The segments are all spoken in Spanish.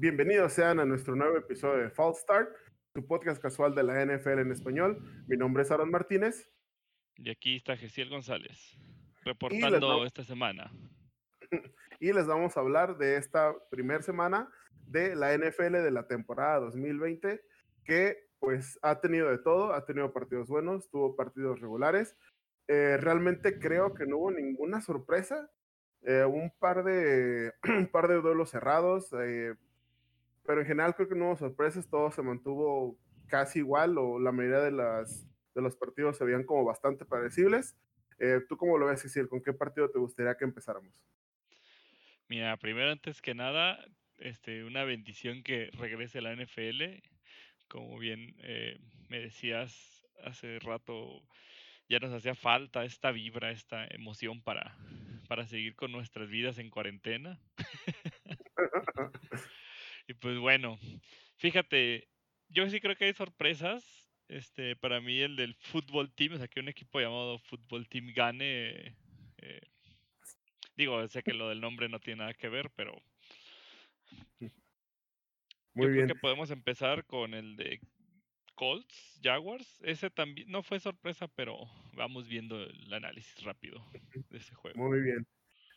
Bienvenidos sean a nuestro nuevo episodio de False Start, tu podcast casual de la NFL en español. Mi nombre es Aaron Martínez. Y aquí está Gesiel González, reportando esta semana. Y les vamos a hablar de esta primera semana de la NFL de la temporada 2020, que pues ha tenido de todo, ha tenido partidos buenos, tuvo partidos regulares. Eh, realmente creo que no hubo ninguna sorpresa. Eh, un par de un par de duelos cerrados, eh, pero en general creo que no hubo sorpresas, todo se mantuvo casi igual o la mayoría de, las, de los partidos se veían como bastante parecibles. ¿Tú cómo lo ves, Cecil? ¿Con qué partido te gustaría que empezáramos? Mira, primero antes que nada, este, una bendición que regrese la NFL. Como bien eh, me decías hace rato, ya nos hacía falta esta vibra, esta emoción para, para seguir con nuestras vidas en cuarentena. y pues bueno, fíjate, yo sí creo que hay sorpresas. Este, para mí el del fútbol team, o sea, que un equipo llamado fútbol team gane. Eh, digo, sé que lo del nombre no tiene nada que ver, pero muy Yo bien. Creo que podemos empezar con el de Colts, Jaguars. Ese también no fue sorpresa, pero vamos viendo el análisis rápido de ese juego. Muy bien.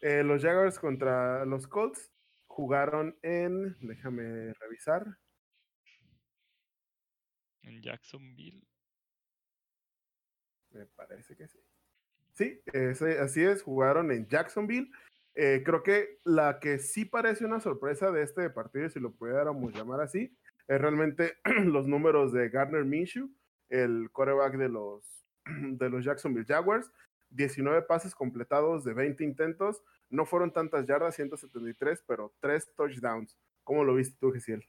Eh, los Jaguars contra los Colts jugaron en, déjame revisar. En Jacksonville. Me parece que sí. Sí, así es, jugaron en Jacksonville eh, creo que la que sí parece una sorpresa de este partido, si lo pudiéramos llamar así, es realmente los números de Gardner Minshew, el quarterback de los, de los Jacksonville Jaguars. 19 pases completados de 20 intentos. No fueron tantas yardas, 173, pero 3 touchdowns. ¿Cómo lo viste tú, Gesiel?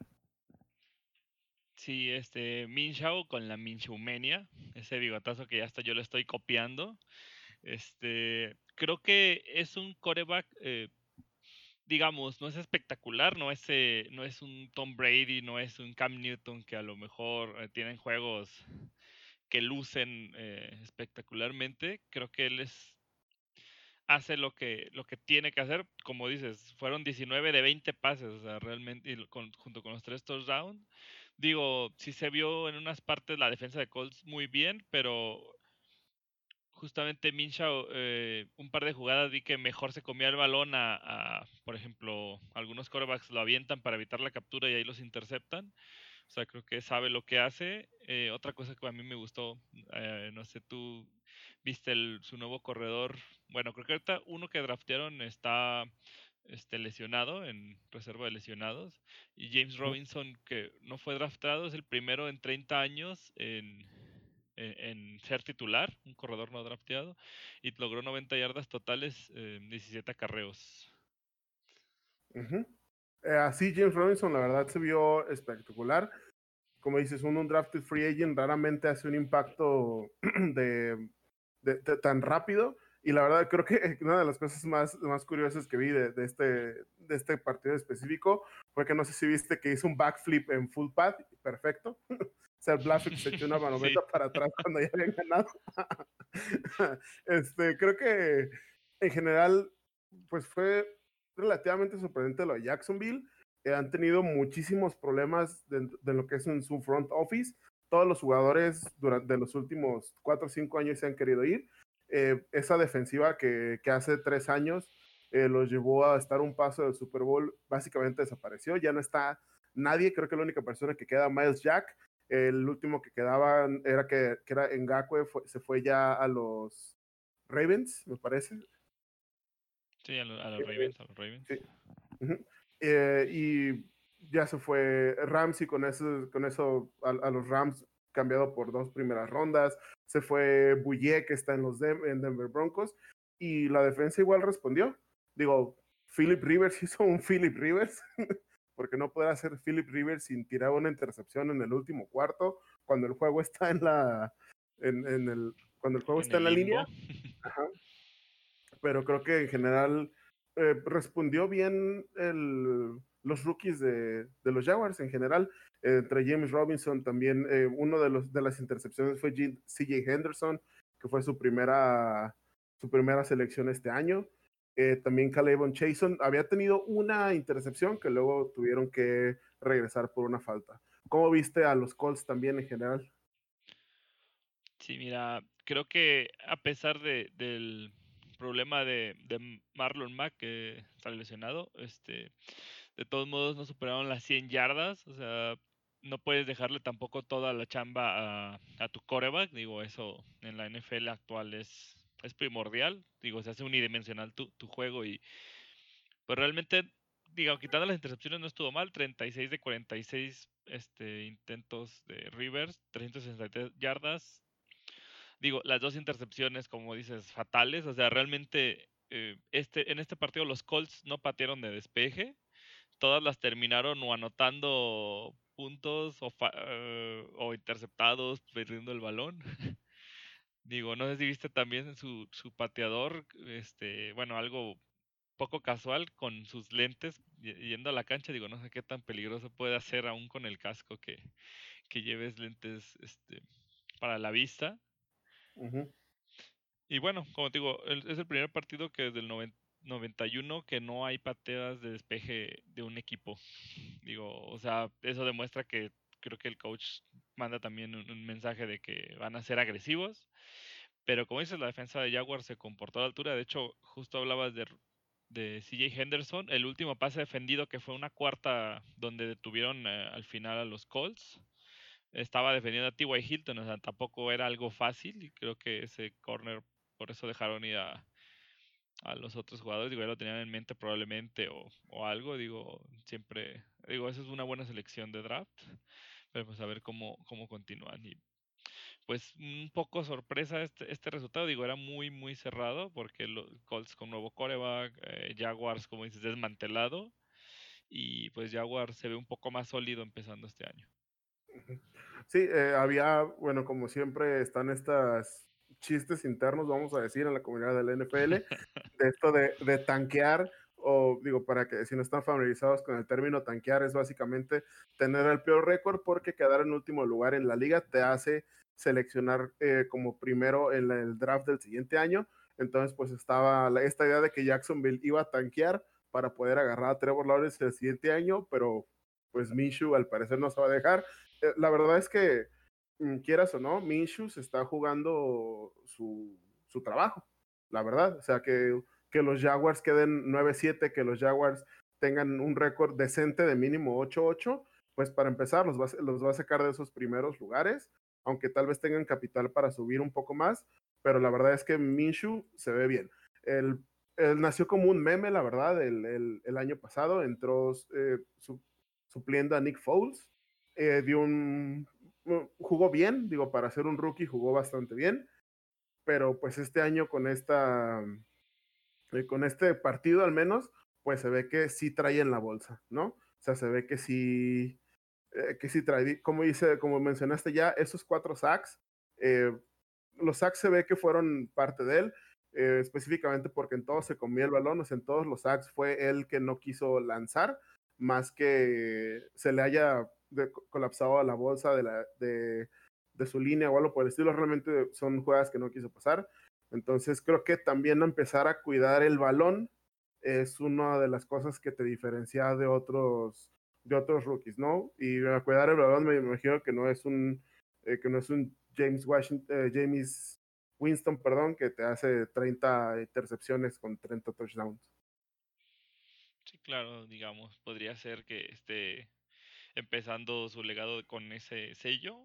Sí, este Minshew con la Minshewmania, ese bigotazo que ya hasta yo lo estoy copiando. Este, creo que es un coreback, eh, digamos, no es espectacular, no es, eh, no es un Tom Brady, no es un Cam Newton que a lo mejor eh, tienen juegos que lucen espectacularmente. Creo que él es hace lo que, lo que tiene que hacer. Como dices, fueron 19 de 20 pases, o sea, realmente, junto con los tres touchdowns. Digo, sí se vio en unas partes la defensa de Colts muy bien, pero justamente Minshaw, eh, un par de jugadas vi que mejor se comía el balón a, por ejemplo, algunos quarterbacks lo avientan para evitar la captura y ahí los interceptan. O sea, creo que sabe lo que hace. Eh, otra cosa que a mí me gustó, eh, no sé, tú viste su nuevo corredor. Bueno, creo que ahorita uno que draftearon está este, lesionado, en reserva de lesionados. Y James Robinson, que no fue draftado, es el primero en 30 años en en, ser titular, un corredor no drafteado, y logró 90 yardas totales en 17 acarreos. Eh, así James Robinson, la verdad, se vio espectacular. Como dices, un drafted free agent raramente hace un impacto de, tan rápido. Y la verdad, creo que una de las cosas más, más curiosas que vi de, este, de este partido específico fue que no sé si viste que hizo un backflip en full pad, perfecto. sea, Blasic se echó una manometa para atrás cuando ya habían ganado. este, creo que en general, pues fue relativamente sorprendente lo de Jacksonville. Eh, han tenido muchísimos problemas de, lo que es en su front office. Todos los jugadores durante los últimos cuatro o cinco años se han querido ir. Eh, esa defensiva que, que, hace tres años eh, los llevó a estar un paso del Super Bowl básicamente desapareció. Ya no está nadie. Creo que la única persona que queda, Miles Jack, el último que quedaba era que, que era Ngakwe, se fue ya a los Ravens, me parece. Sí, a, los, Ravens, a los Ravens. Eh, y ya se fue Ramsey con eso, con eso a, los Rams cambiado por dos primeras rondas. Se fue Bouye, que está en los en Denver Broncos. Y la defensa igual respondió. Digo, Philip Rivers hizo un Philip Rivers. porque no puede hacer Philip Rivers sin tirar una intercepción en el último cuarto, cuando el juego está en la, en, el, cuando el juego está en la línea. Pero creo que en general eh, respondió bien el, los rookies de, de, los Jaguars en general. entre James Robinson también, eh, uno de, los, de las intercepciones fue CJ Henderson, que fue su primera, su primera selección este año. Eh, también Calebon Chason había tenido una intercepción que luego tuvieron que regresar por una falta. ¿Cómo viste a los Colts también en general? Sí, mira, creo que a pesar de, del problema de, Marlon Mack, que está lesionado, este, de todos modos no superaron las 100 yardas, o sea, no puedes dejarle tampoco toda la chamba a, tu coreback, digo, eso en la NFL actual es, es primordial, digo, se hace unidimensional tu, tu juego y pues realmente, digo, quitando las intercepciones no estuvo mal, 36 de 46 este, intentos de Rivers, 363 yardas, digo, las dos intercepciones, como dices, fatales, o sea, realmente eh, este, en este partido los Colts no patearon de despeje, todas las terminaron o anotando puntos o, eh, o interceptados, perdiendo el balón. Digo, no sé si viste también su, su pateador, este, bueno, algo poco casual con sus lentes yendo a la cancha. Digo, no sé qué tan peligroso puede hacer aún con el casco que, que lleves lentes este, para la vista. Y bueno, como te digo, es el primer partido que desde el 91 que no hay pateadas de despeje de un equipo. Digo, o sea, eso demuestra que creo que el coach manda también un, mensaje de que van a ser agresivos. Pero como dices, la defensa de Jaguar se comportó a la altura. De hecho, justo hablabas de, de CJ Henderson, el último pase defendido que fue una cuarta donde detuvieron eh, al final a los Colts. Estaba defendiendo a T.Y. Hilton, o sea, tampoco era algo fácil y creo que ese corner, por eso dejaron ir a, a los otros jugadores, digo, ya lo tenían en mente probablemente o, o algo, digo, siempre, digo, esa es una buena selección de draft, pero pues a ver cómo, cómo continúan. Y pues un poco sorpresa este, este resultado, digo, era muy, muy cerrado porque los Colts con nuevo coreback, eh, Jaguars, como dices, desmantelado, y pues Jaguars se ve un poco más sólido empezando este año. Sí, eh, había, bueno, como siempre están estas chistes internos, vamos a decir, en la comunidad del NFL, de esto de, de, tanquear, o digo, para que si no están familiarizados con el término tanquear, es básicamente tener el peor récord porque quedar en último lugar en la liga te hace seleccionar eh, como primero en el draft del siguiente año. Entonces, pues estaba esta idea de que Jacksonville iba a tanquear para poder agarrar a Trevor Lawrence el siguiente año, pero pues Minshew al parecer no se va a dejar. Eh, la verdad es que quieras o no, Minshew se está jugando su, su, trabajo, la verdad. O sea, que, que los Jaguars queden 9-7, que los Jaguars tengan un récord decente de mínimo 8-8, pues para empezar los va, los va a sacar de esos primeros lugares, aunque tal vez tengan capital para subir un poco más, pero la verdad es que Minshew se ve bien. Él, él nació como un meme, la verdad, el, el, año pasado, entró eh, su, supliendo a Nick Foles, eh, dio un jugó bien, digo, para ser un rookie jugó bastante bien, pero pues este año con esta, eh, con este partido al menos, pues se ve que sí trae en la bolsa, ¿no? O sea, se ve que sí, eh, que sí trae, como dice, como mencionaste ya, esos cuatro sacks, eh, los sacks se ve que fueron parte de él, específicamente porque en todos se comía el balón, o sea, en todos los sacks fue él que no quiso lanzar, más que se le haya de, colapsado la bolsa de, la, de, de, su línea o algo por el estilo. Realmente son jugadas que no quiso pasar. Entonces creo que también empezar a cuidar el balón es una de las cosas que te diferencia de otros de otros rookies, ¿no? Y cuidar el balón me imagino que no es un eh, que no es un James Washington, eh, James Winston, perdón, que te hace 30 intercepciones con 30 touchdowns. Sí, claro, digamos, podría ser que este empezando su legado con ese sello.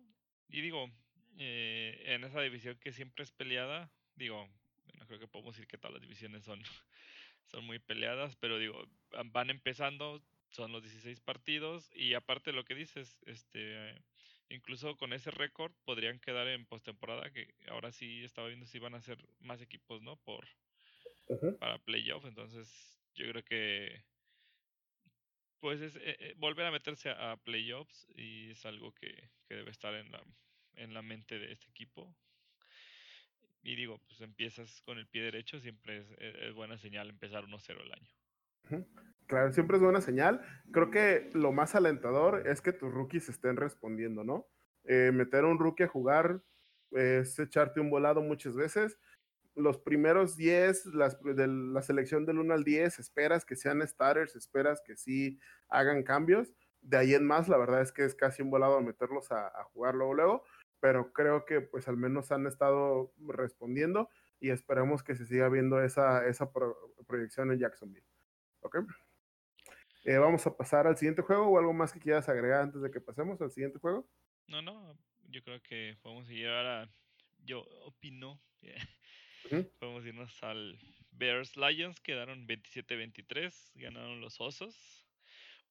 Y digo, eh, en esa división que siempre es peleada, digo, no creo que podemos decir que todas las divisiones son, son muy peleadas, pero digo, van empezando, son los 16 partidos y aparte de lo que dices, este, incluso con ese récord podrían quedar en postemporada, que ahora sí estaba viendo si van a ser más equipos, ¿no? Por, para playoff, entonces yo creo que pues es eh, eh, volver a meterse a, playoffs y es algo que, que, debe estar en la, en la mente de este equipo. Y digo, pues empiezas con el pie derecho, siempre es, e, es buena señal empezar 1-0 el año. Claro, siempre es buena señal. Creo que lo más alentador es que tus rookies estén respondiendo, ¿no? Eh, meter a un rookie a jugar es echarte un volado muchas veces. Los primeros 10, las, de la selección del 1 al 10, esperas que sean starters, esperas que sí hagan cambios. De ahí en más, la verdad es que es casi un volado meterlos a, a jugar luego, luego, pero creo que pues al menos han estado respondiendo y esperemos que se siga viendo esa, esa proyección en Jacksonville. ¿Ok? Eh, vamos a pasar al siguiente juego o algo más que quieras agregar antes de que pasemos al siguiente juego. No, no, yo creo que podemos llegar a, yo opino, podemos irnos al Bears Lions, quedaron 27-23, ganaron los Osos.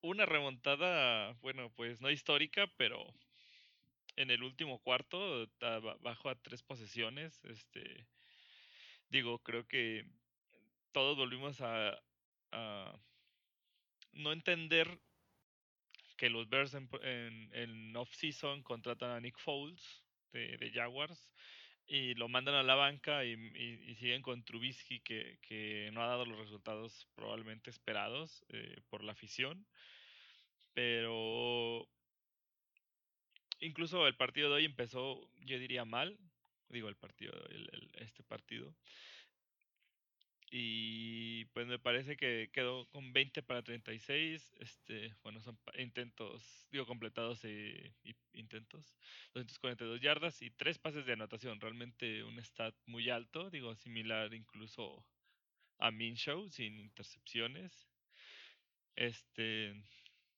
Una remontada, bueno, pues no histórica, pero en el último cuarto, bajo a tres posesiones, este, digo, creo que todos volvimos a, no entender que los Bears en, en, off-season contratan a Nick Foles de, Jaguars y lo mandan a la banca y, siguen con Trubisky que, que, no ha dado los resultados probablemente esperados eh, por la afición. Pero incluso el partido de hoy empezó, yo diría mal, digo el partido, el, este partido. Y pues me parece que quedó con 20 para 36. Este, bueno, son intentos, digo, completados y, intentos. 242 yardas y tres pases de anotación. Realmente un stat muy alto, digo, similar incluso a Minshow, sin intercepciones. Este,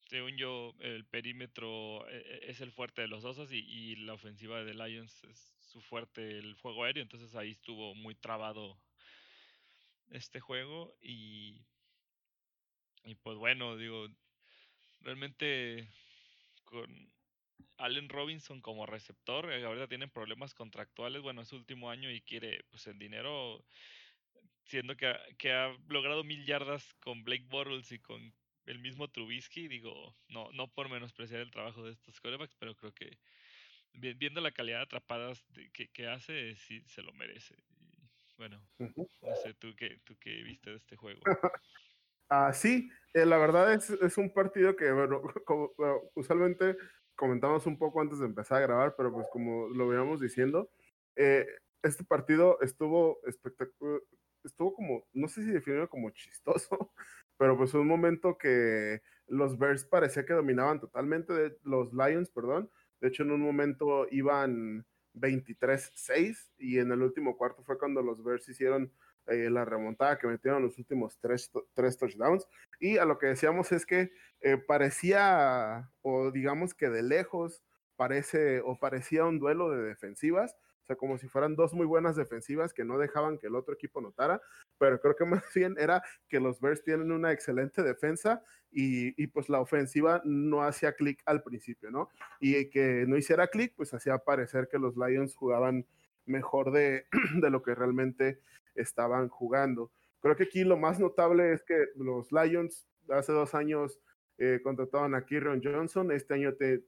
según yo, el perímetro e, e, es el fuerte de los osos y, y la ofensiva de Lions es su fuerte, el fuego aéreo. Entonces ahí estuvo muy trabado este juego y, y pues bueno, digo, realmente con Allen Robinson como receptor, eh, ahorita tienen problemas contractuales, bueno, es su último año y quiere pues el dinero, siendo que ha, que ha logrado mil yardas con Blake Bortles y con el mismo Trubisky, digo, no, no por menospreciar el trabajo de estos quarterbacks, pero creo que viendo la calidad de atrapadas que, que hace, sí se lo merece. Bueno, no sé, ¿tú qué, tú qué viste de este juego? ah, sí, eh, la verdad es, es, un partido que, bueno, usualmente comentamos un poco antes de empezar a grabar, pero pues como lo veíamos diciendo, eh, este partido estuvo espectacular, estuvo como, no sé si definirlo como chistoso, pero pues un momento que los Bears parecía que dominaban totalmente, de, los Lions, perdón, de hecho en un momento iban 23-6 y en el último cuarto fue cuando los Bears hicieron eh, la remontada que metieron los últimos tres, tres, touchdowns. Y a lo que decíamos es que eh, parecía, o digamos que de lejos, parece o parecía un duelo de defensivas, sea, como si fueran dos muy buenas defensivas que no dejaban que el otro equipo notara, pero creo que más bien era que los Bears tienen una excelente defensa y, pues la ofensiva no hacía clic al principio, ¿no? Y que no hiciera clic, pues hacía parecer que los Lions jugaban mejor de, de lo que realmente estaban jugando. Creo que aquí lo más notable es que los Lions hace dos años eh, contrataban a Kieran Johnson, este año te,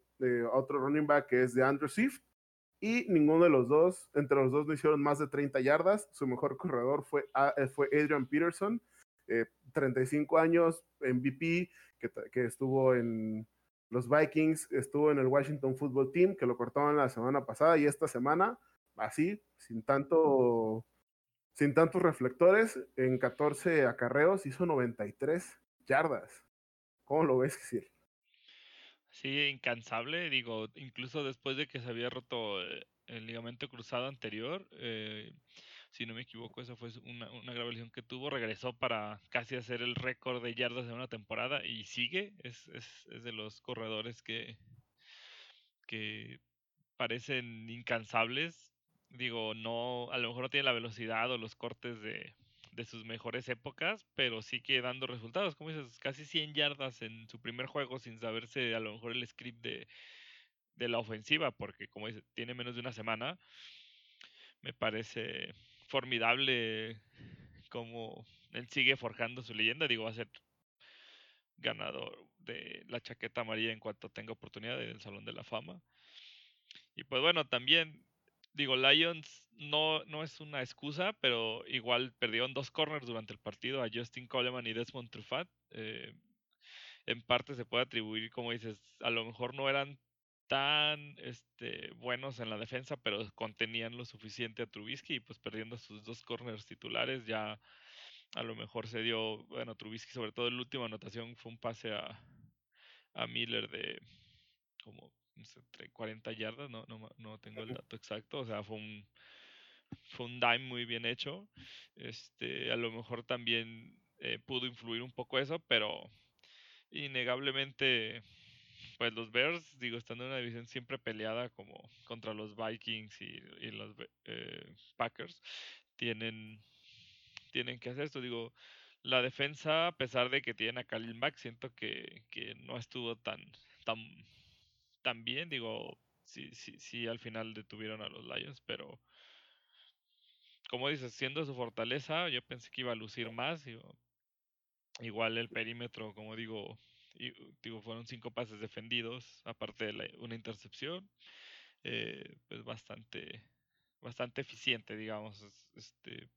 otro running back que es de Andrew Swift, y ninguno de los dos, entre los dos no hicieron más de 30 yardas. Su mejor corredor fue, eh, fue Adrian Peterson, 35 eh, años, MVP, que, estuvo en los Vikings, estuvo en el Washington Football Team, que lo cortaban la semana pasada y esta semana, así, sin tanto, sin tantos reflectores, en 14 acarreos hizo 93 yardas. ¿Cómo lo ves, Gisir? Sí, incansable, digo, incluso después de que se había roto eh, el ligamento cruzado anterior, eh, si no me equivoco, esa fue una, una grave lesión que tuvo, regresó para casi hacer el récord de yardas de una temporada y sigue, es, es, es de los corredores que, que parecen incansables, digo, no, a lo mejor no tiene la velocidad o los cortes de, de sus mejores épocas, pero sí que dando resultados, como dices, casi 100 yardas en su primer juego sin saberse a lo mejor el script de, de la ofensiva, porque como dice, tiene menos de una semana, me parece formidable como él sigue forjando su leyenda, digo, va a ser ganador de la chaqueta amarilla en cuanto tenga oportunidad del Salón de la Fama. Y pues bueno, también digo, Lions no, no es una excusa, pero igual perdieron dos corners durante el partido a Justin Coleman y Desmond Truffat. Eh, en parte se puede atribuir, como dices, a lo mejor no eran tan este, buenos en la defensa, pero contenían lo suficiente a Trubisky y pues perdiendo sus dos corners titulares ya a lo mejor se dio, bueno, Trubisky sobre todo en la última anotación fue un pase a, a Miller de como no sé, 40 yardas, no, no, no tengo el dato exacto, o sea, fue un, fue un dime muy bien hecho. Este, a lo mejor también eh, pudo influir un poco eso, pero innegablemente, pues los Bears, digo, estando en una división siempre peleada como contra los Vikings y, los eh, Packers, tienen, tienen que hacer esto. Digo, la defensa, a pesar de que tienen a Khalil Mack, siento que, que no estuvo tan, tan, tan bien. Digo, sí, sí, sí, al final detuvieron a los Lions, pero como dices, siendo su fortaleza, yo pensé que iba a lucir más. igual el perímetro, como digo, digo, fueron cinco pases defendidos, aparte de una intercepción. Eh, pues bastante, bastante eficiente, digamos. Este,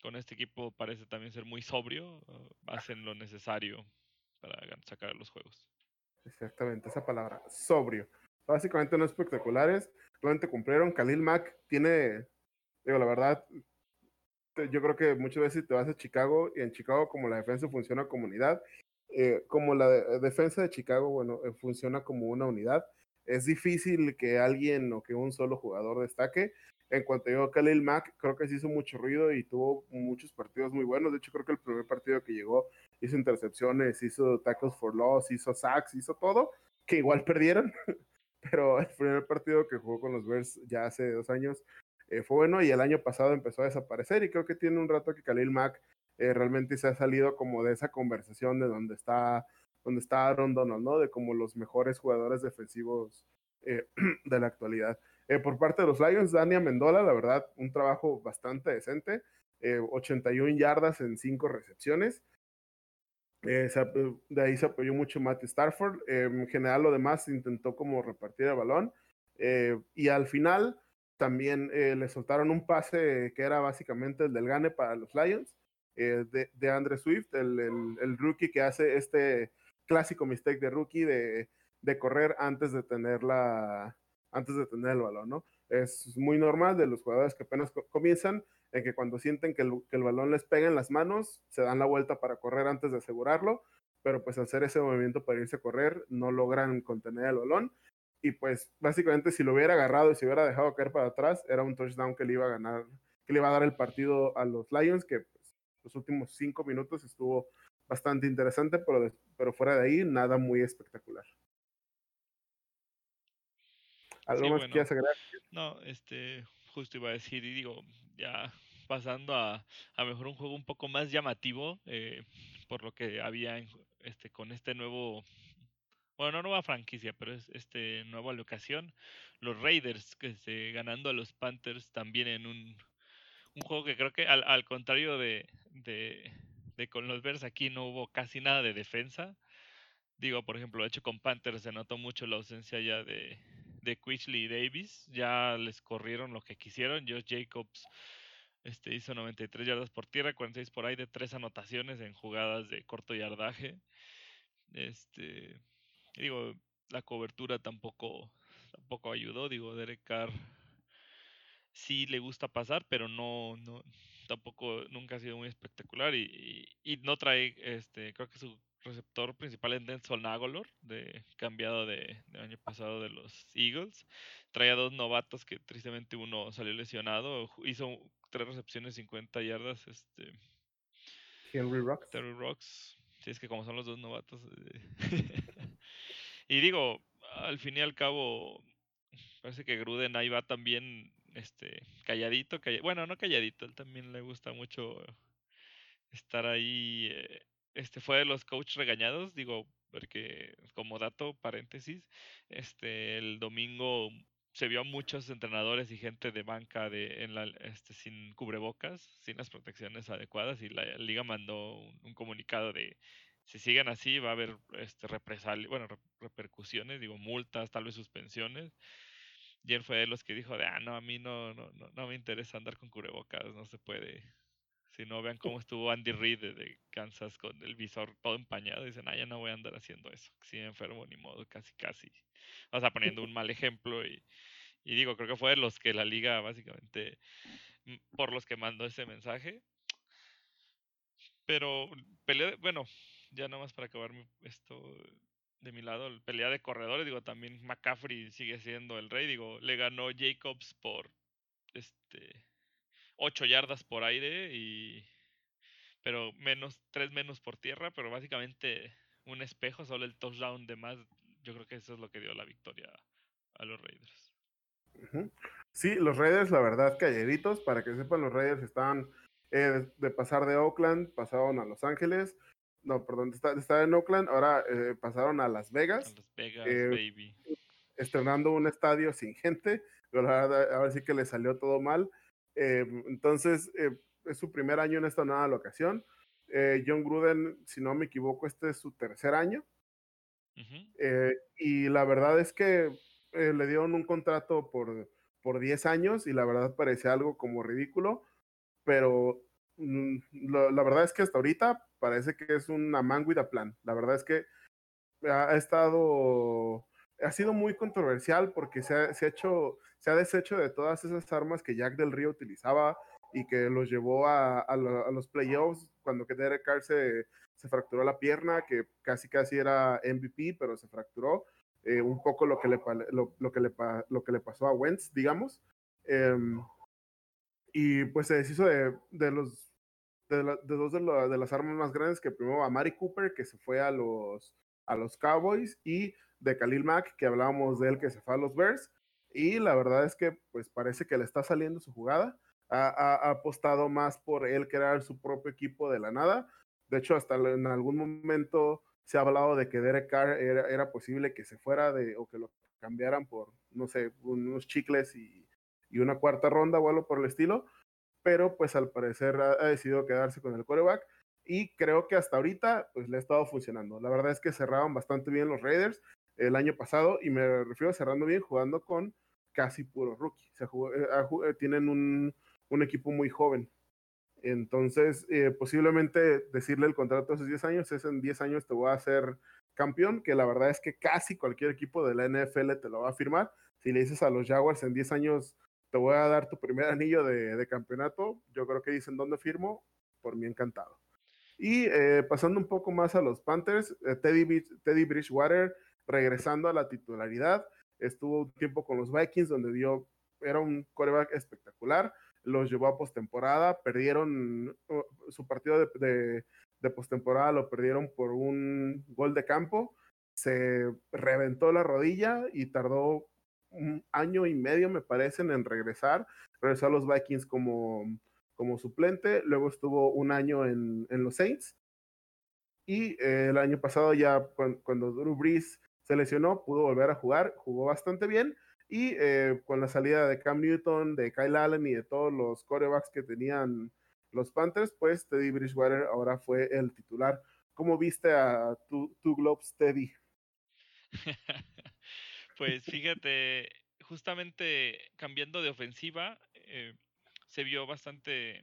con este equipo parece también ser muy sobrio, hacen lo necesario para sacar los juegos. Exactamente, esa palabra, sobrio. Básicamente no espectaculares, realmente cumplieron. Khalil Mack tiene, digo, la verdad, yo creo que muchas veces te vas a Chicago y en Chicago como la defensa funciona como unidad, eh, como la defensa de Chicago, bueno, eh, funciona como una unidad, es difícil que alguien o que un solo jugador destaque. En cuanto llegó Khalil Mack, creo que se hizo mucho ruido y tuvo muchos partidos muy buenos. De hecho, creo que el primer partido que llegó hizo intercepciones, hizo tackles for loss, hizo sacks, hizo todo, que igual perdieron. Pero el primer partido que jugó con los Bears ya hace dos años eh, fue bueno y el año pasado empezó a desaparecer y creo que tiene un rato que Khalil Mack eh, realmente se ha salido como de esa conversación de donde está, donde está Aaron Donald, ¿no? De como los mejores jugadores defensivos eh, de la actualidad. por parte de los Lions, Dania Mendola, la verdad, un trabajo bastante decente, 81 yardas en 5 recepciones. de ahí se apoyó mucho Matt Starford. en general, lo demás intentó como repartir el balón. y al final, también eh, le soltaron un pase que era básicamente el del gane para los Lions, eh, de, de Andre Swift, el, el, rookie que hace este clásico mistake de rookie de, de, correr antes de tener la antes de tener el balón, ¿no? Es muy normal de los jugadores que apenas comienzan, en que cuando sienten que el, que el, balón les pega en las manos, se dan la vuelta para correr antes de asegurarlo, pero pues hacer ese movimiento para irse a correr, no logran contener el balón y pues básicamente si lo hubiera agarrado y se hubiera dejado caer para atrás, era un touchdown que le iba a ganar, que le iba a dar el partido a los Lions, que pues, los últimos cinco minutos estuvo bastante interesante, pero, pero fuera de ahí, nada muy espectacular. ¿Algo más que agregar? No, este, justo iba a decir, y digo, ya pasando a, a mejor un juego un poco más llamativo, eh, por lo que había este, con este nuevo bueno, no nueva franquicia, pero es este nueva locación. Los Raiders que se ganando a los Panthers también en un, juego que creo que al, al contrario de, de, de, con los Bears aquí no hubo casi nada de defensa. Digo, por ejemplo, de hecho con Panthers se notó mucho la ausencia ya de, de Quichley y Davis. Ya les corrieron lo que quisieron. Josh Jacobs este, hizo 93 yardas por tierra, 46 por aire, tres anotaciones en jugadas de corto yardaje. Este, digo, la cobertura tampoco, tampoco ayudó. Digo, Derek Carr sí le gusta pasar, pero no, no tampoco nunca ha sido muy espectacular y, y, no trae, este, creo que su receptor principal es Denzel Nagolor, de, cambiado de, del año pasado de los Eagles. Traía dos novatos que tristemente uno salió lesionado, hizo tres recepciones, 50 yardas. Este, Henry Rocks. Terry Rocks. Sí, es que como son los dos novatos. Eh, y digo, al fin y al cabo, parece que Gruden ahí va también este, calladito, bueno, no calladito, él también le gusta mucho estar ahí. Eh, este fue de los coach regañados, digo, porque como dato, paréntesis, este, el domingo se vio a muchos entrenadores y gente de banca de, en la, este, sin cubrebocas, sin las protecciones adecuadas, y la liga mandó un comunicado de si siguen así va a haber este represalias, bueno, repercusiones, digo, multas, tal vez suspensiones. Y él fue de los que dijo de, ah, no, a mí no, no, no, no me interesa andar con cubrebocas, no se puede, Si no, vean cómo estuvo Andy Reid de, Kansas con el visor todo empañado. Dicen, ah, ya no voy a andar haciendo eso. Si me enfermo, ni modo, casi, casi. O sea, poniendo un mal ejemplo. Y, y digo, creo que fue de los que la liga, básicamente, por los que mandó ese mensaje. Pero, pelea, bueno, ya nomás para acabar esto de mi lado, el pelea de corredores, digo, también McCaffrey sigue siendo el rey, digo, le ganó Jacobs por este 8 yardas por aire y pero menos 3 menos por tierra, pero básicamente un espejo, solo el touchdown de más, yo creo que eso es lo que dio la victoria a los Raiders. Sí, los Raiders, la verdad, calleritos, para que sepan, los Raiders estaban eh, de pasar de Oakland, pasaron a Los Ángeles, no, perdón, estaba en Oakland, ahora eh, pasaron a Las Vegas. A Las Vegas, eh, baby. Estrenando un estadio sin gente, ahora sí que le salió todo mal. Eh, entonces, es su primer año en esta nueva locación. John Gruden, si no me equivoco, este es su tercer año. y la verdad es que le dieron un contrato por, por 10 años y la verdad parece algo como ridículo, pero mm, la verdad es que hasta ahorita parece que es una man with a plan. La verdad es que ha, estado, ha sido muy controversial porque se ha, hecho, se ha deshecho de todas esas armas que Jack del Río utilizaba y que los llevó a, los playoffs cuando que Derek Carr se, fracturó la pierna, que casi casi era MVP, pero se fracturó. Eh, un poco lo que, le, lo, lo que le pasó a Wentz, digamos. Em, y pues se deshizo de, de los de, dos de, las armas más grandes que primero a Mari Cooper, que se fue a los, a los Cowboys, y de Khalil Mack, que hablábamos de él, que se fue a los Bears. Y la verdad es que pues parece que le está saliendo su jugada. Ha, apostado más por él crear su propio equipo de la nada. De hecho, hasta en algún momento se ha hablado de que Derek Carr era, era posible que se fuera de, o que lo cambiaran por, no sé, unos chicles y, y una cuarta ronda o algo por el estilo pero pues al parecer ha, decidido quedarse con el quarterback y creo que hasta ahorita pues le ha estado funcionando. La verdad es que cerraban bastante bien los Raiders el año pasado y me refiero a cerrando bien jugando con casi puro rookie. Eh, eh, tienen un, un, equipo muy joven. Entonces, eh, posiblemente decirle el contrato de esos 10 años es en 10 años te voy a hacer campeón, que la verdad es que casi cualquier equipo de la NFL te lo va a firmar. Si le dices a los Jaguars en 10 años te voy a dar tu primer anillo de, campeonato. Yo creo que dicen dónde firmo, por mí encantado. Y eh, pasando un poco más a los Panthers, eh, Teddy, Teddy Bridgewater regresando a la titularidad, estuvo un tiempo con los Vikings donde dio, era un coreback espectacular, los llevó a postemporada, perdieron uh, su partido de, de, de postemporada, lo perdieron por un gol de campo, se reventó la rodilla y tardó un año y medio, me parecen, en regresar. Regresó a los Vikings como, como suplente, luego estuvo un año en, en los Saints. Y eh, el año pasado ya cuando, Drew Brees se lesionó, pudo volver a jugar, jugó bastante bien. Y eh, con la salida de Cam Newton, de Kyle Allen y de todos los corebacks que tenían los Panthers, pues Teddy Bridgewater ahora fue el titular. ¿Cómo viste a tu, tu Globes, Teddy? Pues fíjate, justamente cambiando de ofensiva, eh, se vio bastante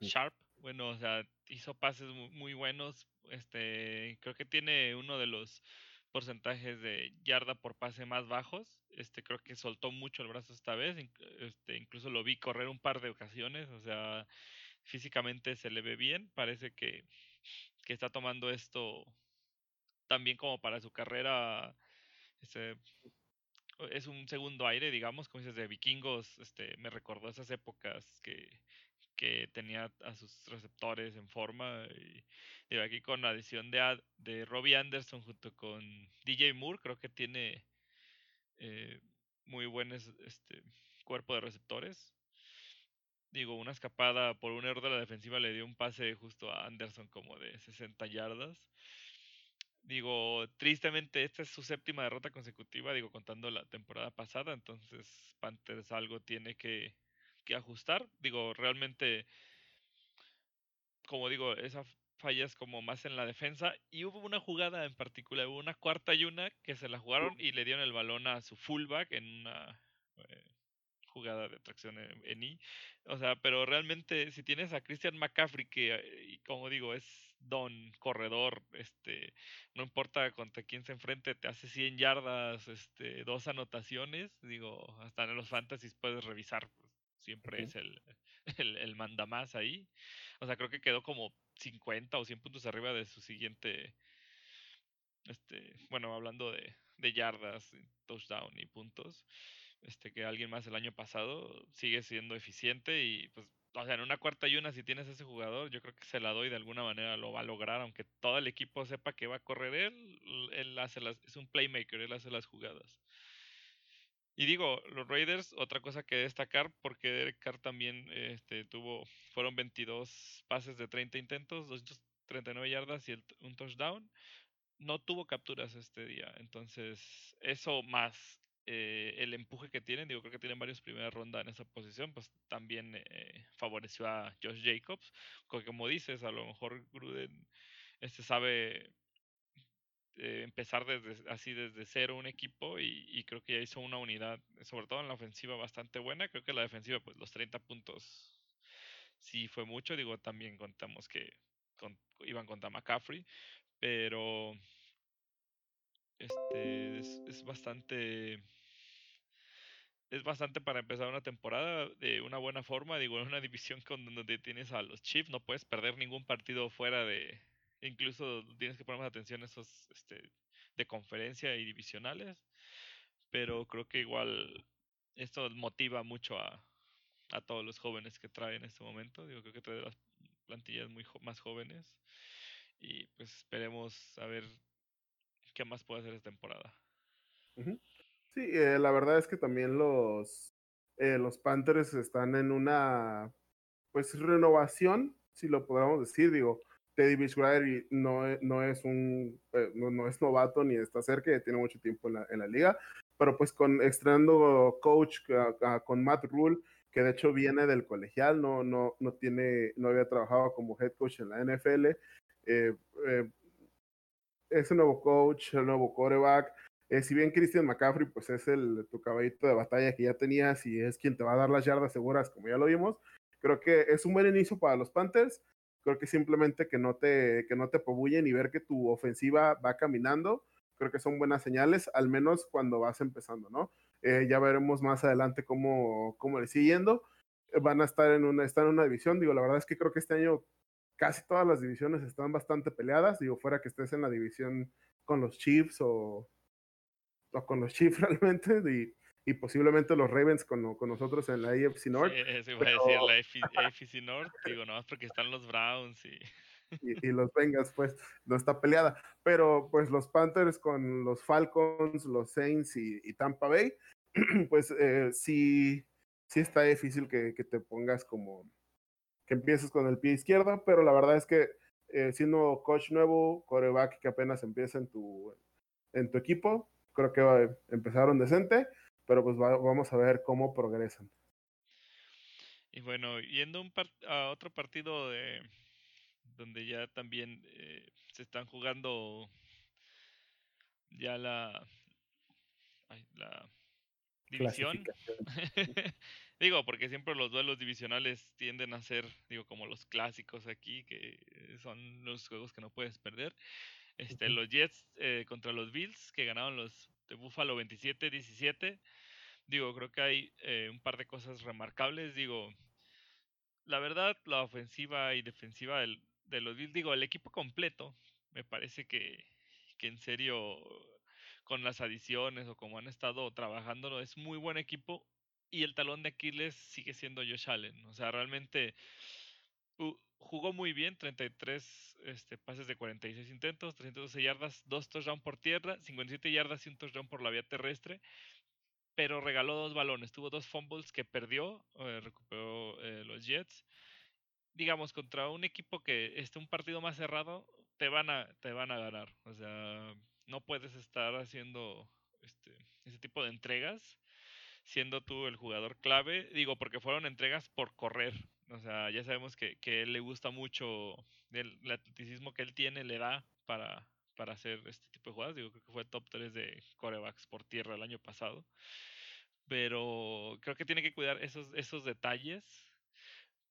sharp. Bueno, o sea, hizo pases muy, buenos. Este, creo que tiene uno de los porcentajes de yarda por pase más bajos. Este, creo que soltó mucho el brazo esta vez. Este, incluso lo vi correr un par de ocasiones. O sea, físicamente se le ve bien. Parece que, que está tomando esto también como para su carrera este, es un segundo aire, digamos, como dices, de vikingos, este, me recordó esas épocas que, que tenía a sus receptores en forma. Y, aquí con la adición de, de Robbie Anderson junto con DJ Moore, creo que tiene eh, muy buen este, cuerpo de receptores. Digo, una escapada por un error de la defensiva le dio un pase justo a Anderson como de 60 yardas. Digo, tristemente esta es su séptima derrota consecutiva, digo, contando la temporada pasada, entonces Panthers algo tiene que, ajustar. Digo, realmente, como digo, esa falla es como más en la defensa. Y hubo una jugada en particular, hubo una cuarta y una que se la jugaron y le dieron el balón a su fullback en una eh, jugada de tracción en, I. O sea, pero realmente si tienes a Christian McCaffrey, que, eh, como digo, es don corredor, este, no importa contra quién se enfrente, te hace 100 yardas, este, dos anotaciones, digo, hasta en los fantasies puedes revisar, pues, siempre es el, el, el mandamás ahí. O sea, creo que quedó como 50 o 100 puntos arriba de su siguiente, este, bueno, hablando de, de yardas, touchdown y puntos, este, que alguien más el año pasado sigue siendo eficiente y pues o sea, en una cuarta y una, si tienes ese jugador, yo creo que se la doy de alguna manera, lo va a lograr, aunque todo el equipo sepa que va a correr él, él hace las, es un playmaker, él hace las jugadas. Y digo, los Raiders, otra cosa que destacar, porque Derek Carr también este, tuvo, fueron 22 pases de 30 intentos, 239 yardas y un touchdown. No tuvo capturas este día, entonces eso más eh, el empuje que tienen, digo, creo que tienen varios primeras rondas en esa posición, pues también eh, favoreció a Josh Jacobs. Como dices, a lo mejor Gruden este sabe eh, empezar desde así desde cero un equipo y, creo que ya hizo una unidad, sobre todo en la ofensiva, bastante buena. Creo que la defensiva, pues los 30 puntos sí fue mucho. Digo, también contamos que iban contra McCaffrey, pero este es bastante es bastante para empezar una temporada de una buena forma. Digo, en una división con donde tienes a los Chiefs, no puedes perder ningún partido fuera de. Incluso tienes que poner más atención a esos este, de conferencia y divisionales. Pero creo que igual esto motiva mucho a, a todos los jóvenes que trae en este momento. Digo, creo que trae las plantillas muy más jóvenes. Y pues esperemos a ver qué más puede hacer esta temporada. Sí, eh, la verdad es que también los, eh, los Panthers están en una pues renovación, si lo podríamos decir, digo, Teddy Bridgewater no, e, no es un eh, no, es novato ni está cerca, tiene mucho tiempo en la, en la liga, pero pues con estrenando coach con Matt Rule, que de hecho viene del colegial, no, no, no tiene, no había trabajado como head coach en la NFL. Eh, ese nuevo coach, el nuevo quarterback, eh, si bien Christian McCaffrey pues es el, tu caballito de batalla que ya tenías y es quien te va a dar las yardas seguras, como ya lo vimos, creo que es un buen inicio para los Panthers. Creo que simplemente que no te, que no te y ver que tu ofensiva va caminando, creo que son buenas señales, al menos cuando vas empezando, ¿no? Eh, ya veremos más adelante cómo, cómo le sigue yendo. Eh, van a estar en una, en una división, digo, la verdad es que creo que este año casi todas las divisiones están bastante peleadas, digo, fuera que estés en la división con los Chiefs o, con los Chiefs realmente y, posiblemente los Ravens con, con, nosotros en la AFC North. Sí, eso iba a decir, la AFC, North, digo, más porque están los Browns y... y... los Bengals, pues, no está peleada. Pero, pues, los Panthers con los Falcons, los Saints y, Tampa Bay, pues, eh, sí, sí está difícil que, que, te pongas como, que empieces con el pie izquierdo, pero la verdad es que eh, siendo coach nuevo, coreback que apenas empieza en tu, en tu equipo, creo que empezaron decente, pero pues vamos a ver cómo progresan. Y bueno, yendo un a otro partido de donde ya también eh, se están jugando ya la, la división. digo, porque siempre los duelos divisionales tienden a ser, digo, como los clásicos aquí, que son los juegos que no puedes perder. Este, los Jets eh, contra los Bills, que ganaron los de Buffalo 27-17. Digo, creo que hay eh, un par de cosas remarcables. Digo, la verdad, la ofensiva y defensiva del, de los Bills, digo, el equipo completo, me parece que, que en serio, con las adiciones o como han estado trabajando, es muy buen equipo. Y el talón de Aquiles sigue siendo Josh Allen. O sea, realmente jugó muy bien, 33 este, pases de 46 intentos, 312 yardas, 2 touchdowns por tierra, 57 yardas y un touchdown por la vía terrestre, pero regaló dos balones, tuvo dos fumbles que perdió, eh, recuperó eh, los Jets. Digamos, contra un equipo que esté un partido más cerrado, te van a, te van a ganar. O sea, no puedes estar haciendo este, ese tipo de entregas siendo tú el jugador clave. Digo, porque fueron entregas por correr, o sea, ya sabemos que, que él le gusta mucho el, atleticismo que él tiene, le da para, para hacer este tipo de jugadas. Digo, creo que fue top 3 de corebacks por tierra el año pasado. pero creo que tiene que cuidar esos, esos detalles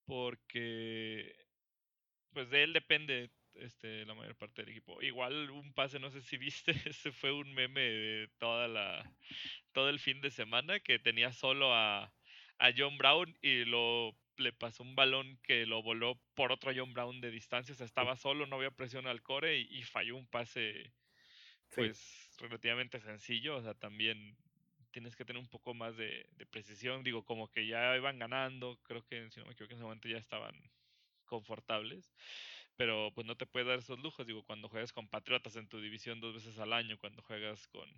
porque pues de él depende este, la mayor parte del equipo. Igual un pase, no sé si viste, ese fue un meme de toda la, todo el fin de semana que tenía solo a, a John Brown y lo le pasó un balón que lo voló por otro John Brown de distancia, o sea, estaba solo, no había presión al core y, falló un pase pues relativamente sencillo, o sea, también tienes que tener un poco más de, de, precisión, digo, como que ya iban ganando, creo que si no me equivoco en ese momento ya estaban confortables, pero pues no te puedes dar esos lujos, digo, cuando juegas con Patriotas en tu división dos veces al año, cuando juegas con...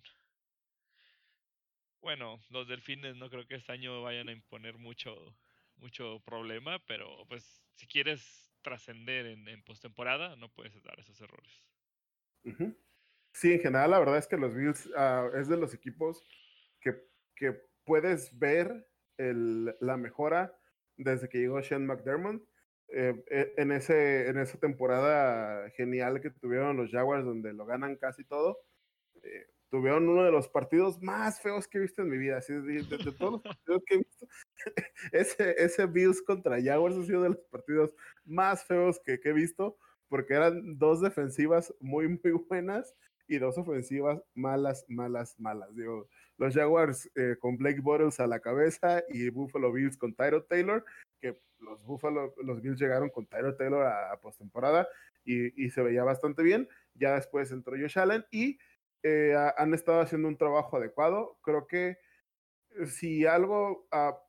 Bueno, los delfines no creo que este año vayan a imponer mucho, mucho problema, pero pues si quieres trascender en, postemporada, no puedes dar esos errores. Sí, en general la verdad es que los Bills uh, es de los equipos que, que puedes ver el, la mejora desde que llegó Sean McDermott eh, eh, en, ese, en esa temporada genial que tuvieron los Jaguars, donde lo ganan casi todo, eh, tuvieron uno de los partidos más feos que he visto en mi vida. Así, de, todos los partidos que he visto, ese, ese Bills contra Jaguars ha sido de los partidos más feos que, que he visto, porque eran dos defensivas muy, muy buenas y dos ofensivas malas, malas, malas. Digo, los Jaguars con Blake Bortles a la cabeza y Buffalo Bills con Tyro Taylor, que los Buffalo, los Bills llegaron con Tyler Taylor a, postemporada y, se veía bastante bien. Ya después entró Josh Allen y eh, han estado haciendo un trabajo adecuado. Creo que eh, si algo, ah,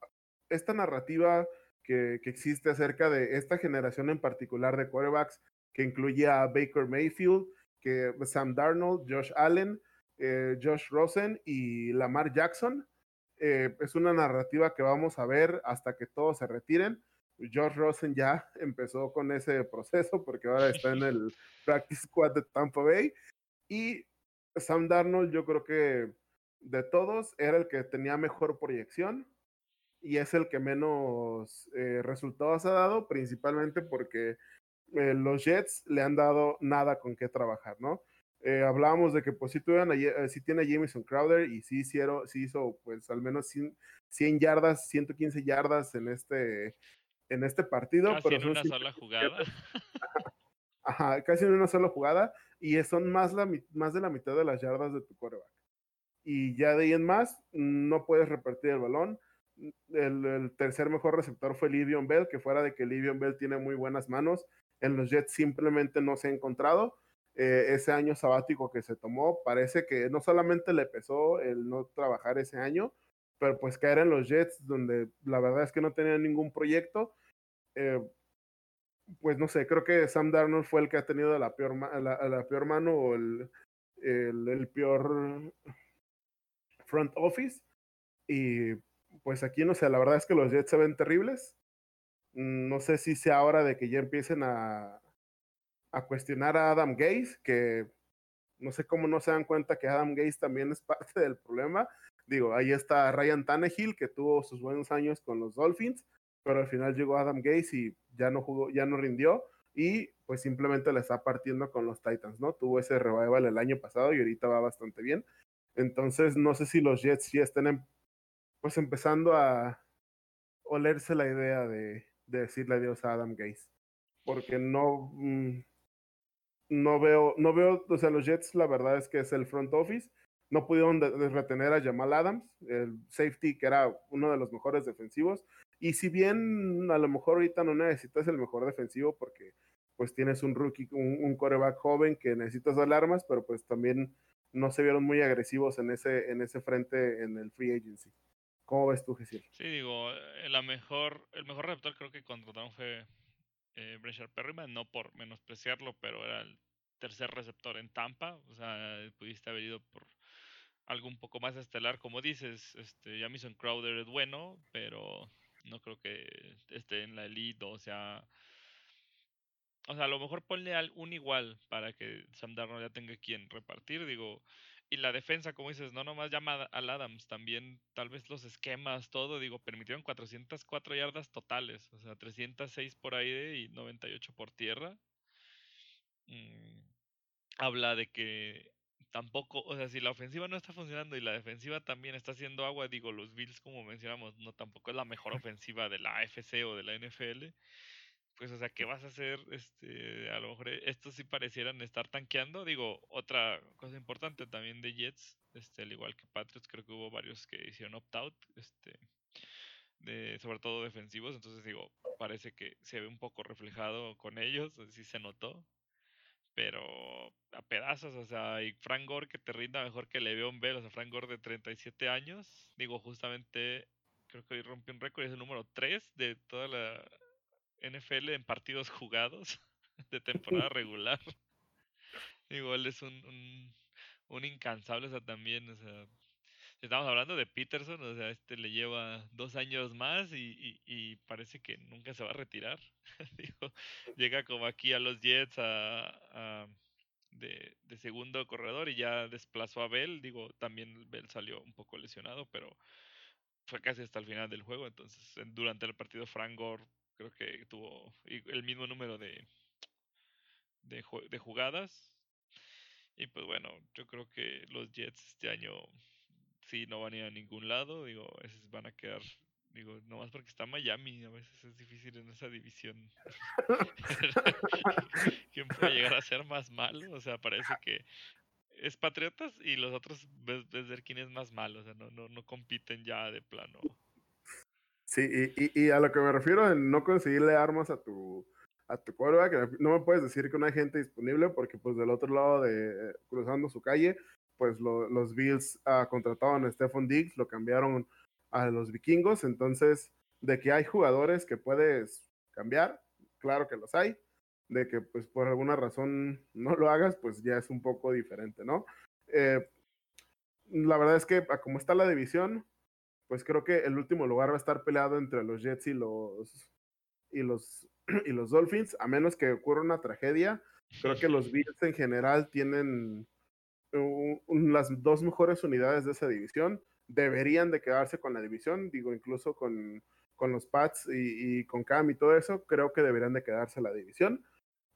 esta narrativa que, que, existe acerca de esta generación en particular de quarterbacks, que incluye a Baker Mayfield, que Sam Darnold, Josh Allen, eh, Josh Rosen y Lamar Jackson, es una narrativa que vamos a ver hasta que todos se retiren. George Rosen ya empezó con ese proceso porque ahora está en el practice squad de Tampa Bay. Y Sam Darnold, yo creo que de todos era el que tenía mejor proyección y es el que menos eh, resultados ha dado, principalmente porque eh, los Jets le han dado nada con qué trabajar, ¿no? Eh, hablábamos de que pues si, tuvieron si tiene a Jameson Crowder y sí, hicieron, sí hizo pues al menos 100, 100 yardas, 115 yardas en este en este partido. Casi en una sola jugada. Ajá, casi en una sola jugada. Y son más, la, más de la mitad de las yardas de tu coreback. Y ya de ahí en más, no puedes repartir el balón. El, tercer mejor receptor fue Livion Bell, que fuera de que Livion Bell tiene muy buenas manos, en los Jets simplemente no se ha encontrado. Eh, ese año sabático que se tomó, parece que no solamente le pesó el no trabajar ese año, pero pues caer en los Jets, donde la verdad es que no tenía ningún proyecto, eh, pues no sé, creo que Sam Darnold fue el que ha tenido la peor, la, peor mano o el, peor front office. Y pues aquí no sé, la verdad es que los Jets se ven terribles. No sé si sea hora de que ya empiecen a, a cuestionar a Adam Gaze, que no sé cómo no se dan cuenta que Adam Gaze también es parte del problema digo, ahí está Ryan Tannehill, que tuvo sus buenos años con los Dolphins, pero al final llegó Adam Gase y ya no jugó, ya no rindió, y pues simplemente le está partiendo con los Titans, ¿no? Tuvo ese revival el año pasado y ahorita va bastante bien. Entonces, no sé si los Jets ya estén pues empezando a olerse la idea de, de decirle adiós a Adam Gase. Porque no, mm, no veo, no veo, o sea, los Jets la verdad es que es el front office no pudieron retener a Jamal Adams, el safety que era uno de los mejores defensivos. Y si bien a lo mejor ahorita no necesitas el mejor defensivo porque pues tienes un rookie, un, coreback joven que necesitas alarmas, pero pues también no se vieron muy agresivos en ese, en ese frente en el free agency. ¿Cómo ves tú, Jesús? Sí, digo, eh, la mejor, el mejor receptor creo que contrataron fue eh, Perryman, no por menospreciarlo, pero era el tercer receptor en Tampa, o sea, pudiste haber ido por algo un poco más estelar, como dices, este, Jamison Crowder es bueno, pero no creo que esté en la elite, o sea, o sea, a lo mejor ponle al, un igual para que Sam Darnold ya tenga quien repartir, digo, y la defensa, como dices, no nomás llama al Adams, también tal vez los esquemas, todo, digo, permitieron 404 yardas totales, o sea, 306 por aire y 98 por tierra. Mm, habla de que tampoco, o sea, si la ofensiva no está funcionando y la defensiva también está haciendo agua, digo, los Bills, como mencionamos, no tampoco es la mejor ofensiva de la AFC o de la NFL. Pues, o sea, ¿qué vas a hacer? Este, a lo mejor estos sí parecieran estar tanqueando. Digo, otra cosa importante también de Jets, este, al igual que Patriots, creo que hubo varios que hicieron opt-out, este, de, sobre todo defensivos. Entonces, digo, parece que se ve un poco reflejado con ellos, sí se notó pero a pedazos, o sea, y Frank Gore que te rinda mejor que Le'Veon Bell, o sea, Frank Gore de 37 años, digo, justamente, creo que hoy rompió un récord, es el número 3 de toda la NFL en partidos jugados de temporada regular. digo, él es un, un, un incansable, o sea, también, o sea, estamos hablando de Peterson, o sea, este le lleva dos años más y, y, parece que nunca se va a retirar. Digo, llega como aquí a los Jets a, de, de, segundo corredor y ya desplazó a Bell. Digo, también Bell salió un poco lesionado, pero fue casi hasta el final del juego. Entonces, durante el partido, Frank Gore creo que tuvo el mismo número de, de, de jugadas. Y pues bueno, yo creo que los Jets este año sí no van a ir a ningún lado, digo, veces van a quedar, digo, nomás porque está Miami, a veces es difícil en esa división. ¿Quién puede llegar a ser más malo? O sea, parece que es Patriotas y los otros ves, ver quién es más malo, o sea, no, no, no compiten ya de plano. Sí, y, y, a lo que me refiero en no conseguirle armas a tu a tu quarterback, no me puedes decir que no hay gente disponible porque pues del otro lado de cruzando su calle pues los Bills ah, contrataron a Stephon Diggs, lo cambiaron a los vikingos, entonces de que hay jugadores que puedes cambiar, claro que los hay, de que pues por alguna razón no lo hagas, pues ya es un poco diferente, ¿no? Eh, la verdad es que como está la división, pues creo que el último lugar va a estar peleado entre los Jets y los y los y los Dolphins, a menos que ocurra una tragedia. Creo que los Bills en general tienen las dos mejores unidades de esa división deberían de quedarse con la división, digo, incluso con, con los Pats y, con Cam y todo eso, creo que deberían de quedarse la división.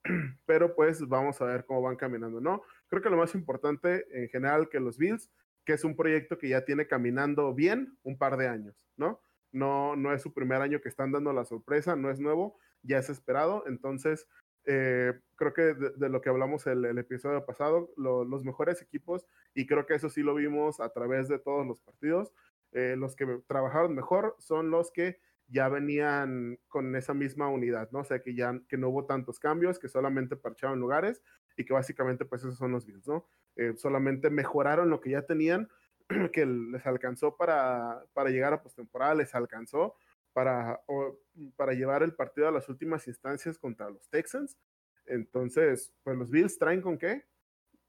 Pero pues vamos a ver cómo van caminando, ¿no? Creo que lo más importante en general que los Bills, que es un proyecto que ya tiene caminando bien un par de años, ¿no? No, no es su primer año que están dando la sorpresa, no es nuevo, ya es esperado, entonces eh, creo que de, lo que hablamos el, el episodio pasado, los mejores equipos, y creo que eso sí lo vimos a través de todos los partidos, eh, los que trabajaron mejor son los que ya venían con esa misma unidad, ¿no? O sea, que ya que no hubo tantos cambios, que solamente parcharon lugares y que básicamente pues esos son los Bills, ¿no? Eh, solamente mejoraron lo que ya tenían, que les alcanzó para, para llegar a postemporada, les alcanzó para, para llevar el partido a las últimas instancias contra los Texans. Entonces, pues los Bills traen con qué?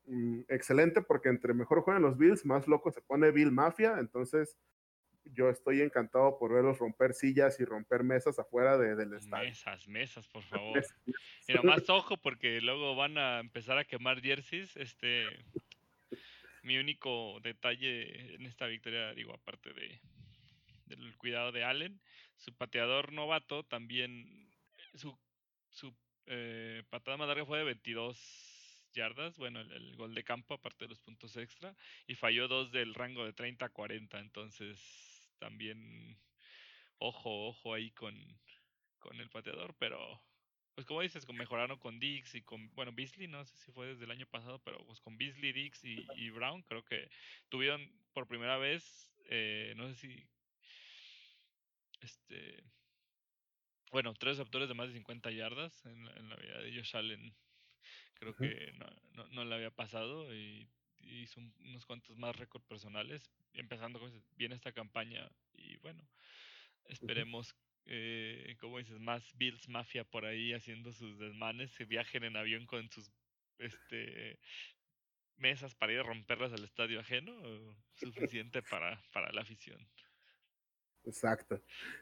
Mm, excelente, porque entre mejor juegan los Bills, más loco se pone Bill Mafia. Entonces, yo estoy encantado por verlos romper sillas y romper mesas afuera de, del estadio. Mesas, mesas, por favor. Mira, más ojo, porque luego van a empezar a quemar jerseys. Este, mi único detalle en esta victoria, digo, aparte de del cuidado de Allen, su pateador novato también, su, su eh, patada más larga fue de 22 yardas, bueno, el, gol de campo aparte de los puntos extra, y falló dos del rango de 30 a 40, entonces también ojo, ojo ahí con, con el pateador, pero pues como dices, mejoraron con Dix y con, bueno, Beasley, no sé si fue desde el año pasado, pero pues con Beasley, Dix y, y Brown, creo que tuvieron por primera vez, eh, no sé si este, bueno, tres receptores de más de 50 yardas en, en la vida de Josh Allen. Creo que no, no, no, le había pasado y, hizo unos cuantos más récords personales, empezando bien esta campaña. Y bueno, esperemos, eh, como dices, más Bills Mafia por ahí haciendo sus desmanes, se viajen en avión con sus este mesas para ir a romperlas al estadio ajeno, suficiente para, para la afición. Exacto.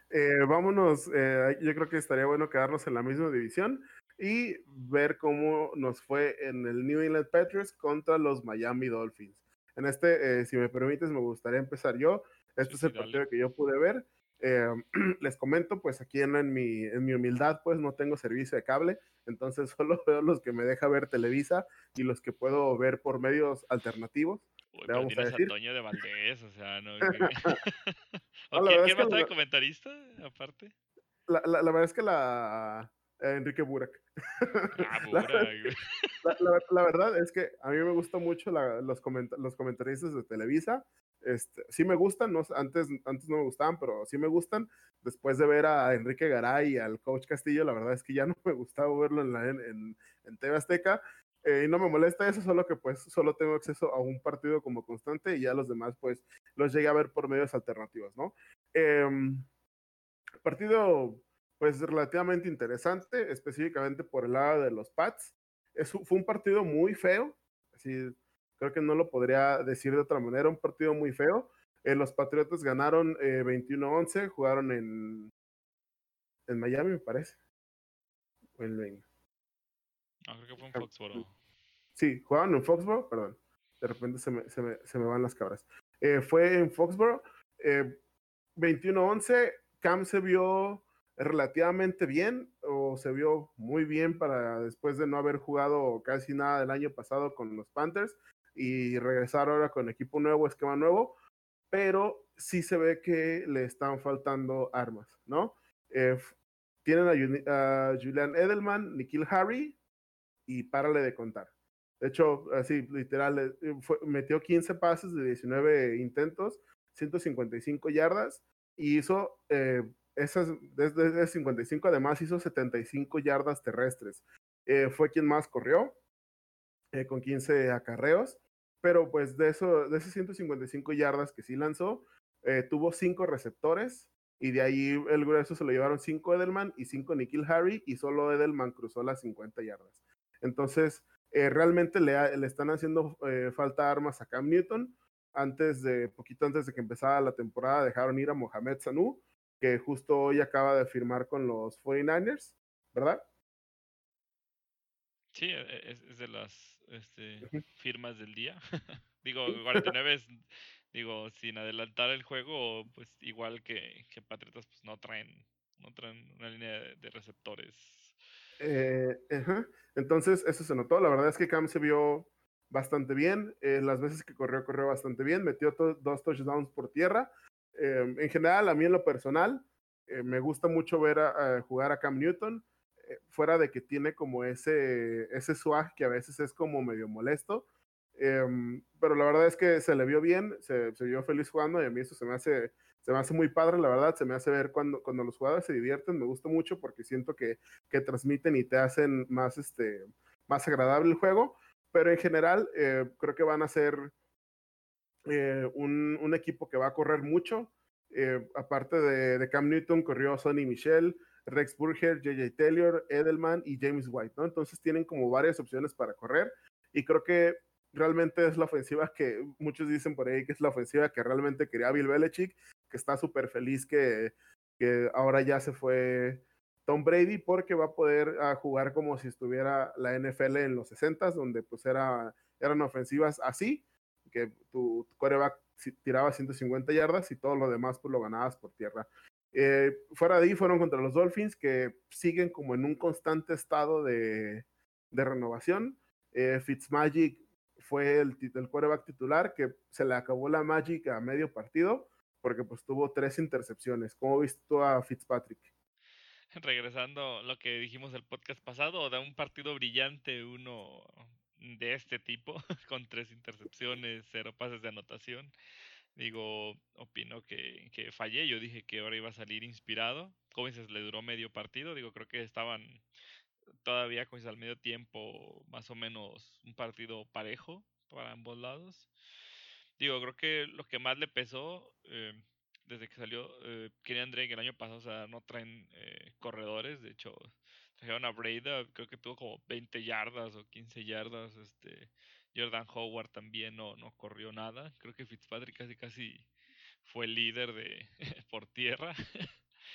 Eh, vámonos, eh, yo creo que estaría bueno quedarnos en la misma división y ver cómo nos fue en el New England Patriots contra los Miami Dolphins. En este, eh, si me permites, me gustaría empezar yo. Este es el partido que yo pude ver. Eh, les comento, pues aquí en, mi, en mi humildad, pues no tengo servicio de cable, entonces solo veo los que me deja ver Televisa y los que puedo ver por medios alternativos. Uy, pero a decir. Antonio de Valdés, o sea, no. ¿O quién, quién va a comentarista, aparte? La, la, la, verdad es que la Enrique Burak. Ah, Burak. La, verdad es que a mí me gustan mucho los, los comentaristas de Televisa. Este, sí me gustan, no, antes, antes no me gustaban, pero sí me gustan. Después de ver a Enrique Garay y al coach Castillo, la verdad es que ya no me gustaba verlo en, la, en, en TV Azteca. Eh, y no me molesta eso, solo que pues solo tengo acceso a un partido como constante y ya los demás pues los llegué a ver por medios alternativos, ¿no? Eh, partido pues relativamente interesante, específicamente por el lado de los Pats. Es, fue un partido muy feo, así, creo que no lo podría decir de otra manera, un partido muy feo. Eh, los Patriotas ganaron 21-11, jugaron en, en Miami, me parece. en, no, creo que fue en Foxboro. Sí, jugaban en Foxboro, perdón. De repente se me, se me, se me van las cabras. Eh, fue en Foxboro. Eh, 21-11. Cam se vio relativamente bien o se vio muy bien para después de no haber jugado casi nada del año pasado con los Panthers y regresar ahora con equipo nuevo, esquema nuevo, pero sí se ve que le están faltando armas, ¿no? Eh, tienen a, Julian Edelman, Nikhil Harry, y párale de contar. De hecho, así, literal, eh, metió 15 pases de 19 intentos, 155 yardas, y hizo, eh, esas, desde, 55 además hizo 75 yardas terrestres. Eh, fue quien más corrió, con 15 acarreos, pero pues de, eso, de esas 155 yardas que sí lanzó, tuvo 5 receptores, y de ahí el grueso se lo llevaron 5 Edelman y 5 Nikhil Harry, y solo Edelman cruzó las 50 yardas. Entonces, eh, realmente le, le, están haciendo eh, falta armas a Cam Newton. Antes de, poquito antes de que empezara la temporada, dejaron ir a Mohamed Sanu, que justo hoy acaba de firmar con los 49ers, ¿verdad? Sí, e, e, es, de las este, firmas del día. digo, 49 es, digo, sin adelantar el juego, pues igual que, que Patriotas, pues no traen, no traen una línea de receptores eh, Entonces, eso se notó. La verdad es que Cam se vio bastante bien. Eh, las veces que corrió, corrió bastante bien. Metió dos touchdowns por tierra. Eh, en general, a mí en lo personal, me gusta mucho ver a, jugar a Cam Newton. fuera de que tiene como ese, ese swag que a veces es como medio molesto. Pero la verdad es que se le vio bien, se, se vio feliz jugando y a mí eso se me hace se me hace muy padre, la verdad, se me hace ver cuando, cuando los jugadores se divierten, me gusta mucho porque siento que, que transmiten y te hacen más, este, más agradable el juego, pero en general eh, creo que van a ser eh, un, un, equipo que va a correr mucho, eh, aparte de, de, Cam Newton, corrió Sonny Michel, Rex Burger, JJ Taylor, Edelman y James White, ¿no? Entonces tienen como varias opciones para correr y creo que realmente es la ofensiva que muchos dicen por ahí que es la ofensiva que realmente quería Bill Belichick que está súper feliz que, que, ahora ya se fue Tom Brady porque va a poder ah, jugar como si estuviera la NFL en los 60 donde pues era, eran ofensivas así, que tu, tu coreback tiraba 150 yardas y todo lo demás pues lo ganabas por tierra. Eh, fuera de ahí fueron contra los Dolphins que siguen como en un constante estado de, de renovación. Eh, Fitzmagic fue el, el quarterback titular que se le acabó la Magic a medio partido porque pues tuvo tres intercepciones. ¿Cómo viste tú a Fitzpatrick? Regresando a lo que dijimos el podcast pasado, da un partido brillante uno de este tipo, con tres intercepciones, cero pases de anotación. Digo, opino que, que fallé. Yo dije que ahora iba a salir inspirado. Como dices, le duró medio partido. Digo, creo que estaban todavía, como al medio tiempo, más o menos un partido parejo para ambos lados. Digo, creo que lo que más le pesó eh, desde que salió eh, Kenny Drake el año pasado, o sea, no traen eh, corredores, de hecho, trajeron a Breda, creo que tuvo como 20 yardas o 15 yardas, este, Jordan Howard también no, no corrió nada, creo que Fitzpatrick casi casi fue el líder de por tierra.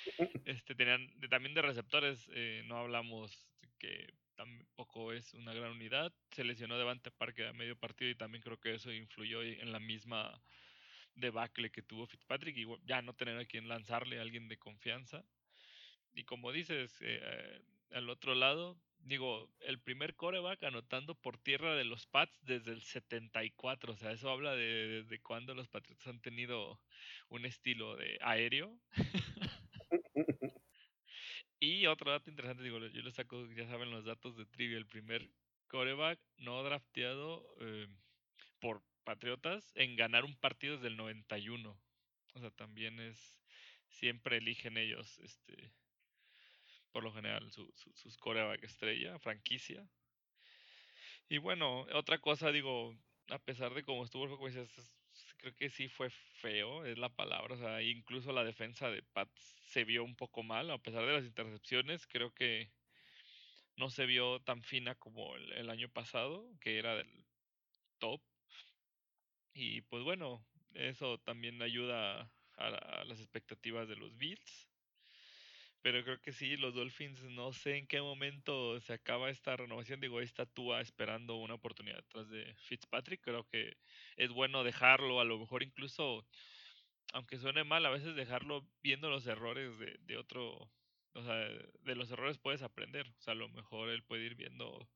este tenían también de receptores eh, no hablamos que tampoco es una gran unidad. Se lesionó Devante Parker a medio partido y también creo que eso influyó en la misma debacle que tuvo Fitzpatrick y ya no tener a quien lanzarle a alguien de confianza. Y como dices, eh, al otro lado, digo, el primer coreback anotando por tierra de los Pats desde el 74. O sea, eso habla de, de cuando los Patriots han tenido un estilo de aéreo. y otro dato interesante, digo, yo le saco, ya saben los datos de trivia, el primer coreback no drafteado eh, por Patriotas en ganar un partido desde el 91. O sea, también es, siempre eligen ellos, este, por lo general, su, sus coreback estrella, franquicia. Y bueno, otra cosa, digo, a pesar de cómo estuvo el juego, creo que sí fue feo, es la palabra. O sea, incluso la defensa de Pats se vio un poco mal, a pesar de las intercepciones, creo que no se vio tan fina como el, año pasado, que era del top. Y pues bueno, eso también ayuda a las expectativas de los Bills. Pero creo que sí, los Dolphins, no sé en qué momento se acaba esta renovación. Digo, ahí está Tua esperando una oportunidad detrás de Fitzpatrick. Creo que es bueno dejarlo, a lo mejor incluso, aunque suene mal, a veces dejarlo viendo los errores de, de otro. O sea, de los errores puedes aprender. O sea, a lo mejor él puede ir viendo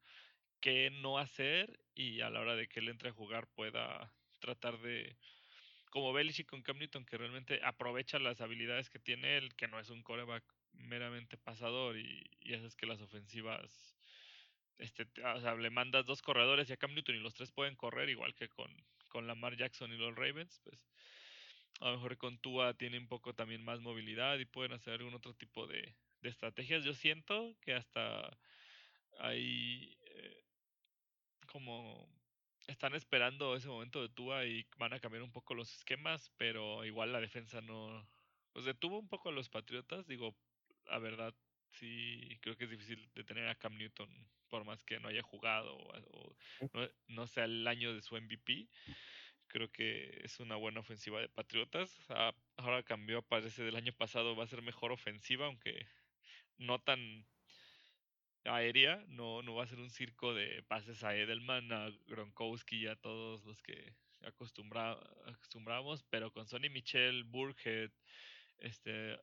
qué no hacer y a la hora de que él entre a jugar pueda tratar de como Belichick con Cam Newton, que realmente aprovecha las habilidades que tiene él, que no es un coreback meramente pasador y, y haces que las ofensivas este, o sea, le mandas dos corredores y a Cam Newton y los tres pueden correr igual que con, con Lamar Jackson y los Ravens, pues a lo mejor con Tua tiene un poco también más movilidad y pueden hacer algún otro tipo de, de estrategias. Yo siento que hasta hay eh, como están esperando ese momento de Tua y van a cambiar un poco los esquemas, pero igual la defensa no, pues detuvo un poco a los Patriotas, digo, la verdad, sí, creo que es difícil detener a Cam Newton por más que no haya jugado o, no, sea el año de su MVP. Creo que es una buena ofensiva de Patriotas. Ah, ahora cambió, parece del año pasado, va a ser mejor ofensiva, aunque no tan aérea, no, no va a ser un circo de pases a Edelman, a Gronkowski y a todos los que acostumbramos, pero con Sonny Michel, Burkhead, este,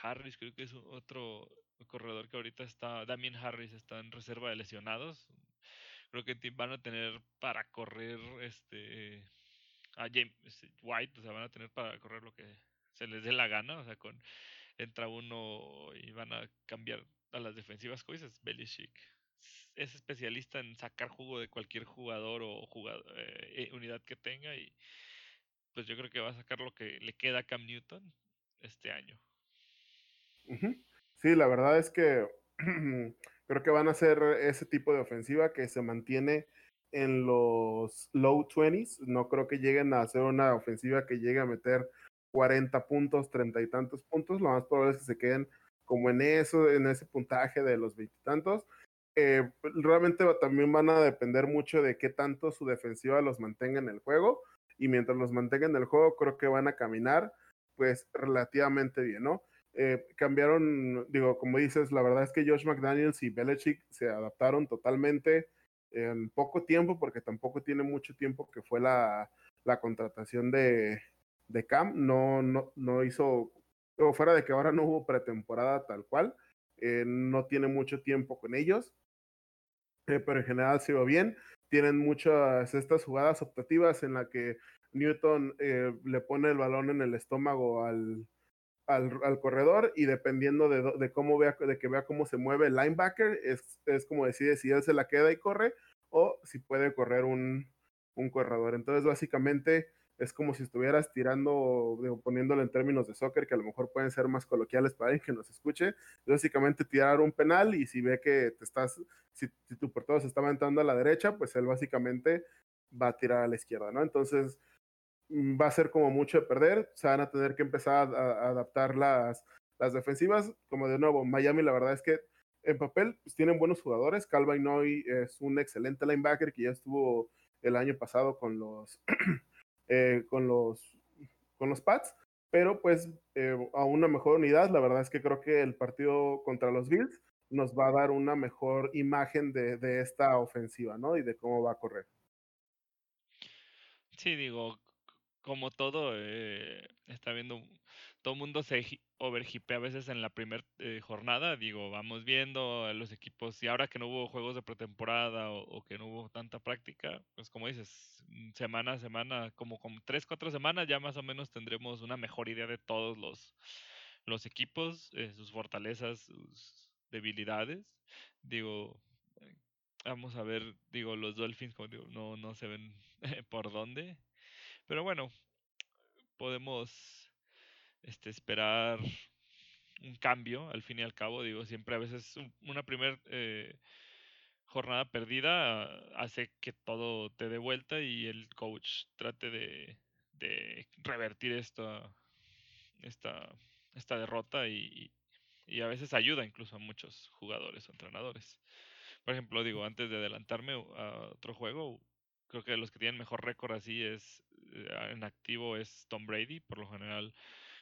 Harris, creo que es otro corredor que ahorita está, Damien Harris está en reserva de lesionados. Creo que van a tener para correr este a James este, White, o sea, van a tener para correr lo que se les dé la gana, o sea, con entra uno y van a cambiar a las defensivas cosas. Belichick es especialista en sacar jugo de cualquier jugador o eh, unidad que tenga y pues yo creo que va a sacar lo que le queda a Cam Newton este año. Sí, la verdad es que creo que van a ser ese tipo de ofensiva que se mantiene en los low 20s. No creo que lleguen a hacer una ofensiva que llegue a meter 40 puntos, 30 y tantos puntos. Lo más probable es que se queden como en eso, en ese puntaje de los veintitantos. Eh, realmente también van a depender mucho de qué tanto su defensiva los mantenga en el juego. Y mientras los mantenga en el juego, creo que van a caminar pues relativamente bien, ¿no? Eh, cambiaron, digo, como dices, la verdad es que Josh McDaniels y Belichick se adaptaron totalmente en poco tiempo, porque tampoco tiene mucho tiempo que fue la, la contratación de, de Cam. No, no, no hizo, o fuera de que ahora no hubo pretemporada tal cual, eh, no tiene mucho tiempo con ellos, eh, pero en general se va bien. Tienen muchas estas jugadas optativas en la que Newton le pone el balón en el estómago al, al, corredor y dependiendo de, cómo vea, de que vea cómo se mueve el linebacker, es, es, como decide si él se la queda y corre o si puede correr un, un corredor. Entonces, básicamente es como si estuvieras tirando, poniéndolo en términos de soccer, que a lo mejor pueden ser más coloquiales para alguien que nos escuche. Básicamente tirar un penal y si ve que te estás, si, si tu portero se está aventando a la derecha, pues él básicamente va a tirar a la izquierda, ¿no? Entonces, va a ser como mucho de perder, se van a tener que empezar a, adaptar las, las defensivas, como de nuevo, Miami la verdad es que en papel pues, tienen buenos jugadores, Calvin Noy es un excelente linebacker que ya estuvo el año pasado con los, eh, con los, con los Pats, pero pues eh, a una mejor unidad, la verdad es que creo que el partido contra los Bills nos va a dar una mejor imagen de, de esta ofensiva, ¿no? Y de cómo va a correr. Sí, digo, como todo, eh, está viendo, todo mundo se overhipea a veces en la primera eh, jornada. Digo, vamos viendo a los equipos y ahora que no hubo juegos de pretemporada o, que no hubo tanta práctica, pues como dices, mm, semana a semana, como con tres, cuatro semanas ya más o menos tendremos una mejor idea de todos los, los equipos, eh, sus fortalezas, sus debilidades. Digo, vamos a ver, digo, los Dolphins, como digo, no, no se ven por dónde. Pero bueno, podemos este, esperar un cambio al fin y al cabo. Digo, siempre a veces una primera eh, jornada perdida hace que todo te dé vuelta y el coach trate de, revertir esta, esta, derrota y, y, a veces ayuda incluso a muchos jugadores o entrenadores. Por ejemplo, digo, antes de adelantarme a otro juego, creo que los que tienen mejor récord así es en activo es Tom Brady, por lo general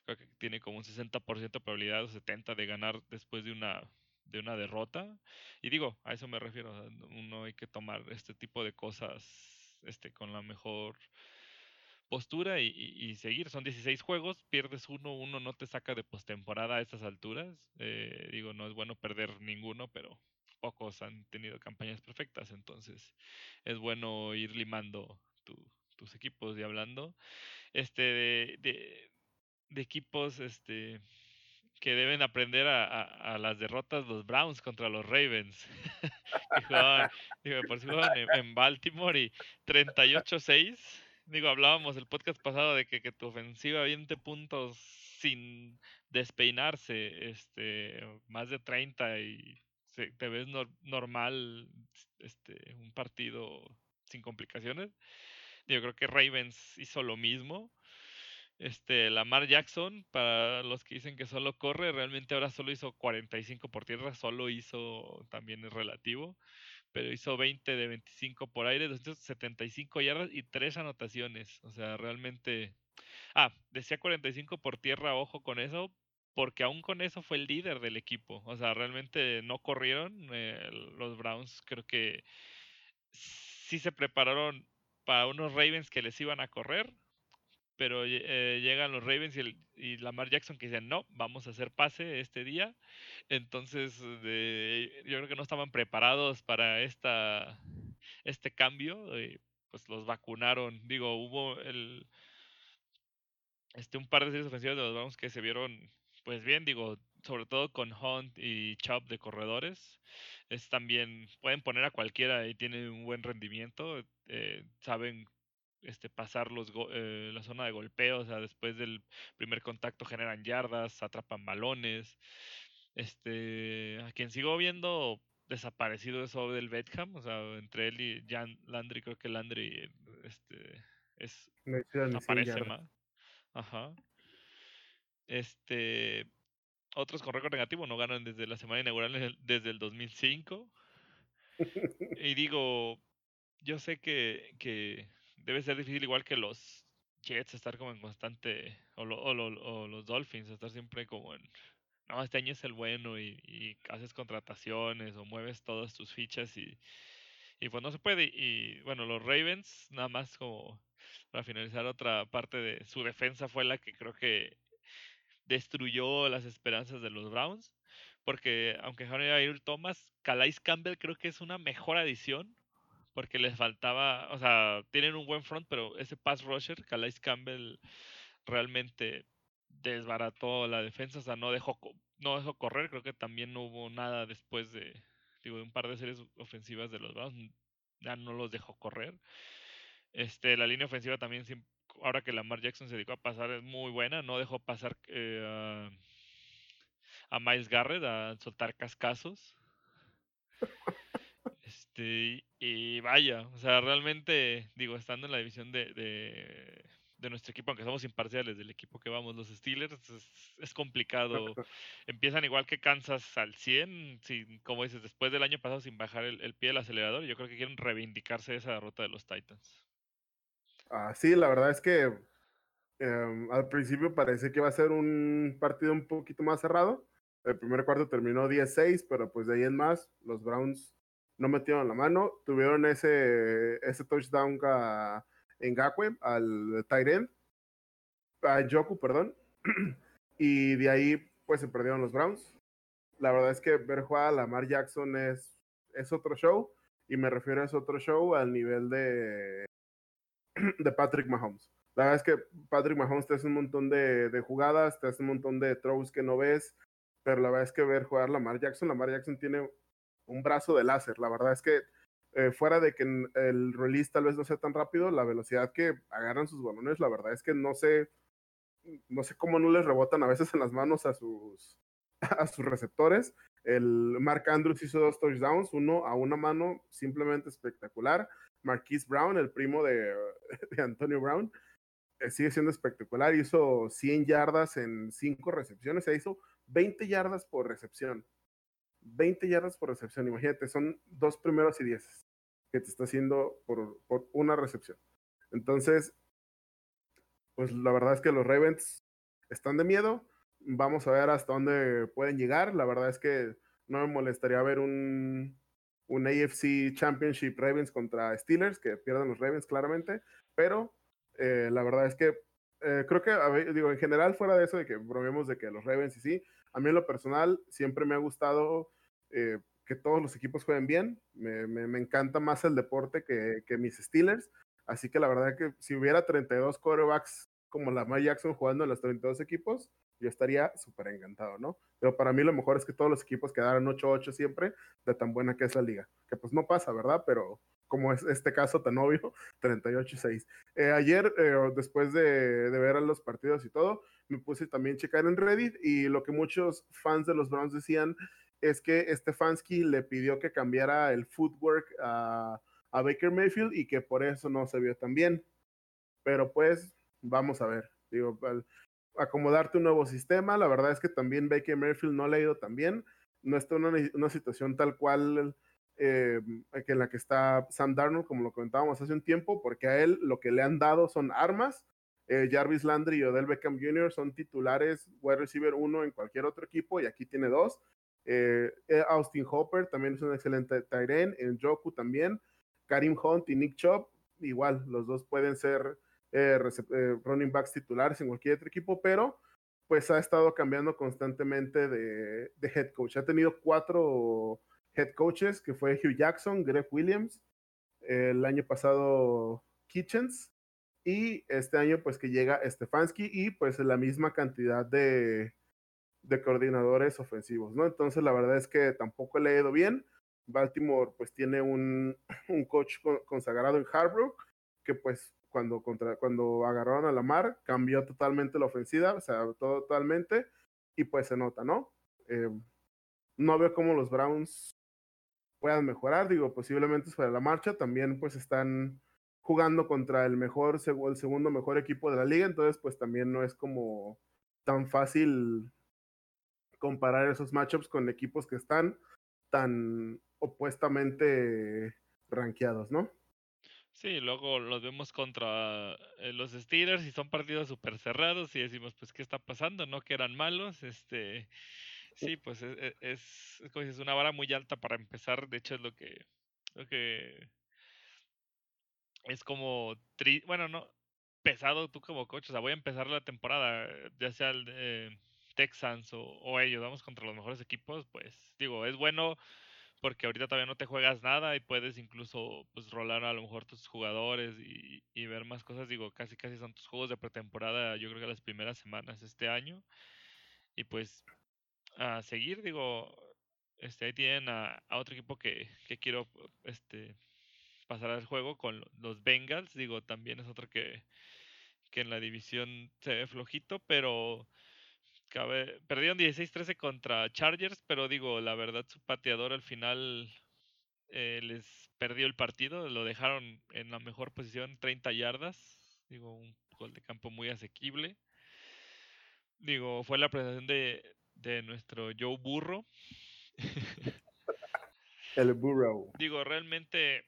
creo que tiene como un 60% de probabilidad o 70 de ganar después de una de una derrota. Y digo, a eso me refiero, uno hay que tomar este tipo de cosas este con la mejor postura y, seguir. Son 16 juegos, pierdes uno, uno no te saca de postemporada a estas alturas. Eh, digo, no es bueno perder ninguno, pero pocos han tenido campañas perfectas, entonces es bueno ir limando tus equipos y hablando este de, de, equipos este que deben aprender a, las derrotas los Browns contra los Ravens. que jugaban, por en, Baltimore y 38-6. Digo, hablábamos el podcast pasado de que, que tu ofensiva viente puntos sin despeinarse, este, más de 30 y te ves normal este, un partido sin complicaciones. Yo creo que Ravens hizo lo mismo. Este, Lamar Jackson, para los que dicen que solo corre, realmente ahora solo hizo 45 por tierra, solo hizo, también es relativo, pero hizo 20 de 25 por aire, 275 yardas y 3 anotaciones. O sea, realmente... Ah, decía 45 por tierra, ojo con eso, porque aún con eso fue el líder del equipo. O sea, realmente no corrieron. Eh, los Browns creo que sí se prepararon para unos Ravens que les iban a correr, pero eh, llegan los Ravens y, Lamar Jackson que dicen, no, vamos a hacer pase este día. Entonces, yo creo que no estaban preparados para esta, este cambio. Pues los vacunaron. Digo, hubo el, este, un par de series ofensivas de los Browns que se vieron pues bien, digo, sobre todo con Hunt y Chubb de corredores, es también, pueden poner a cualquiera y tienen un buen rendimiento, eh, saben este, pasar los eh, la zona de golpeo, o sea, después del primer contacto generan yardas, atrapan balones. Este, a quien sigo viendo desaparecido es del Bedham, o sea, entre él y Jan Landry, creo que Landry este, es, aparece más. Ajá. Este, otros con récord negativo no ganan desde la semana inaugural desde el 2005. y digo, yo sé que, que debe ser difícil igual que los Jets estar como en constante, o, o, los Dolphins, estar siempre como en, no, este año es el bueno y, y, haces contrataciones o mueves todas tus fichas y, y pues no se puede. Y bueno, los Ravens, nada más como para finalizar otra parte de su defensa fue la que creo que destruyó las esperanzas de los Browns. Porque aunque a ir Thomas, Calais Campbell creo que es una mejor adición. Porque les faltaba, o sea, tienen un buen front, pero ese pass rusher, Calais Campbell realmente desbarató la defensa, o sea, no dejó, no dejó correr, creo que también no hubo nada después de, digo, de un par de series ofensivas de los Browns, ya no los dejó correr. Este, la línea ofensiva también ahora que Lamar Jackson se dedicó a pasar, es muy buena. No dejó pasar eh, a, Miles Garrett a soltar cascazos. Este, y vaya, o sea, realmente, digo, estando en la división de, de, nuestro equipo, aunque somos imparciales del equipo que vamos, los Steelers, es, complicado. Empiezan igual que Kansas al 100, sin, como dices, después del año pasado sin bajar el, el pie del acelerador. Yo creo que quieren reivindicarse de esa derrota de los Titans. Ah, sí, la verdad es que em, al principio parece que va a ser un partido un poquito más cerrado. El primer cuarto terminó 10-6, pero pues de ahí en más, los Browns no metieron la mano. Tuvieron ese, ese touchdown a, en Gakwe, al end, a Joku, perdón. y de ahí, pues se perdieron los Browns. La verdad es que ver jugar a Lamar Jackson es, es otro show. Y me refiero a ese otro show al nivel de, de Patrick Mahomes. La verdad es que Patrick Mahomes te hace un montón de, de, jugadas, te hace un montón de throws que no ves, pero la verdad es que ver jugar Lamar Jackson, Lamar Jackson tiene un brazo de láser. La verdad es que eh, fuera de que el release tal vez no sea tan rápido, la velocidad que agarran sus balones, la verdad es que no sé, no sé cómo no les rebotan a veces en las manos a sus, a sus receptores. El Mark Andrews hizo dos touchdowns, uno a una mano simplemente espectacular. Marquise Brown, el primo de, de Antonio Brown, eh, sigue siendo espectacular. Hizo 100 yardas en 5 recepciones, se hizo 20 yardas por recepción. 20 yardas por recepción, imagínate, son dos primeros y 10 que te está haciendo por, por una recepción. Entonces, pues la verdad es que los Ravens están de miedo. Vamos a ver hasta dónde pueden llegar. La verdad es que no me molestaría ver un, un AFC Championship Ravens contra Steelers, que pierdan los Ravens claramente, pero eh, la verdad es que eh, creo que, digo, en general, fuera de eso de que probemos de que los Ravens y sí, a mí en lo personal siempre me ha gustado eh, que todos los equipos jueguen bien. Me, me, encanta más el deporte que, que, mis Steelers. Así que la verdad que si hubiera 32 quarterbacks como la Mike Jackson jugando en los 32 equipos, yo estaría súper encantado, ¿no? Pero para mí lo mejor es que todos los equipos quedaran 8-8 siempre, de tan buena que es la liga. Que pues no pasa, ¿verdad? Pero como es este caso tan obvio, 38-6. Eh, ayer, eh, después de, ver los partidos y todo, me puse también a checar en Reddit y lo que muchos fans de los Browns decían es que Stefanski le pidió que cambiara el footwork a, a Baker Mayfield y que por eso no se vio tan bien. Pero pues, vamos a ver. Digo, acomodarte un nuevo sistema, la verdad es que también Baker Mayfield no le ha ido tan bien. No está en una, una situación tal cual eh, que en la que está Sam Darnold, como lo comentábamos hace un tiempo, porque a él lo que le han dado son armas. Eh, Jarvis Landry y Odell Beckham Jr. son titulares wide receiver uno en cualquier otro equipo y aquí tiene dos. Eh, eh Austin Hopper también es un excelente tight end, en Joku también. Karim Hunt y Nick Chubb, igual, los dos pueden ser eh, running backs titulares en cualquier otro equipo, pero pues ha estado cambiando constantemente de, head coach. Ha tenido cuatro head coaches, que fue Hugh Jackson, Greg Williams, el año pasado Kitchens, y este año pues que llega Stefanski y pues la misma cantidad de, de coordinadores ofensivos, ¿no? Entonces la verdad es que tampoco le ha ido bien. Baltimore pues tiene un, un coach consagrado en Harbrook, que pues cuando, contra, cuando agarraron a la mar cambió totalmente la ofensiva, o sea, totalmente, y pues se nota, ¿no? Eh, no veo cómo los Browns puedan mejorar, digo, posiblemente sobre la marcha, también pues están jugando contra el mejor, el segundo mejor equipo de la liga, entonces pues también no es como tan fácil comparar esos matchups con equipos que están tan opuestamente rankeados, ¿no? Sí, luego los vemos contra eh, los Steelers y son partidos súper cerrados y decimos, pues, ¿qué está pasando? ¿No? Que eran malos, este... Sí, pues e, e, es, es, es, una vara muy alta para empezar. De hecho, es lo que, lo que es como, tri bueno, no, pesado tú como coach. O sea, voy a empezar la temporada, ya sea el de Texans o, o ellos, vamos contra los mejores equipos. Pues digo, es bueno porque ahorita todavía no te juegas nada y puedes incluso pues rolar a lo mejor tus jugadores y, y, ver más cosas. Digo, casi casi son tus juegos de pretemporada, yo creo que las primeras semanas este año. Y pues a seguir, digo, este, ahí tienen a, a otro equipo que, que, quiero este, pasar al juego con los Bengals, digo, también es otro que, que en la división se ve flojito, pero cabe, perdieron 16-13 contra Chargers, pero digo, la verdad su pateador al final eh, les perdió el partido, lo dejaron en la mejor posición, 30 yardas, digo, un gol de campo muy asequible. Digo, fue la presentación de, de nuestro Joe Burro. El Burro. Digo, realmente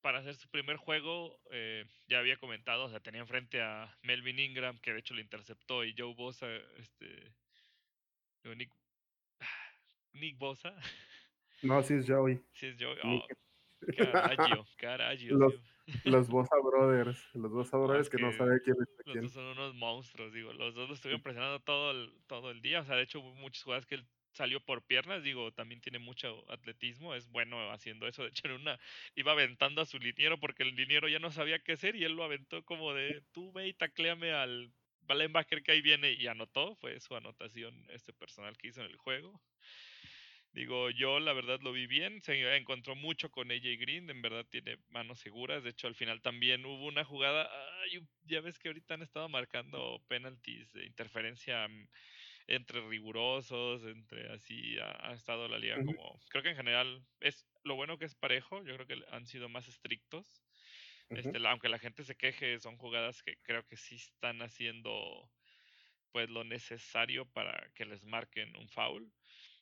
para hacer su primer juego, eh, ya había comentado, o sea, tenía enfrente a Melvin Ingram, que de hecho lo interceptó, y Joe Bosa, este. Nick, Nick Bosa. No, sí es Joey. Sí es Joey. Oh, Carajo, carajo. Los, los Bosa Brothers, los Bosa Brothers que no saben quién es quién. Los dos son unos monstruos, digo, los dos lo estuvieron presionando todo el, todo el día, o sea, de hecho muchas jugadas que él salió por piernas, digo, también tiene mucho atletismo, es bueno haciendo eso, de hecho en una iba aventando a su liniero porque el liniero ya no sabía qué hacer y él lo aventó como de, tú ve y tacléame al linebacker que ahí viene y anotó, fue su anotación este personal que hizo en el juego. Digo, yo la verdad lo vi bien, se encontró mucho con AJ Green, en verdad tiene manos seguras, de hecho al final también hubo una jugada, ya ves que ahorita han estado marcando penalties de interferencia mm, entre rigurosos, entre así ha, estado la liga como, creo que en general es lo bueno que es parejo, yo creo que han sido más estrictos, este, aunque la gente se queje, son jugadas que creo que sí están haciendo pues lo necesario para que les marquen un foul.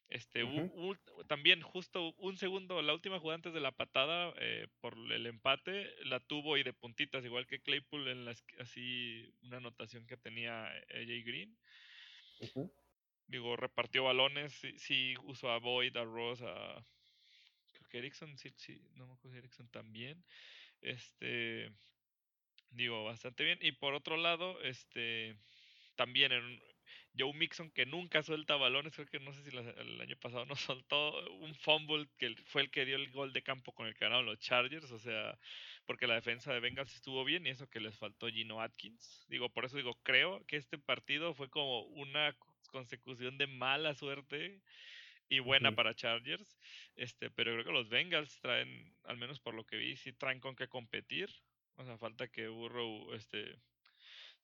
Este, también justo un segundo, la última jugada antes de la patada eh, por el empate, la tuvo y de puntitas, igual que Claypool en las, así una anotación que tenía AJ Green. Digo, repartió balones, sí, sí, usó a Boyd, a Ross, a creo que Erickson, sí, sí, no me acuerdo Erickson también. Este, digo, bastante bien. Y por otro lado, este, también en, Joe Mixon que nunca suelta balones, creo que no sé si el año pasado no soltó un fumble que fue el que dio el gol de campo con el que ganaron los Chargers, o sea, porque la defensa de Bengals estuvo bien y eso que les faltó Gino Atkins. Digo, por eso digo, creo que este partido fue como una consecución de mala suerte y buena para Chargers, este, pero creo que los Bengals traen, al menos por lo que vi, sí traen con qué competir. O sea, falta que Burrow este,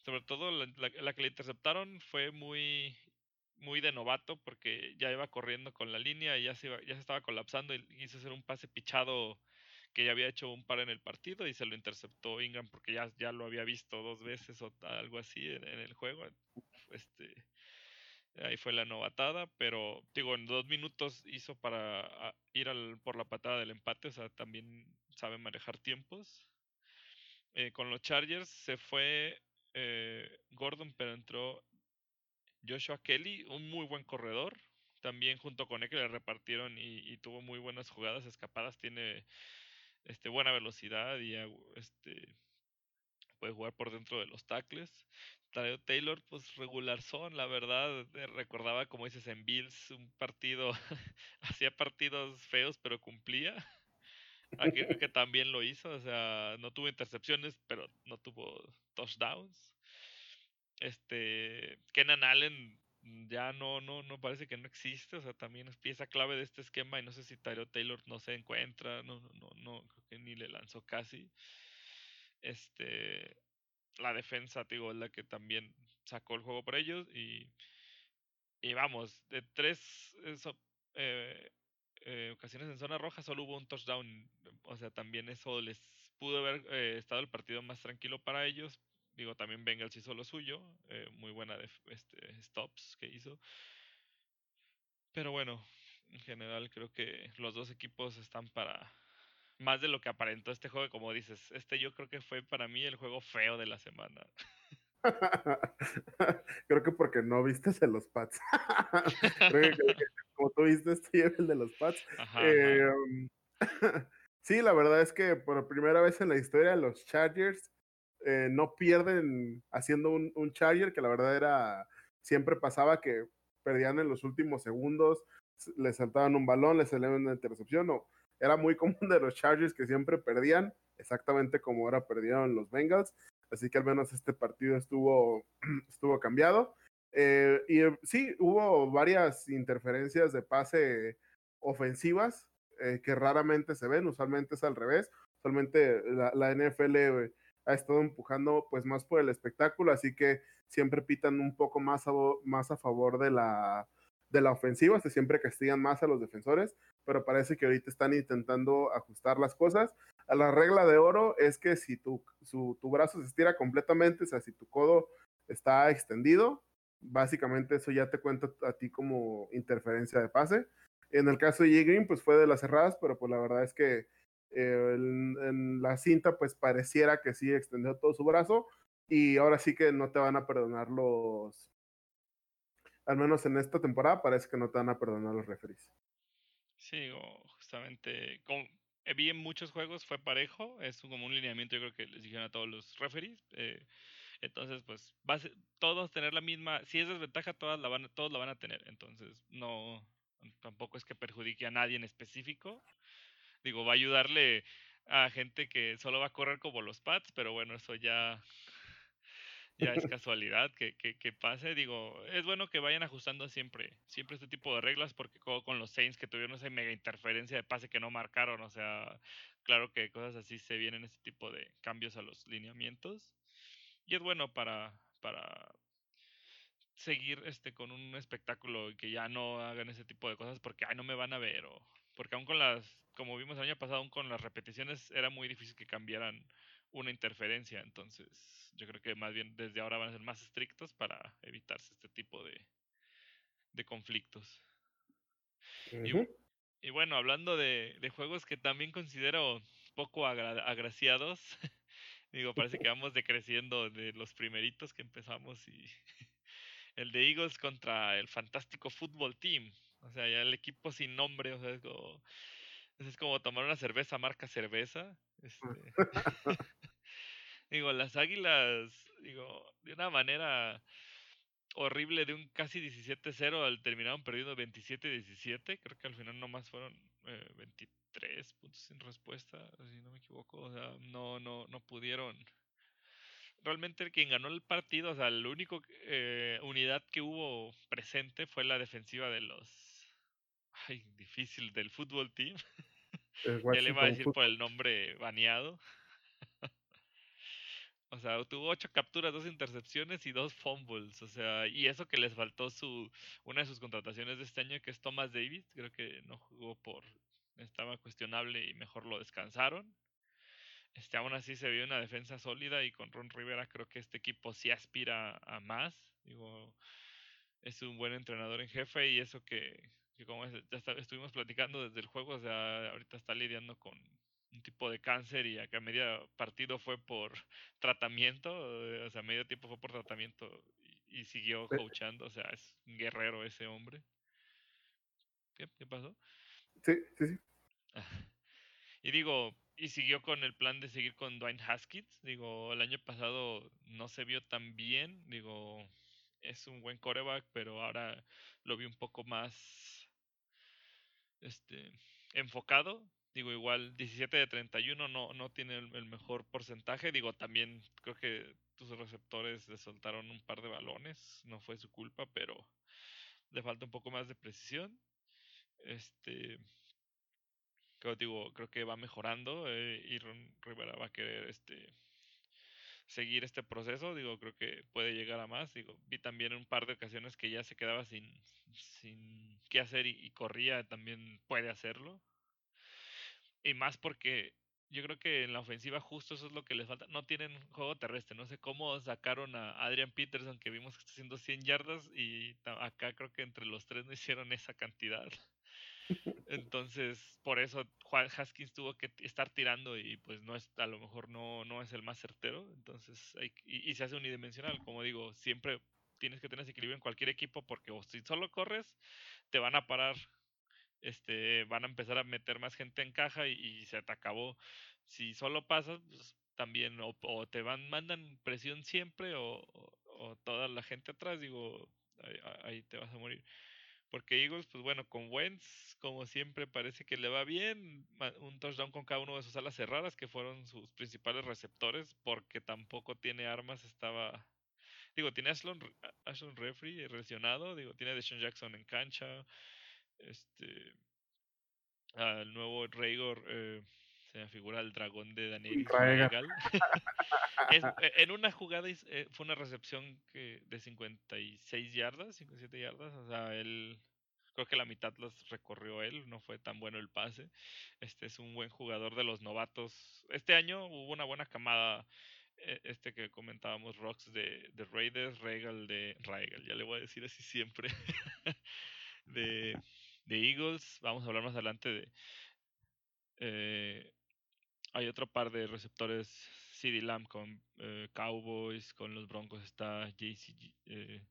sobre todo la, que le interceptaron fue muy muy de novato porque ya iba corriendo con la línea y ya se, ya se estaba colapsando y quiso hacer un pase pichado que ya había hecho un par en el partido y se lo interceptó Ingram porque ya, ya lo había visto dos veces o algo así en, el juego. Este, ahí fue la novatada, pero digo, en dos minutos hizo para ir al, por la patada del empate, o sea, también sabe manejar tiempos. Eh, con los Chargers se fue eh, Gordon, pero entró Joshua Kelly, un muy buen corredor. También junto con él que le repartieron y, tuvo muy buenas jugadas escapadas. Tiene este, buena velocidad y este, puede jugar por dentro de los tackles. Taylor, pues regular son, la verdad. Eh, recordaba, como dices, en Bills, un partido, hacía partidos feos, pero cumplía. Aquí creo que también lo hizo, o sea, no tuvo intercepciones, pero no tuvo touchdowns. Este, Kenan Allen ya no, no, no parece que no existe, o sea, también es pieza clave de este esquema y no sé si Tyrell Taylor no se encuentra, no, no, no, no, creo que ni le lanzó casi. Este, la defensa, digo, es la que también sacó el juego por ellos y, y vamos, de tres eso, eh, eh, ocasiones en zona roja solo hubo un touchdown. O sea, también eso les pudo haber eh, estado el partido más tranquilo para ellos. Digo, también Bengals hizo lo suyo. Eh, muy buena de, este, stops que hizo. Pero bueno, en general creo que los dos equipos están para más de lo que aparentó este juego. Como dices, este yo creo que fue para mí el juego feo de la semana. Creo que porque no viste el los Pats. Creo que, como tú viste este el de los Pats. Em, sí, la verdad es que por primera vez en la historia los Chargers eh, no pierden haciendo un, Charger, que la verdad era, siempre pasaba que perdían en los últimos segundos, les saltaban un balón, les salían una intercepción, o era muy común de los Chargers que siempre perdían, exactamente como ahora perdieron los Bengals. Así que al menos este partido estuvo, estuvo cambiado. Eh, y eh, sí, hubo varias interferencias de pase ofensivas eh, que raramente se ven, usualmente es al revés. Usualmente la, NFL ha estado empujando pues más por el espectáculo, así que siempre pitan un poco más a, más a favor de la, de la ofensiva, se siempre castigan más a los defensores, pero parece que ahorita están intentando ajustar las cosas la regla de oro es que si tu, tu brazo se estira completamente, o sea, si tu codo está extendido, básicamente eso ya te cuenta a ti como interferencia de pase. En el caso de J. Green, pues fue de las cerradas, pero pues la verdad es que eh, en, la cinta pues pareciera que sí extendió todo su brazo y ahora sí que no te van a perdonar los, al menos en esta temporada parece que no te van a perdonar los referees. Sí, justamente, con, eh, vi en muchos juegos fue parejo, es como un lineamiento yo creo que les dijeron a todos los referees. Eh, entonces, pues, va todos tener la misma, si es desventaja, todas la van, todos la van a tener. Entonces, no, tampoco es que perjudique a nadie en específico. Digo, va a ayudarle a gente que solo va a correr como los Pats, pero bueno, eso ya ya es casualidad que, que, pase. Digo, es bueno que vayan ajustando siempre, siempre este tipo de reglas, porque con los Saints que tuvieron esa mega interferencia de pase que no marcaron, o sea, claro que cosas así se vienen este tipo de cambios a los lineamientos. Y es bueno para, para seguir este con un espectáculo y que ya no hagan ese tipo de cosas porque ay no me van a ver o porque aún con las como vimos el año pasado aún con las repeticiones era muy difícil que cambiaran una interferencia entonces yo creo que más bien desde ahora van a ser más estrictos para evitarse este tipo de, de conflictos. y, bueno, hablando de, de, juegos que también considero poco agraciados, digo, parece que vamos decreciendo de los primeritos que empezamos y el de Eagles contra el fantástico Football Team. O sea, ya el equipo sin nombre, o sea, es como, es como tomar una cerveza marca cerveza. Este, Digo, las águilas, digo, de una manera horrible de un casi 17-0 terminaron perdiendo 27-17. Creo que al final nomás fueron 23 eh, puntos sin respuesta, si no me equivoco. O sea, no, no, no pudieron. Realmente quien ganó el partido, o sea, la única eh, unidad que hubo presente fue la defensiva de los. Ay, difícil, del fútbol team. ya le iba a decir por el nombre baneado. O sea, tuvo ocho capturas, dos intercepciones y dos fumbles. O sea, y eso que les faltó su una de sus contrataciones de este año, que es Thomas Davis. Creo que no jugó por. Estaba cuestionable y mejor lo descansaron. Este, aún así se vio una defensa sólida y con Ron Rivera creo que este equipo sí aspira a más. Digo, es un buen entrenador en jefe y eso que, que como ya estuvimos platicando desde el juego, o sea, ahorita está lidiando con un tipo de cáncer y acá medio partido fue por tratamiento, o sea, medio tiempo fue por tratamiento y, siguió coachando, o sea, es un guerrero ese hombre. ¿Qué, ¿Qué pasó? Sí, sí, sí. Y digo, y siguió con el plan de seguir con Dwayne Haskins. Digo, el año pasado no se vio tan bien. Digo, es un buen coreback, pero ahora lo vi un poco más este enfocado. Digo, igual 17 de 31 no, no tiene el, mejor porcentaje. Digo, también creo que tus receptores le soltaron un par de balones. No fue su culpa, pero le falta un poco más de precisión. Este. Creo, digo, creo que va mejorando eh, y Ron Rivera va a querer este seguir este proceso, digo, creo que puede llegar a más, digo, vi también un par de ocasiones que ya se quedaba sin, sin qué hacer y corría, también puede hacerlo, y más porque yo creo que en la ofensiva justo eso es lo que les falta. No tienen juego terrestre. No sé cómo sacaron a Adrian Peterson que vimos que está haciendo 100 yardas y acá creo que entre los tres no hicieron esa cantidad. Entonces, por eso Juan Haskins tuvo que estar tirando y pues no es, a lo mejor no, no es el más certero. Entonces, y, se hace unidimensional. Como digo, siempre tienes que tener ese equilibrio en cualquier equipo porque o si solo corres, te van a parar este, van a empezar a meter más gente en caja y, se te acabó. Si solo pasas, pues también, o, te van, mandan presión siempre, o, toda la gente atrás, digo, ahí, te vas a morir. Porque Eagles, pues bueno, con Wentz, como siempre, parece que le va bien. Un touchdown con cada uno de sus alas cerradas, que fueron sus principales receptores, porque tampoco tiene armas, estaba... Digo, tiene Ashlon, Ashlon Refree lesionado, digo, tiene Deshaun Jackson en cancha, este. Al nuevo Rhaegar eh, se me figura el dragón de Daniel e, en una jugada eh, fue una recepción que de 56 yardas, 57 yardas. O sea, él. Creo que la mitad los recorrió él, no fue tan bueno el pase. Este es un buen jugador de los novatos. Este año hubo una buena camada eh, este que comentábamos, Rocks de, de Raiders, Regal de Regal, ya le voy a decir así siempre, de, de Eagles. Vamos a hablar más adelante de... Eh, hay otro par de receptores CD Lamb con eh, Cowboys, con los Broncos está JC... Eh,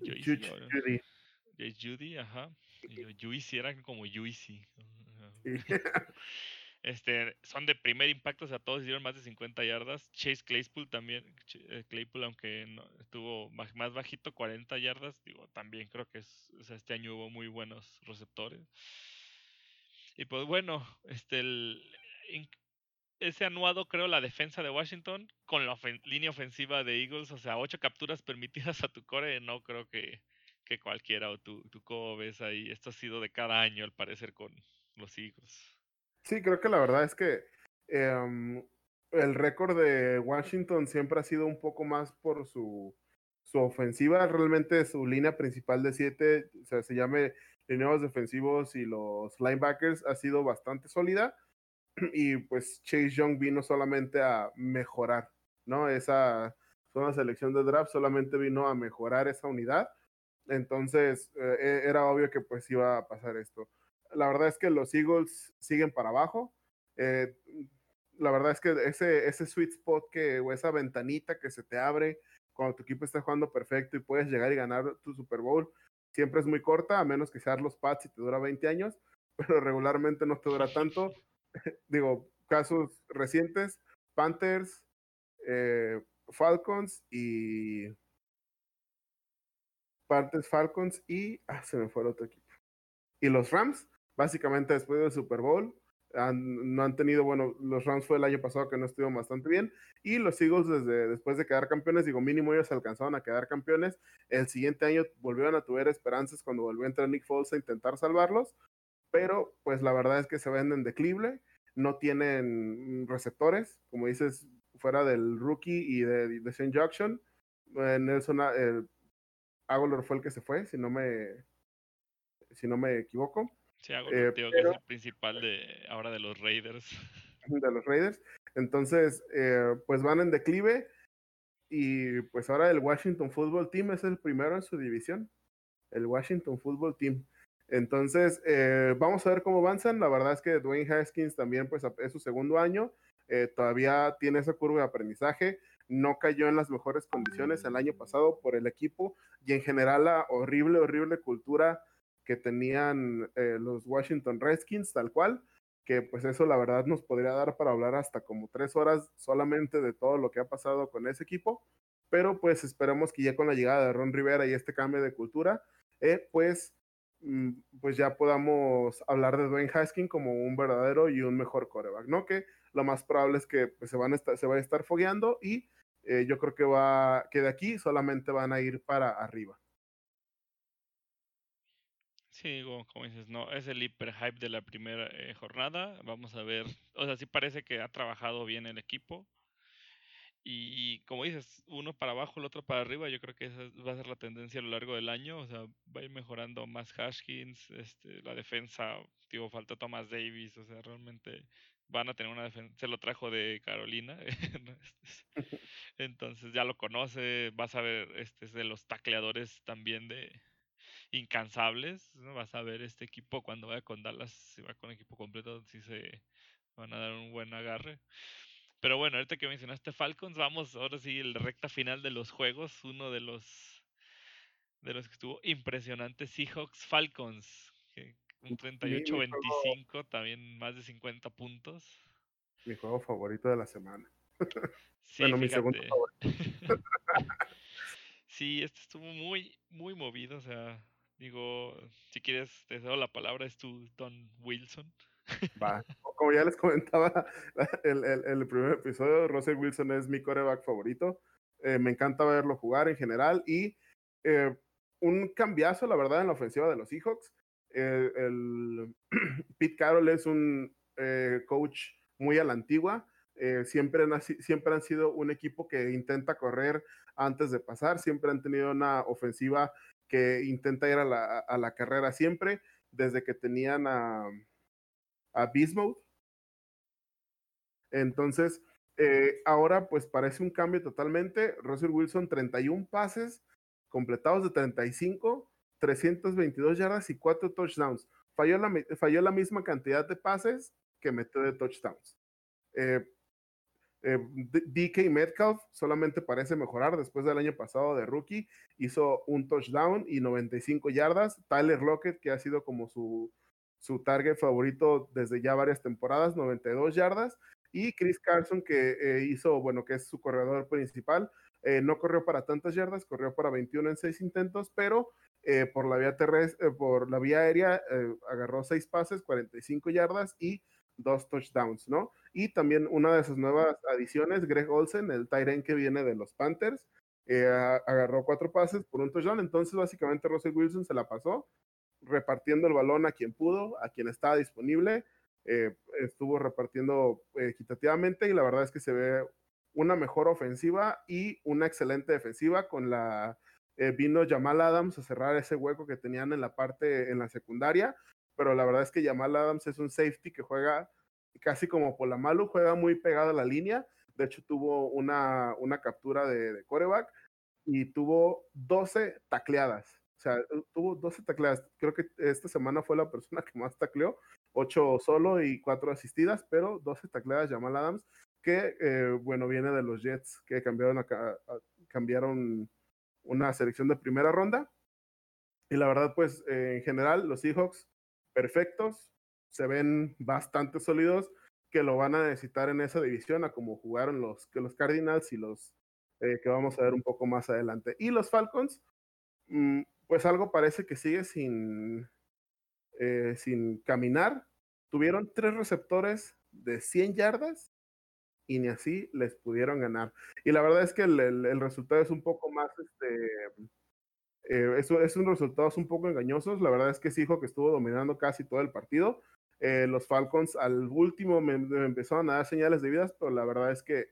Judy. Judy, ajá. Juicy, eran como Juicy. Este, son de primer impacto, o sea, todos hicieron más de 50 yardas. Chase Claypool también, eh, Claypool, aunque no, estuvo más, bajito, 40 yardas, digo, también creo que es, este año hubo muy buenos receptores. Y pues bueno, este, el, ese anuado, creo, la defensa de Washington con la línea ofensiva de Eagles, o sea, ocho capturas permitidas a tu core, no creo que, que cualquiera o tú, tú cómo ves ahí. Esto ha sido de cada año, al parecer, con los Eagles. Sí, creo que la verdad es que em, el récord de Washington siempre ha sido un poco más por su, su ofensiva. Realmente su línea principal de siete, o sea, se llame lineos defensivos y los linebackers, ha sido bastante sólida. Y pues Chase Young vino solamente a mejorar, ¿no? Esa fue una selección de draft, solamente vino a mejorar esa unidad. Entonces, eh, e, era obvio que pues iba a pasar esto la verdad es que los Eagles siguen para abajo. Eh, la verdad es que ese, ese sweet spot que, o esa ventanita que se te abre cuando tu equipo está jugando perfecto y puedes llegar y ganar tu Super Bowl, siempre es muy corta, a menos que sean los Pats y te dura 20 años, pero regularmente no te dura tanto. Digo, casos recientes, Panthers, eh, Falcons y... Panthers, Falcons y... Ah, se me fue el otro equipo. Y los Rams básicamente después del Super Bowl. no han tenido, bueno, los Rams fue el año pasado que no estuvieron bastante bien y los Eagles desde después de quedar campeones, digo, mínimo ellos alcanzaron a quedar campeones, el siguiente año volvieron a tener esperanzas cuando volvió a entrar Nick Foles a intentar salvarlos, pero pues la verdad es que se venden declible, no tienen receptores, como dices, fuera del rookie y de, de Shane Jackson, eh, Nelson el Aguilar fue el que se fue, si no me si no me equivoco. Sí, hago eh, que es el principal de ahora de los Raiders. De los Raiders. Entonces, eh, pues van en declive. Y pues ahora el Washington Football Team es el primero en su división. El Washington Football Team. Entonces, eh, vamos a ver cómo avanzan. La verdad es que Dwayne Haskins también pues, es su segundo año. todavía tiene esa curva de aprendizaje. No cayó en las mejores condiciones el año pasado por el equipo y en general la horrible, horrible cultura que tenían eh, los Washington Redskins, tal cual, que pues eso la verdad nos podría dar para hablar hasta como tres horas solamente de todo lo que ha pasado con ese equipo, pero pues esperemos que ya con la llegada de Ron Rivera y este cambio de cultura, eh, pues, pues ya podamos hablar de Dwayne Haskins como un verdadero y un mejor coreback, ¿no? Que lo más probable es que pues, se, van a estar, se va a estar fogueando y eh, yo creo que va que de aquí solamente van a ir para arriba. Sí, como, dices, no, es el hiper hype de la primera eh, jornada. Vamos a ver, o sea, sí parece que ha trabajado bien el equipo. Y, como dices, uno para abajo, el otro para arriba, yo creo que esa va a ser la tendencia a lo largo del año. O sea, va a ir mejorando más Hashkins, este, la defensa, digo, falta Thomas Davis, o sea, realmente van a tener una defensa, se lo trajo de Carolina, entonces ya lo conoce, vas a ver, este es de los tacleadores también de, incansables. ¿no? Vas a ver este equipo cuando vaya con Dallas, si va con equipo completo, si se van a dar un buen agarre. Pero bueno, ahorita que mencionaste Falcons, vamos ahora sí el recta final de los juegos, uno de los de los que estuvo impresionante Seahawks Falcons, un 38-25, también más de 50 puntos. Mi juego favorito de la semana. Sí, bueno, mi segundo favorito. sí, este estuvo muy, muy movido, o sea, Digo, si quieres, te doy la palabra, es tu Don Wilson. Va. Como ya les comentaba el, el, el primer episodio, Russell Wilson es mi coreback favorito. Eh, me encanta verlo jugar en general y eh, un cambiazo, la verdad, en la ofensiva de los Seahawks. Eh, el Pete Carroll es un coach muy a la antigua. siempre, han, siempre han sido un equipo que intenta correr antes de pasar, siempre han tenido una ofensiva que intenta ir a la, a la carrera siempre, desde que tenían a, a Bismuth. Entonces, eh, ahora pues parece un cambio totalmente. Russell Wilson, 31 pases completados de 35, 322 yardas y 4 touchdowns. Falló la, falló la misma cantidad de pases que metió de touchdowns. Eh, eh, DK Metcalf solamente parece mejorar después del año pasado de rookie. Hizo un touchdown y 95 yardas. Tyler Lockett, que ha sido como su, su target favorito desde ya varias temporadas, 92 yardas. Y Chris Carson, que eh, hizo, bueno, que es su corredor principal, eh, no corrió para tantas yardas, corrió para 21 en 6 intentos, pero eh, por la vía terrestre, por la vía aérea, agarró 6 pases, 45 yardas y dos touchdowns, ¿no? Y también una de sus nuevas adiciones, Greg Olsen, el Tyren que viene de los Panthers, agarró cuatro pases por un touchdown. Entonces, básicamente, Russell Wilson se la pasó repartiendo el balón a quien pudo, a quien estaba disponible. Eh, estuvo repartiendo equitativamente y la verdad es que se ve una mejor ofensiva y una excelente defensiva con la eh, vino Jamal Adams a cerrar ese hueco que tenían en la parte en la secundaria, pero la verdad es que Jamal Adams es un safety que juega casi como Polamalu, juega muy pegado a la línea, de hecho tuvo una, una captura de, de coreback y tuvo 12 tacleadas. O sea, tuvo 12 tacleadas. Creo que esta semana fue la persona que más tacleó. 8 solo y 4 asistidas, pero 12 tacleadas Jamal Adams, que, eh, bueno, viene de los Jets, que cambiaron, acá, cambiaron una selección de primera ronda. Y la verdad, pues, eh, en general, los Seahawks, perfectos, se ven bastante sólidos, que lo van a necesitar en esa división, a como jugaron los, que los Cardinals y los eh, que vamos a ver un poco más adelante. Y los Falcons, mm, pues algo parece que sigue sin, eh, sin caminar. Tuvieron tres receptores de 100 yardas y ni así les pudieron ganar. Y la verdad es que el, resultado es un poco más, este, eh, es, un resultado un poco engañosos. La verdad es que hijo que estuvo dominando casi todo el partido. Eh, los Falcons al último me, empezaron a dar señales de vidas, pero la verdad es que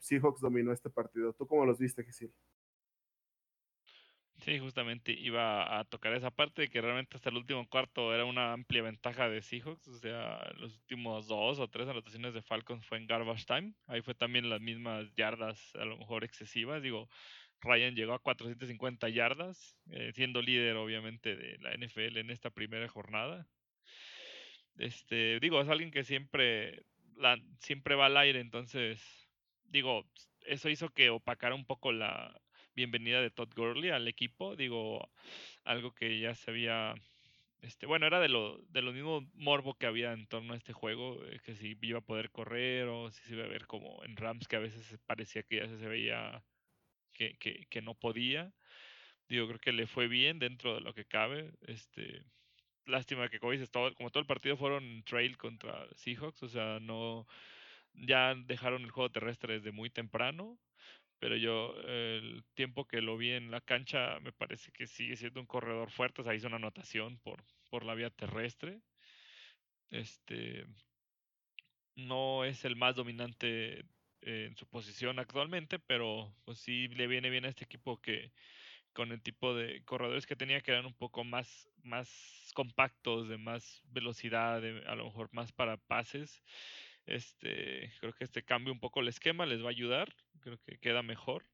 Seahawks dominó este partido. ¿Tú cómo los viste, Gisil? Sí, justamente iba a tocar esa parte de que realmente hasta el último cuarto era una amplia ventaja de Seahawks. O sea, los últimos dos o tres anotaciones de Falcons fue en garbage time. Ahí fue también las mismas yardas, a lo mejor excesivas. Digo, Ryan llegó a 450 yardas, eh, siendo líder obviamente de la NFL en esta primera jornada. Este, digo, es alguien que siempre, siempre va al aire, entonces, digo, eso hizo que opacara un poco la, bienvenida de Todd Gurley al equipo. Digo, algo que ya se había. Este, bueno, era de lo, de lo mismo morbo que había en torno a este juego, eh, que si iba a poder correr o si se iba a ver como en Rams, que a veces parecía que ya se veía que, que, que no podía. Digo, creo que le fue bien dentro de lo que cabe. Este, lástima que como dices, todo, como todo el partido fueron trail contra Seahawks, o sea, no ya dejaron el juego terrestre desde muy temprano pero yo el tiempo que lo vi en la cancha me parece que sigue siendo un corredor fuerte, o sea, hizo una anotación por, por la vía terrestre. Este no es el más dominante en su posición actualmente, pero pues sí le viene bien a este equipo que con el tipo de corredores que tenía que eran un poco más, más compactos, de más velocidad, a lo mejor más para pases. Este, creo que este cambia un poco el esquema, les va a ayudar, creo que queda mejor.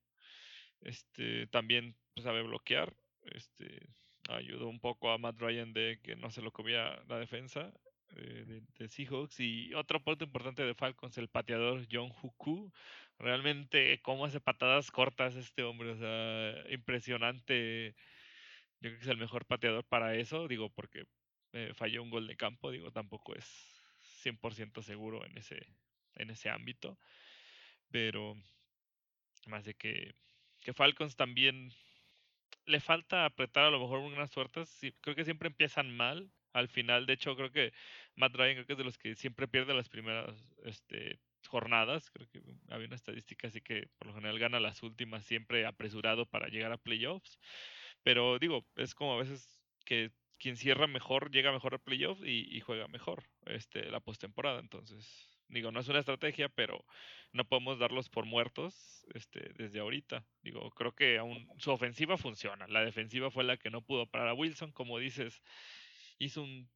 Este, también pues, sabe bloquear, este, ayudó un poco a Matt Ryan de que no se lo comía la defensa eh, de, Seahawks. Y otro punto importante de Falcons, el pateador John Huku. Realmente, cómo hace patadas cortas este hombre, o sea, impresionante. Yo creo que es el mejor pateador para eso, digo, porque eh, falló un gol de campo, digo, tampoco es 100% seguro en ese, en ese ámbito. Pero más de que, que Falcons también le falta apretar a lo mejor unas suertes. creo que siempre empiezan mal. Al final, de hecho, creo que Matt Ryan que es de los que siempre pierde las primeras este, jornadas. Creo que había una estadística así que por lo general gana las últimas siempre apresurado para llegar a playoffs. Pero digo, es como a veces que quien cierra mejor llega mejor a playoff y, juega mejor este, la postemporada. Entonces, digo, no es una estrategia, pero no podemos darlos por muertos este, desde ahorita. Digo, creo que aún su ofensiva funciona. La defensiva fue la que no pudo parar a Wilson, como dices, hizo un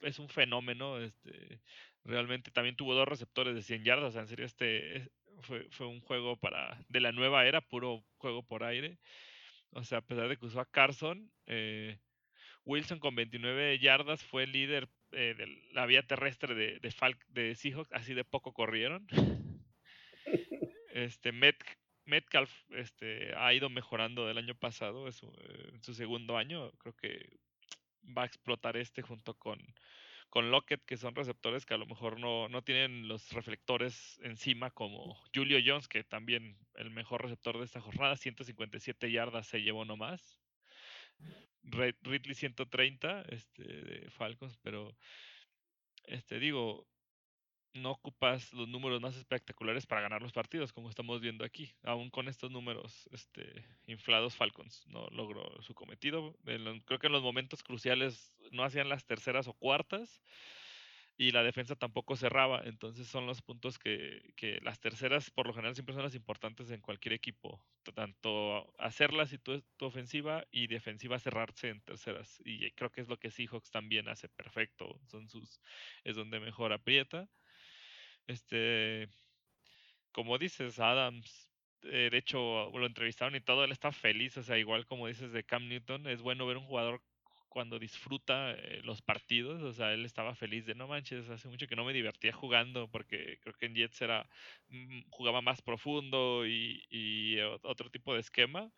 es un fenómeno, este realmente también tuvo dos receptores de 100 yardas, o sea, en serio este fue, fue un juego para de la nueva era, puro juego por aire. O sea, a pesar de que usó a Carson, eh, Wilson con 29 yardas fue el líder eh, de la vía terrestre de, de, de Seahawks, así de poco corrieron. Este, Metcalf este, ha ido mejorando del año pasado, es eh, en su segundo año. Creo que va a explotar este junto con, con Lockett, que son receptores que a lo mejor no, no tienen los reflectores encima como Julio Jones, que también el mejor receptor de esta jornada, 157 yardas se llevó nomás. Ridley 130 este, de Falcons, pero este digo, no ocupas los números más espectaculares para ganar los partidos, como estamos viendo aquí. Aún con estos números este, inflados, Falcons no logró su cometido. creo que en los momentos cruciales no hacían las terceras o cuartas y la defensa tampoco cerraba. Entonces son los puntos que, que las terceras por lo general siempre son las importantes en cualquier equipo. Tanto hacerlas y tu, tu, ofensiva y defensiva cerrarse en terceras. Y creo que es lo que Seahawks también hace perfecto. Son sus, es donde mejor aprieta. Este, como dices, Adams, eh, de hecho lo entrevistaron y todo, él está feliz, o sea, igual como dices de Cam Newton, es bueno ver un jugador cuando disfruta eh, los partidos, o sea, él estaba feliz de no manches, hace mucho que no me divertía jugando porque creo que en Jets era mm, jugaba más profundo y, otro tipo de esquema.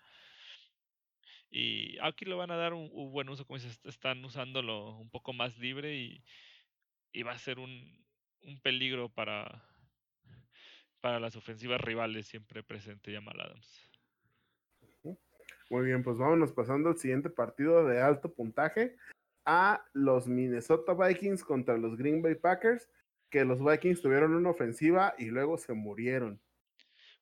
Y aquí le van a dar un, buen uso, como dices, están usándolo un poco más libre y, va a ser un, un peligro para, para las ofensivas rivales siempre presente Jamal Adams. Muy bien, pues vámonos pasando al siguiente partido de alto puntaje a los Minnesota Vikings contra los Green Bay Packers, que los Vikings tuvieron una ofensiva y luego se murieron.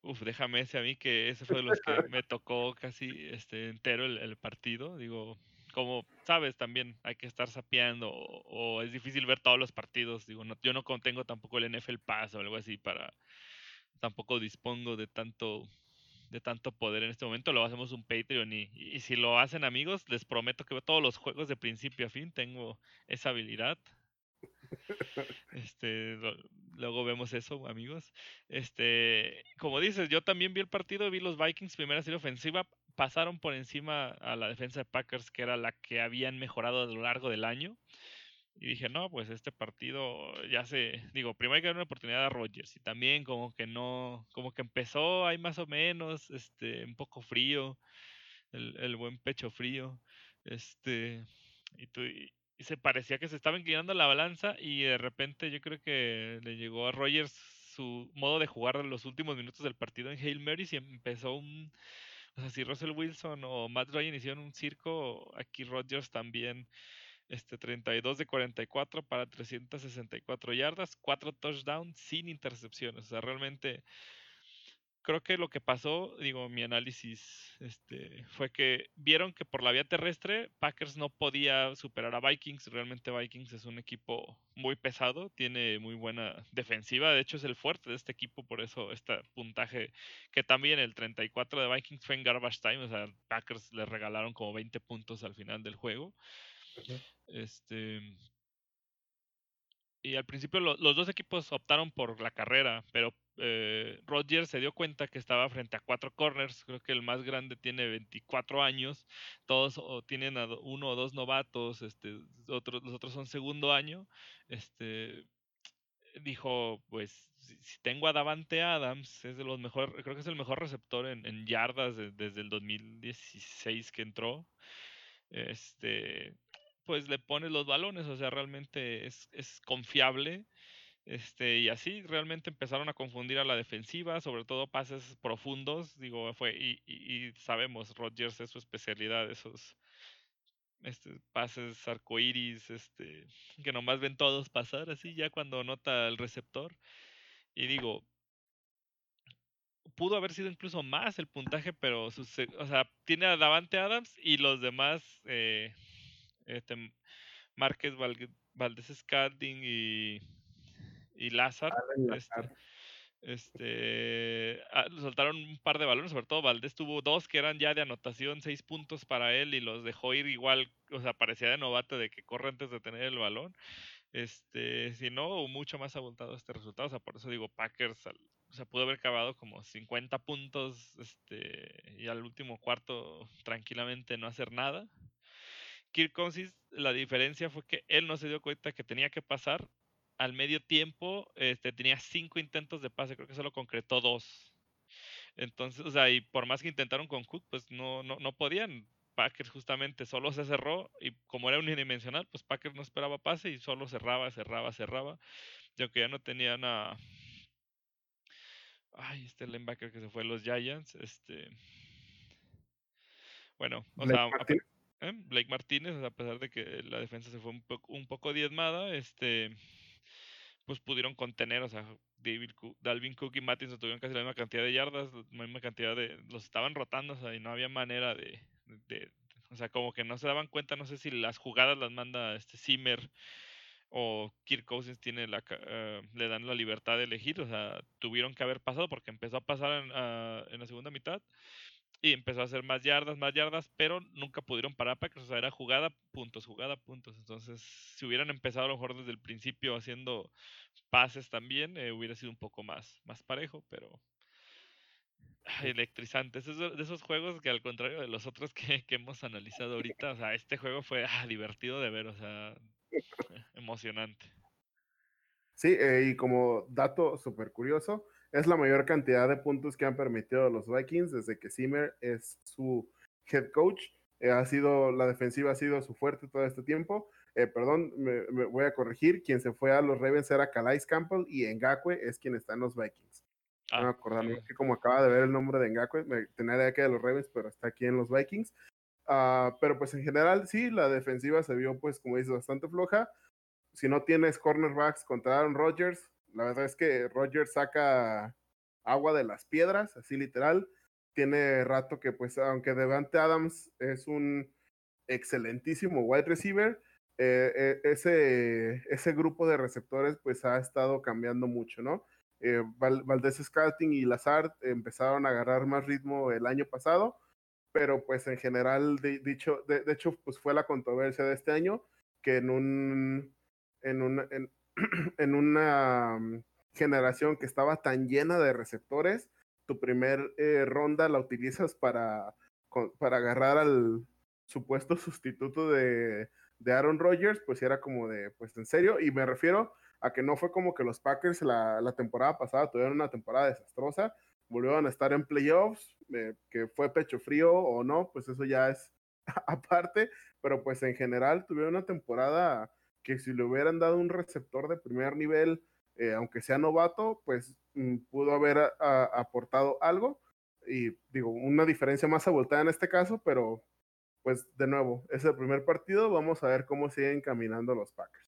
Uf, déjame ese a mí que ese fue de los que me tocó casi este entero el, el partido. Digo, como sabes, también hay que estar sapeando o, es difícil ver todos los partidos. Digo, no, yo no tengo tampoco el NFL Pass o algo así para tampoco dispongo de tanto de tanto poder en este momento. Lo hacemos un Patreon y, y, si lo hacen amigos, les prometo que todos los juegos de principio a fin. Tengo esa habilidad. Este, luego vemos eso, amigos. Este, como dices, yo también vi el partido, vi los Vikings primera serie ofensiva, pasaron por encima a la defensa de Packers, que era la que habían mejorado a lo largo del año. Y dije, no, pues este partido ya se, digo, primero hay que dar una oportunidad a Rodgers. Y también como que no, como que empezó ahí más o menos, este, un poco frío, el, el buen pecho frío. Este, y, y, se parecía que se estaba inclinando la balanza y de repente yo creo que le llegó a Rodgers su modo de jugar los últimos minutos del partido en Hail Mary y empezó un o sea, si Russell Wilson o Matt Ryan hicieron un circo, aquí Rodgers también, este 32 de 44 para 364 yardas, 4 touchdowns sin intercepciones. O sea, realmente creo que lo que pasó, digo, mi análisis este, fue que vieron que por la vía terrestre Packers no podía superar a Vikings. Realmente Vikings es un equipo muy pesado, tiene muy buena defensiva. De hecho, es el fuerte de este equipo, por eso este puntaje que también el 34 de Vikings fue en garbage time. O sea, Packers le regalaron como 20 puntos al final del juego. Este y al principio lo, los dos equipos optaron por la carrera, pero eh, Rodgers se dio cuenta que estaba frente a cuatro corners, creo que el más grande tiene 24 años, todos tienen uno o dos novatos, este, otros, los otros son segundo año, este, dijo, pues si, tengo a Davante Adams, es de los mejores, creo que es el mejor receptor en, en yardas desde el 2016 que entró, este, pues le pone los balones, o sea, realmente es, es confiable. Este, y así realmente empezaron a confundir a la defensiva, sobre todo pases profundos, digo, fue, y, y, sabemos, Rodgers es su especialidad, esos este, pases arcoíris, este, que nomás ven todos pasar así, ya cuando nota el receptor. Y digo, pudo haber sido incluso más el puntaje, pero, o sea, tiene a Davante Adams y los demás, eh, este, Márquez Valdés Scalding y, y Lázaro. Este, este ah, soltaron un par de balones, sobre todo Valdés tuvo dos que eran ya de anotación, seis puntos para él y los dejó ir igual, o sea, parecía de novato de que corre antes de tener el balón. Este, si no, mucho más abultado este resultado, o sea, por eso digo Packers, o sea, pudo haber acabado como 50 puntos, este, y al último cuarto tranquilamente no hacer nada. Kirk Cousins, la diferencia fue que él no se dio cuenta que tenía que pasar. Al medio tiempo este, tenía cinco intentos de pase, creo que solo concretó dos. Entonces, o sea, y por más que intentaron con Cook, pues no, no, no podían. Packers justamente solo se cerró y como era unidimensional, pues Packers no esperaba pase y solo cerraba, cerraba, cerraba. Y aunque ya no tenían a... Ay, este linebacker que se fue los Giants, este... Bueno, o sea, ¿eh? Blake Martínez, a pesar de que la defensa se fue un, poco, diezmada, este, pues pudieron contener, o sea, David Dalvin Cook y Mattinson tuvieron casi la misma cantidad de yardas, la misma cantidad de, los estaban rotando, o sea, y no había manera de, de, o sea, como que no se daban cuenta, no sé si las jugadas las manda este Zimmer o Kirk Cousins tiene la, uh, le dan la libertad de elegir, o sea, tuvieron que haber pasado porque empezó a pasar en, en la segunda mitad y empezó a hacer más yardas, más yardas, pero nunca pudieron parar para que o sea, era jugada, puntos, jugada, puntos. Entonces, si hubieran empezado a lo mejor desde el principio haciendo pases también, eh, hubiera sido un poco más, más parejo, pero electrizante. Es de esos juegos que al contrario de los otros que, que hemos analizado ahorita, o sea, este juego fue ah, divertido de ver, o sea, emocionante. Sí, eh, y como dato súper curioso, es la mayor cantidad de puntos que han permitido los Vikings desde que Zimmer es su head coach. Eh, ha sido, la defensiva ha sido su fuerte todo este tiempo. Eh, perdón, me, voy a corregir. Quien se fue a los Ravens era Calais Campbell y Ngakwe es quien está en los Vikings. no me ah, acuerdo, que como acaba de ver el nombre de Ngakwe, me tenía idea que de los Ravens, pero está aquí en los Vikings. Uh, pero pues en general sí, la defensiva se vio pues como dices bastante floja. Si no tienes cornerbacks contra Aaron Rodgers, la verdad es que Roger saca agua de las piedras, así literal. Tiene rato que, pues, aunque Devante Adams es un excelentísimo wide receiver, eh, eh, ese, ese grupo de receptores, pues, ha estado cambiando mucho, ¿no? Eh, Valdés Scouting y Lazard empezaron a agarrar más ritmo el año pasado, pero pues en general, de, dicho, de, hecho, pues fue la controversia de este año, que en un, en un, en una mm, generación que estaba tan llena de receptores, tu primer eh, ronda la utilizas para, para agarrar al supuesto sustituto de, de Aaron Rodgers, pues era como de, pues en serio, y me refiero a que no fue como que los Packers la, la temporada pasada tuvieron una temporada desastrosa, volvieron a estar en playoffs, eh, que fue pecho frío o no, pues eso ya es aparte, pero pues en general tuvieron una temporada que si le hubieran dado un receptor de primer nivel, eh, aunque sea novato, pues mm, pudo haber aportado algo. Y digo, una diferencia más abultada en este caso, pero pues de nuevo, es el primer partido, vamos a ver cómo siguen caminando los Packers.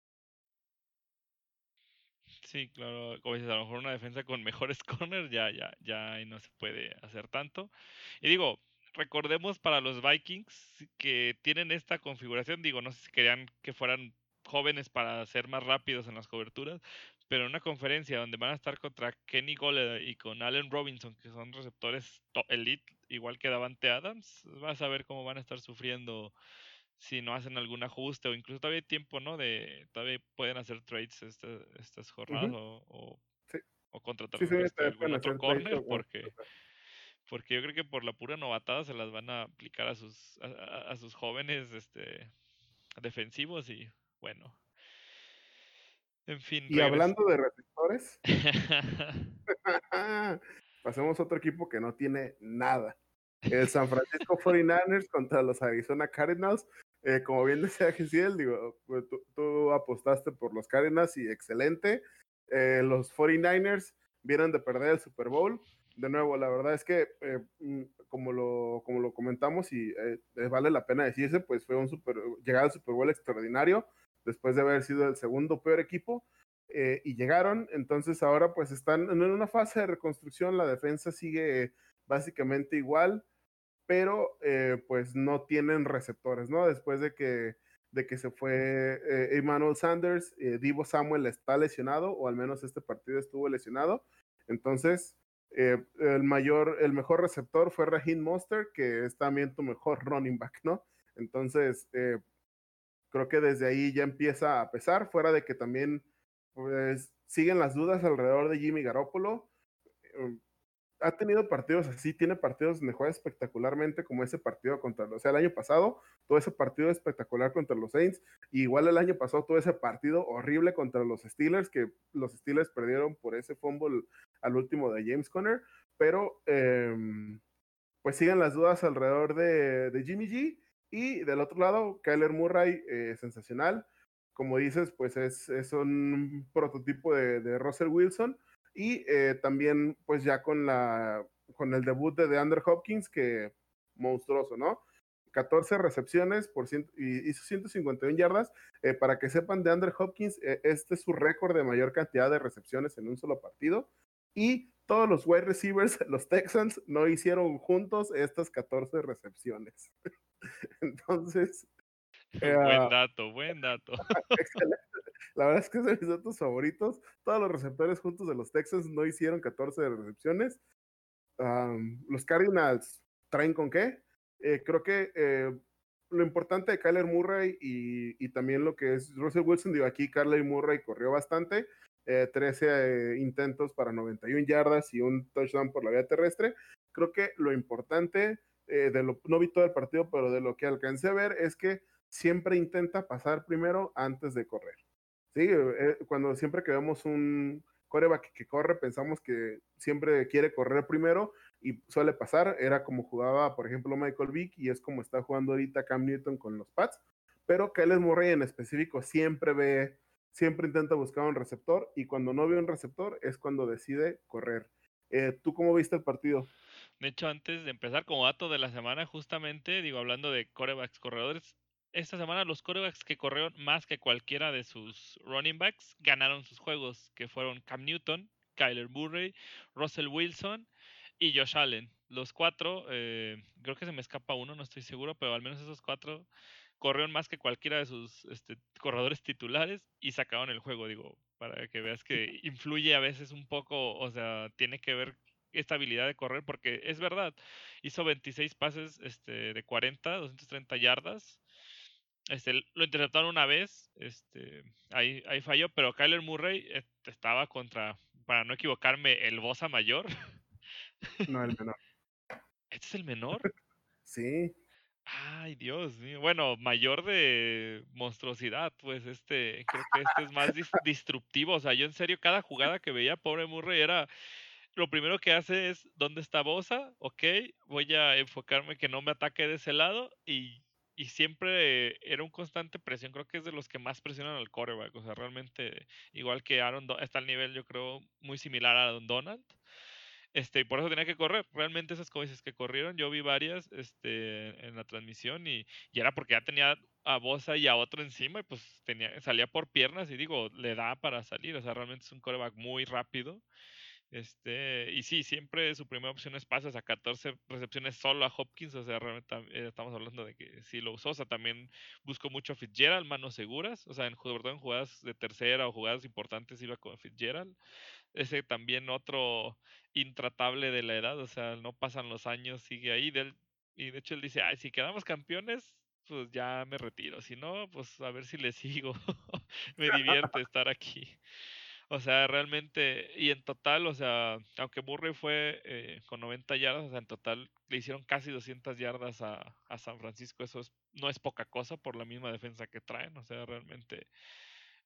Sí, claro, como dices, a lo mejor una defensa con mejores corners ya, ya, ya no se puede hacer tanto. Y digo, recordemos para los Vikings que tienen esta configuración, digo, no sé si querían que fueran jóvenes para ser más rápidos en las coberturas, pero en una conferencia donde van a estar contra Kenny Goller y con Allen Robinson, que son receptores elite, igual que Davante Adams, vas a ver cómo van a estar sufriendo si no hacen algún ajuste o incluso todavía hay tiempo, ¿no? De todavía pueden hacer trades este, estas jornadas o, o, contratar este, algún otro corner porque porque yo creo que por la pura novatada se las van a aplicar a sus a, a sus jóvenes este defensivos y bueno. En fin. Y hablando de receptores, pasemos a otro equipo que no tiene nada. El San Francisco 49ers contra los Arizona Cardinals. Eh, como bien decía Gesiel, digo, pues, tú, apostaste por los Cardinals y excelente. Eh, los 49ers vienen de perder el Super Bowl. De nuevo, la verdad es que, eh, mm, como, lo, como lo comentamos y vale la pena decirse, pues fue un super, llegar al Super Bowl extraordinario después de haber sido el segundo peor equipo. Eh, y llegaron, entonces ahora pues están en una fase de reconstrucción, la defensa sigue básicamente igual, pero eh, pues no tienen receptores, ¿no? Después de que, de que se fue eh, Emmanuel Sanders, Divo Samuel está lesionado, o al menos este partido estuvo lesionado, entonces el mayor, el mejor receptor fue Raheem Monster, que es también tu mejor running back, ¿no? Entonces, creo que desde ahí ya empieza a pesar, fuera de que también pues, siguen las dudas alrededor de Jimmy Garoppolo. Em, ha tenido partidos así, tiene partidos donde juega espectacularmente como ese partido contra los, o sea, el año pasado todo ese partido espectacular contra los Saints, y igual el año pasado todo ese partido horrible contra los Steelers, que los Steelers perdieron por ese fumble al último de James Conner, pero em, pues siguen las dudas alrededor de, de Jimmy G, Y del otro lado, Kyler Murray, eh, sensacional. Como dices, pues es, es un prototipo de, Russell Wilson. Y eh, también, pues ya con, la, con el debut de DeAndre Hopkins, que monstruoso, ¿no? 14 recepciones por ciento, y hizo 151 yardas. Eh, para que sepan, de Andrew Hopkins, eh, este es su récord de mayor cantidad de recepciones en un solo partido. Y todos los wide receivers, los Texans, no hicieron juntos estas 14 recepciones. Entonces. buen eh, dato, buen dato. La verdad es que es de mis datos favoritos. Todos los receptores juntos de los Texans no hicieron 14 recepciones. los Cardinals traen con qué? Eh, creo que eh, lo importante de Kyler Murray y, también lo que es Russell Wilson, digo aquí, Kyler Murray corrió bastante, 13 eh, intentos para 91 yardas y un touchdown por la vía terrestre. Creo que lo importante, de lo, no vi todo el partido, pero de lo que alcancé a ver es que siempre intenta pasar primero antes de correr. Sí, cuando siempre que vemos un coreback que corre, pensamos que siempre quiere correr primero y suele pasar, era como jugaba, por ejemplo, Michael Vick y es como está jugando ahorita Cam Newton con los Pats, pero Kyle Murray en específico siempre ve, siempre intenta buscar un receptor y cuando no ve un receptor es cuando decide correr. Eh, ¿Tú cómo viste el partido? De hecho, antes de empezar como dato de la semana, justamente, digo, hablando de corebacks corredores, esta semana los corebacks que corrieron más que cualquiera de sus running backs ganaron sus juegos, que fueron Cam Newton, Kyler Murray, Russell Wilson y Josh Allen. Los cuatro, eh, creo que se me escapa uno, no estoy seguro, pero al menos esos cuatro corrieron más que cualquiera de sus este, corredores titulares y sacaron el juego, digo, para que veas que influye a veces un poco, o sea, tiene que ver esta habilidad de correr, porque es verdad, hizo 26 pases este, de 40, 230 yardas. Este, lo interceptaron una vez, este, ahí, ahí falló, pero Kyler Murray eh, estaba contra, para no equivocarme, el Bosa mayor. No, el menor. ¿Este es el menor? sí. Ay, Dios mío. Bueno, mayor de monstruosidad, pues este, creo que este es más disruptivo. O sea, yo en serio, cada jugada que veía, pobre Murray, era lo primero que hace es, ¿dónde está Bosa? Ok, voy a enfocarme que no me ataque de ese lado y, y siempre era un constante presión. Creo que es de los que más presionan al coreback. O sea, realmente, igual que Aaron, está al nivel, yo creo, muy similar a Don Donald. Este, y por eso tenía que correr. Realmente esas cosas que corrieron, yo vi varias este, en la transmisión y, y, era porque ya tenía a Bosa y a otro encima y pues tenía, salía por piernas y digo, le da para salir. O sea, realmente es un coreback muy rápido. Este, y sí, siempre su primera opción es pasas a 14 recepciones solo a Hopkins, o sea, realmente eh, estamos hablando de que sí lo usó, o sea, también buscó mucho a Fitzgerald, manos seguras, o sea, en, en jugadas de tercera o jugadas importantes iba con Fitzgerald, ese también otro intratable de la edad, o sea, no pasan los años, sigue ahí. Y de hecho él dice, ay, si quedamos campeones, pues ya me retiro. Si no, pues a ver si le sigo. me divierte estar aquí. O sea, realmente, y en total, o sea, aunque Murray fue eh, con 90 yardas, o sea, en total le hicieron casi 200 yardas a, a San Francisco. Eso es, no es poca cosa por la misma defensa que traen. O sea, realmente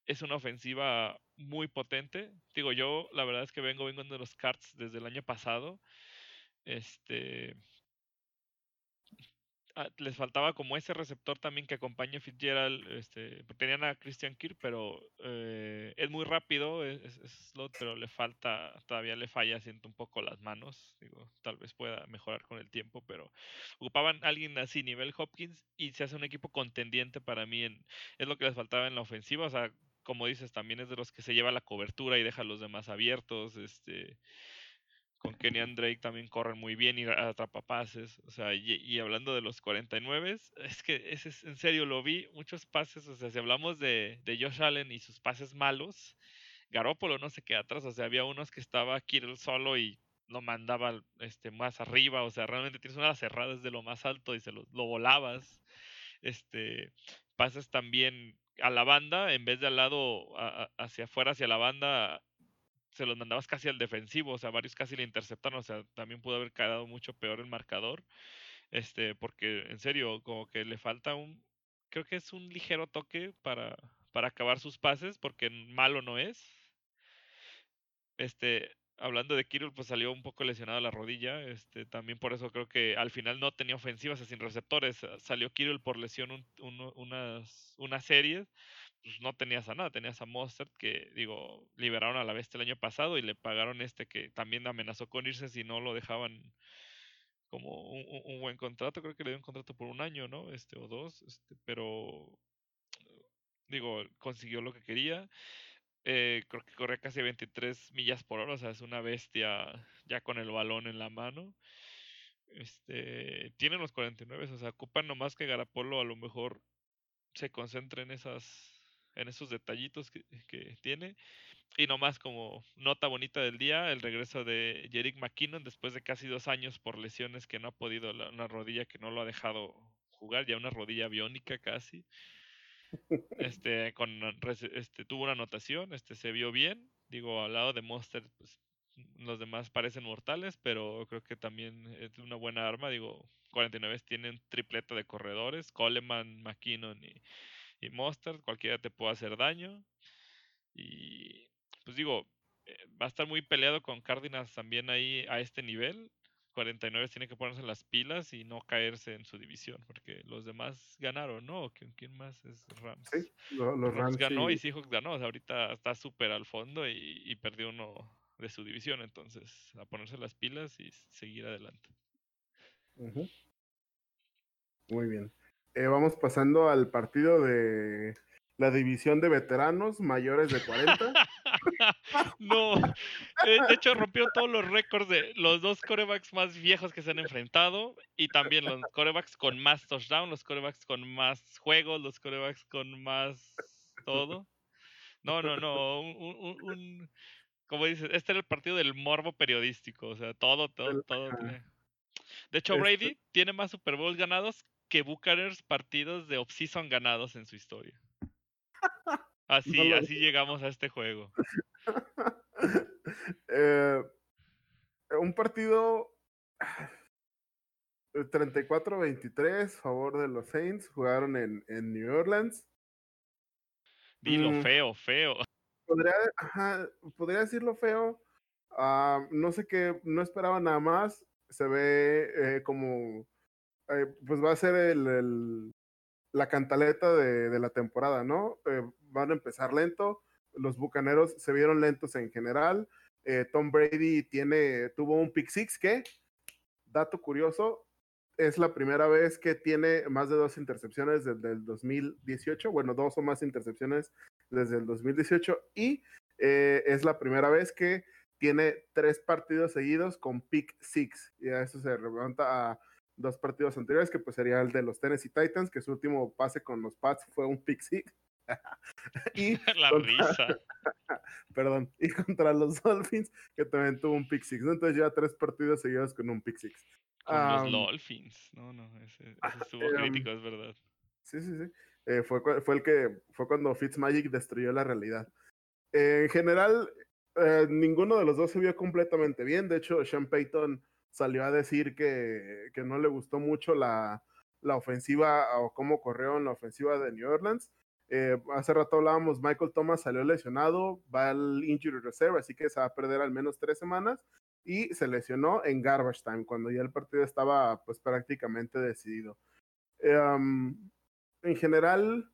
es una ofensiva muy potente. Digo, yo la verdad es que vengo vengo de los Cards desde el año pasado. Este les faltaba como ese receptor también que acompaña a Fitzgerald. Este, tenían a Christian Kirk, pero eh, es muy rápido, es, slot, pero le falta, todavía le falla, siento un poco las manos. Digo, tal vez pueda mejorar con el tiempo, pero ocupaban a alguien así, nivel Hopkins, y se hace un equipo contendiente para mí. En, es lo que les faltaba en la ofensiva. O sea, como dices, también es de los que se lleva la cobertura y deja a los demás abiertos. Este, con Kenny Drake también corren muy bien y atrapa pases. O sea, y, hablando de los 49, es que ese es, en serio lo vi, muchos pases. O sea, si hablamos de, de Josh Allen y sus pases malos, Garópolo no se queda atrás. O sea, había unos que estaba Kittle solo y lo mandaba este, más arriba. O sea, realmente tienes una cerrada desde lo más alto y se lo, lo volabas. Este, pases también a la banda, en vez de al lado hacia afuera, hacia la banda, se los mandabas casi al defensivo, o sea, varios casi le interceptaron, o sea, también pudo haber quedado mucho peor el marcador, este, porque en serio, como que le falta un, creo que es un ligero toque para, para acabar sus pases, porque malo no es. Este, hablando de Kirill, pues salió un poco lesionado la rodilla. Este, también por eso creo que al final no tenía ofensivas sin receptores. Salió Kirill por lesión unas, unas series. Pues no tenías a nada, tenías a Mostert que, digo, liberaron a la bestia el año pasado y le pagaron este que también amenazó con irse si no lo dejaban como un, buen contrato. Creo que le dio un contrato por un año, ¿no? Este, o dos, este, pero digo, consiguió lo que quería. Eh, creo que corre casi 23 millas por hora, o sea, es una bestia ya con el balón en la mano. Este, tienen los 49, o sea, ocupan nomás que Garapolo a lo mejor se concentre en esas en esos detallitos que, tiene. Y nomás como nota bonita del día, el regreso de Jerick McKinnon después de casi dos años por lesiones que no ha podido, una rodilla que no lo ha dejado jugar, ya una rodilla biónica casi. Este, con, este, tuvo una anotación, este, se vio bien. Digo, al lado de Monster, pues, los demás parecen mortales, pero creo que también es una buena arma. Digo, 49 tienen tripleta de corredores, Coleman, McKinnon y, y Monster, cualquiera te puede hacer daño. Y pues digo, eh, va a estar muy peleado con Cardinals también ahí a este nivel. 49 tiene que ponerse las pilas y no caerse en su división, porque los demás ganaron, ¿no? ¿Quién, más es Rams? Sí, los, Rams, ganó y Seahawks ganó. ahorita está súper al fondo y, perdió uno de su división, entonces a ponerse las pilas y seguir adelante. Muy bien. Eh, vamos pasando al partido de la división de veteranos mayores de 40. no, eh, de hecho rompió todos los récords de los dos corebacks más viejos que se han enfrentado y también los corebacks con más touchdown, los corebacks con más juegos, los corebacks con más todo. No, no, no, un, un, como dices, este era el partido del morbo periodístico, o sea, todo, todo, todo. De hecho, Brady tiene más Super Bowls ganados que Buccaneers partidos de off-season ganados en su historia. Así, así llegamos a este juego. Eh, un partido 34-23 favor de los Saints. Jugaron en, en New Orleans. Dilo mm. feo, feo. Podría, podría decirlo feo. Ah, no sé qué, no esperaba nada más. Se ve eh, como, eh, pues va a ser el, la cantaleta de, de, la temporada, ¿no? van a empezar lento. Los Bucaneros se vieron lentos en general. Eh, Tom Brady tiene, tuvo un pick six que, dato curioso, es la primera vez que tiene más de dos intercepciones desde el 2018. Bueno, dos o más intercepciones desde el 2018. Y eh, es la primera vez que tiene tres partidos seguidos con pick six. Y a eso se remonta a dos partidos anteriores, que pues sería el de los Tennessee Titans, que su último pase con los Pats fue un pick six. y la risa. Perdón, y contra los Dolphins, que también tuvo un pick six. Entonces ya tres partidos seguidos con un pick six. Con los Dolphins, no, no, ese, estuvo em, crítico, es verdad. Sí, sí, sí. Eh, fue, fue el que fue cuando Fitzmagic destruyó la realidad. en general, eh, ninguno de los dos se vio completamente bien. De hecho, Sean Payton salió a decir que, que no le gustó mucho la, la ofensiva o cómo corrió en la ofensiva de New Orleans. Eh, hace rato hablábamos, Michael Thomas salió lesionado, va al injury reserve, así que se va a perder al menos tres semanas y se lesionó en garbage time, cuando ya el partido estaba pues prácticamente decidido. Em, en general,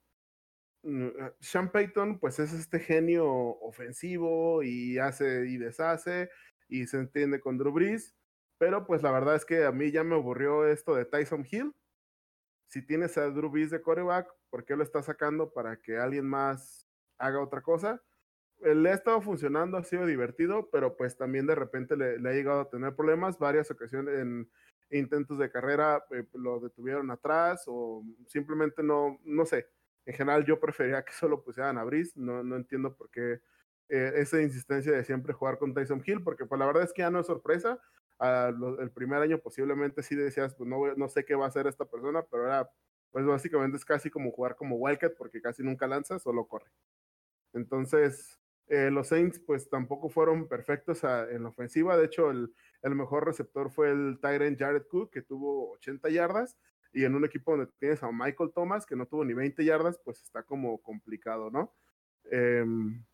mm, Sean Payton pues es este genio ofensivo y hace y deshace y se entiende con Drew Brees, pero pues la verdad es que a mí ya me aburrió esto de Tyson Hill si tienes a Drew Brees de coreback, ¿por qué lo estás sacando para que alguien más haga otra cosa? Le ha estado funcionando, ha sido divertido, pero pues también de repente le, ha llegado a tener problemas. Varias ocasiones en intentos de carrera eh, lo detuvieron atrás o simplemente no, no sé. En general yo prefería que solo pusieran a Brees, no, no entiendo por qué eh, esa insistencia de siempre jugar con Tyson Hill, porque pues la verdad es que ya no es sorpresa el primer año posiblemente sí decías, pues no, no sé qué va a hacer esta persona, pero era, pues básicamente es casi como jugar como Wildcat porque casi nunca lanza, solo corre. Entonces, eh, los Saints pues tampoco fueron perfectos en la ofensiva, de hecho el, el mejor receptor fue el Tyrant Jared Cook que tuvo 80 yardas y en un equipo donde tienes a Michael Thomas que no tuvo ni 20 yardas, pues está como complicado, ¿no? Em,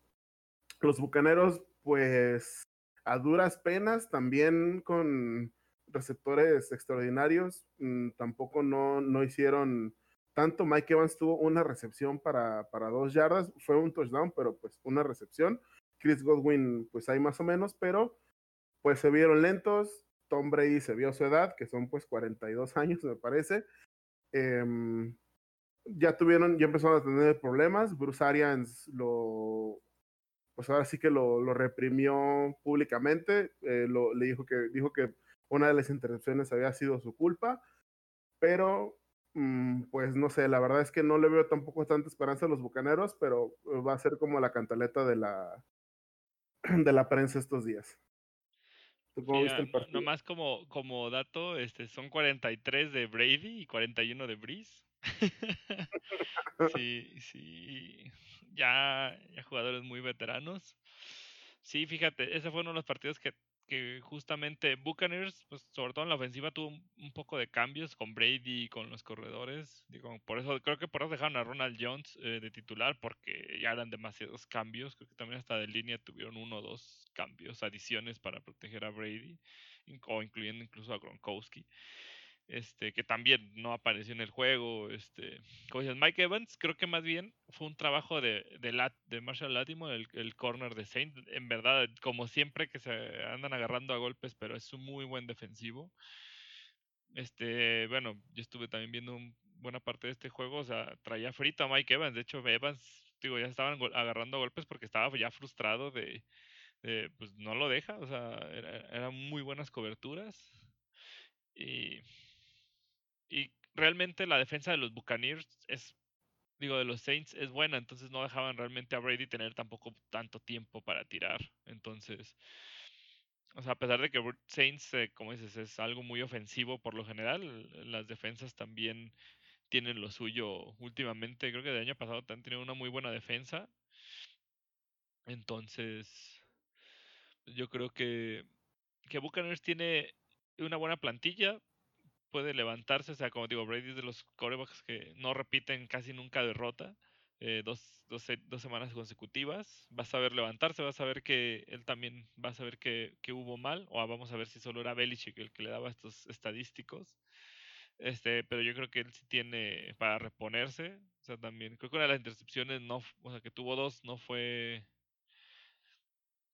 los Bucaneros pues a duras penas, también con receptores extraordinarios, mm, tampoco no, no hicieron tanto. Mike Evans tuvo una recepción para, para dos yardas, fue un touchdown, pero pues una recepción. Chris Godwin, pues hay más o menos, pero pues se vieron lentos. Tom Brady se vio su edad, que son pues 42 años, me parece. Em, ya tuvieron, ya empezaron a tener problemas. Bruce Arians lo, pues ahora sí que lo, lo reprimió públicamente. Eh, lo, le dijo que, dijo que una de las intercepciones había sido su culpa, pero mm, pues no sé, la verdad es que no le veo tampoco tanta esperanza a los bucaneros, pero va a ser como la cantaleta de la, de la prensa estos días. ¿Tú cómo viste el partido? Nomás como, como dato, este, son 43 de Brady y 41 de Breeze. sí, sí. Ya, ya jugadores muy veteranos. Sí, fíjate, ese fue uno de los partidos que que justamente Buccaneers, pues sobre todo en la ofensiva, tuvo un, poco de cambios con Brady y con los corredores. Digo, por eso creo que por eso dejaron a Ronald Jones eh, de titular, porque ya eran demasiados cambios. Creo que también hasta de línea tuvieron uno o dos cambios, adiciones para proteger a Brady, o incluyendo incluso a Gronkowski este, que también no apareció en el juego. Este, como dices, Mike Evans, creo que más bien fue un trabajo de, Marshall Lattimore, el, corner de Saint. En verdad, como siempre que se andan agarrando a golpes, pero es un muy buen defensivo. Este, bueno, yo estuve también viendo buena parte de este juego, o sea, traía frito a Mike Evans. De hecho, Evans, digo, ya estaban agarrando golpes porque estaba ya frustrado de, pues no lo deja, o sea, eran muy buenas coberturas. Y y realmente la defensa de los Buccaneers es, digo, de los Saints es buena, entonces no dejaban realmente a Brady tener tampoco tanto tiempo para tirar. Entonces, o sea, a pesar de que Saints, eh, como dices, es algo muy ofensivo por lo general, las defensas también tienen lo suyo últimamente. Creo que el año pasado también tienen una muy buena defensa. Entonces, yo creo que, que Buccaneers tiene una buena plantilla, puede levantarse. O sea, como digo, Brady es de los corebacks que no repiten casi nunca derrota. Eh, dos, dos, dos, semanas consecutivas. Vas a ver levantarse, vas a ver que él también va a saber que, que, hubo mal. O vamos a ver si solo era Belichick el que le daba estos estadísticos. Este, pero yo creo que él sí tiene para reponerse. O sea, también creo que una de las intercepciones no, o sea, que tuvo dos no fue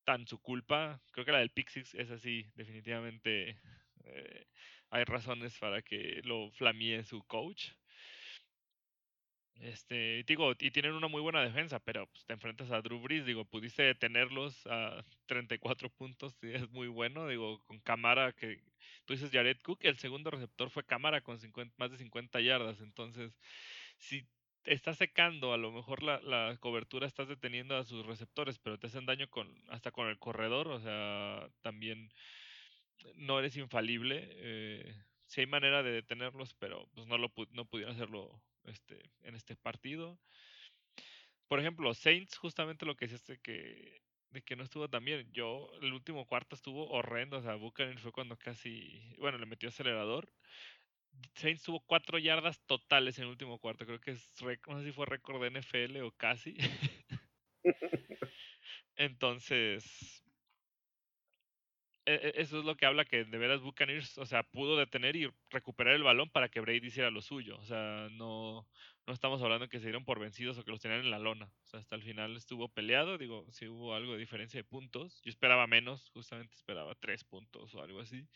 tan su culpa. Creo que la del Pixix es así, definitivamente. Eh, hay razones para que lo flamee su coach. Este, digo, y tienen una muy buena defensa, pero pues, te enfrentas a Drew Brees, digo, pudiste detenerlos a 34 puntos, y es muy bueno, digo, con Camara, que tú dices Jared Cook, el segundo receptor fue Camara con 50, más de 50 yardas, entonces, si estás secando, a lo mejor la, la, cobertura estás deteniendo a sus receptores, pero te hacen daño con hasta con el corredor, o sea, también no eres infalible. Eh, sí hay manera de detenerlos, pero pues no, lo, no pudieron hacerlo este, en este partido. Por ejemplo, Saints, justamente lo que es este que de que no estuvo tan bien. Yo, el último cuarto estuvo horrendo. O sea, Buchanan fue cuando casi, bueno, le metió acelerador. Saints tuvo cuatro yardas totales en el último cuarto. Creo que es, no sé si fue récord de NFL o casi. Entonces, eso es lo que habla que de veras Buccaneers, o sea, pudo detener y recuperar el balón para que Brady hiciera lo suyo. O sea, no, no estamos hablando que se dieron por vencidos o que los tenían en la lona. O sea, hasta el final estuvo peleado. Digo, si hubo algo de diferencia de puntos. Yo esperaba menos, justamente esperaba tres puntos o algo así.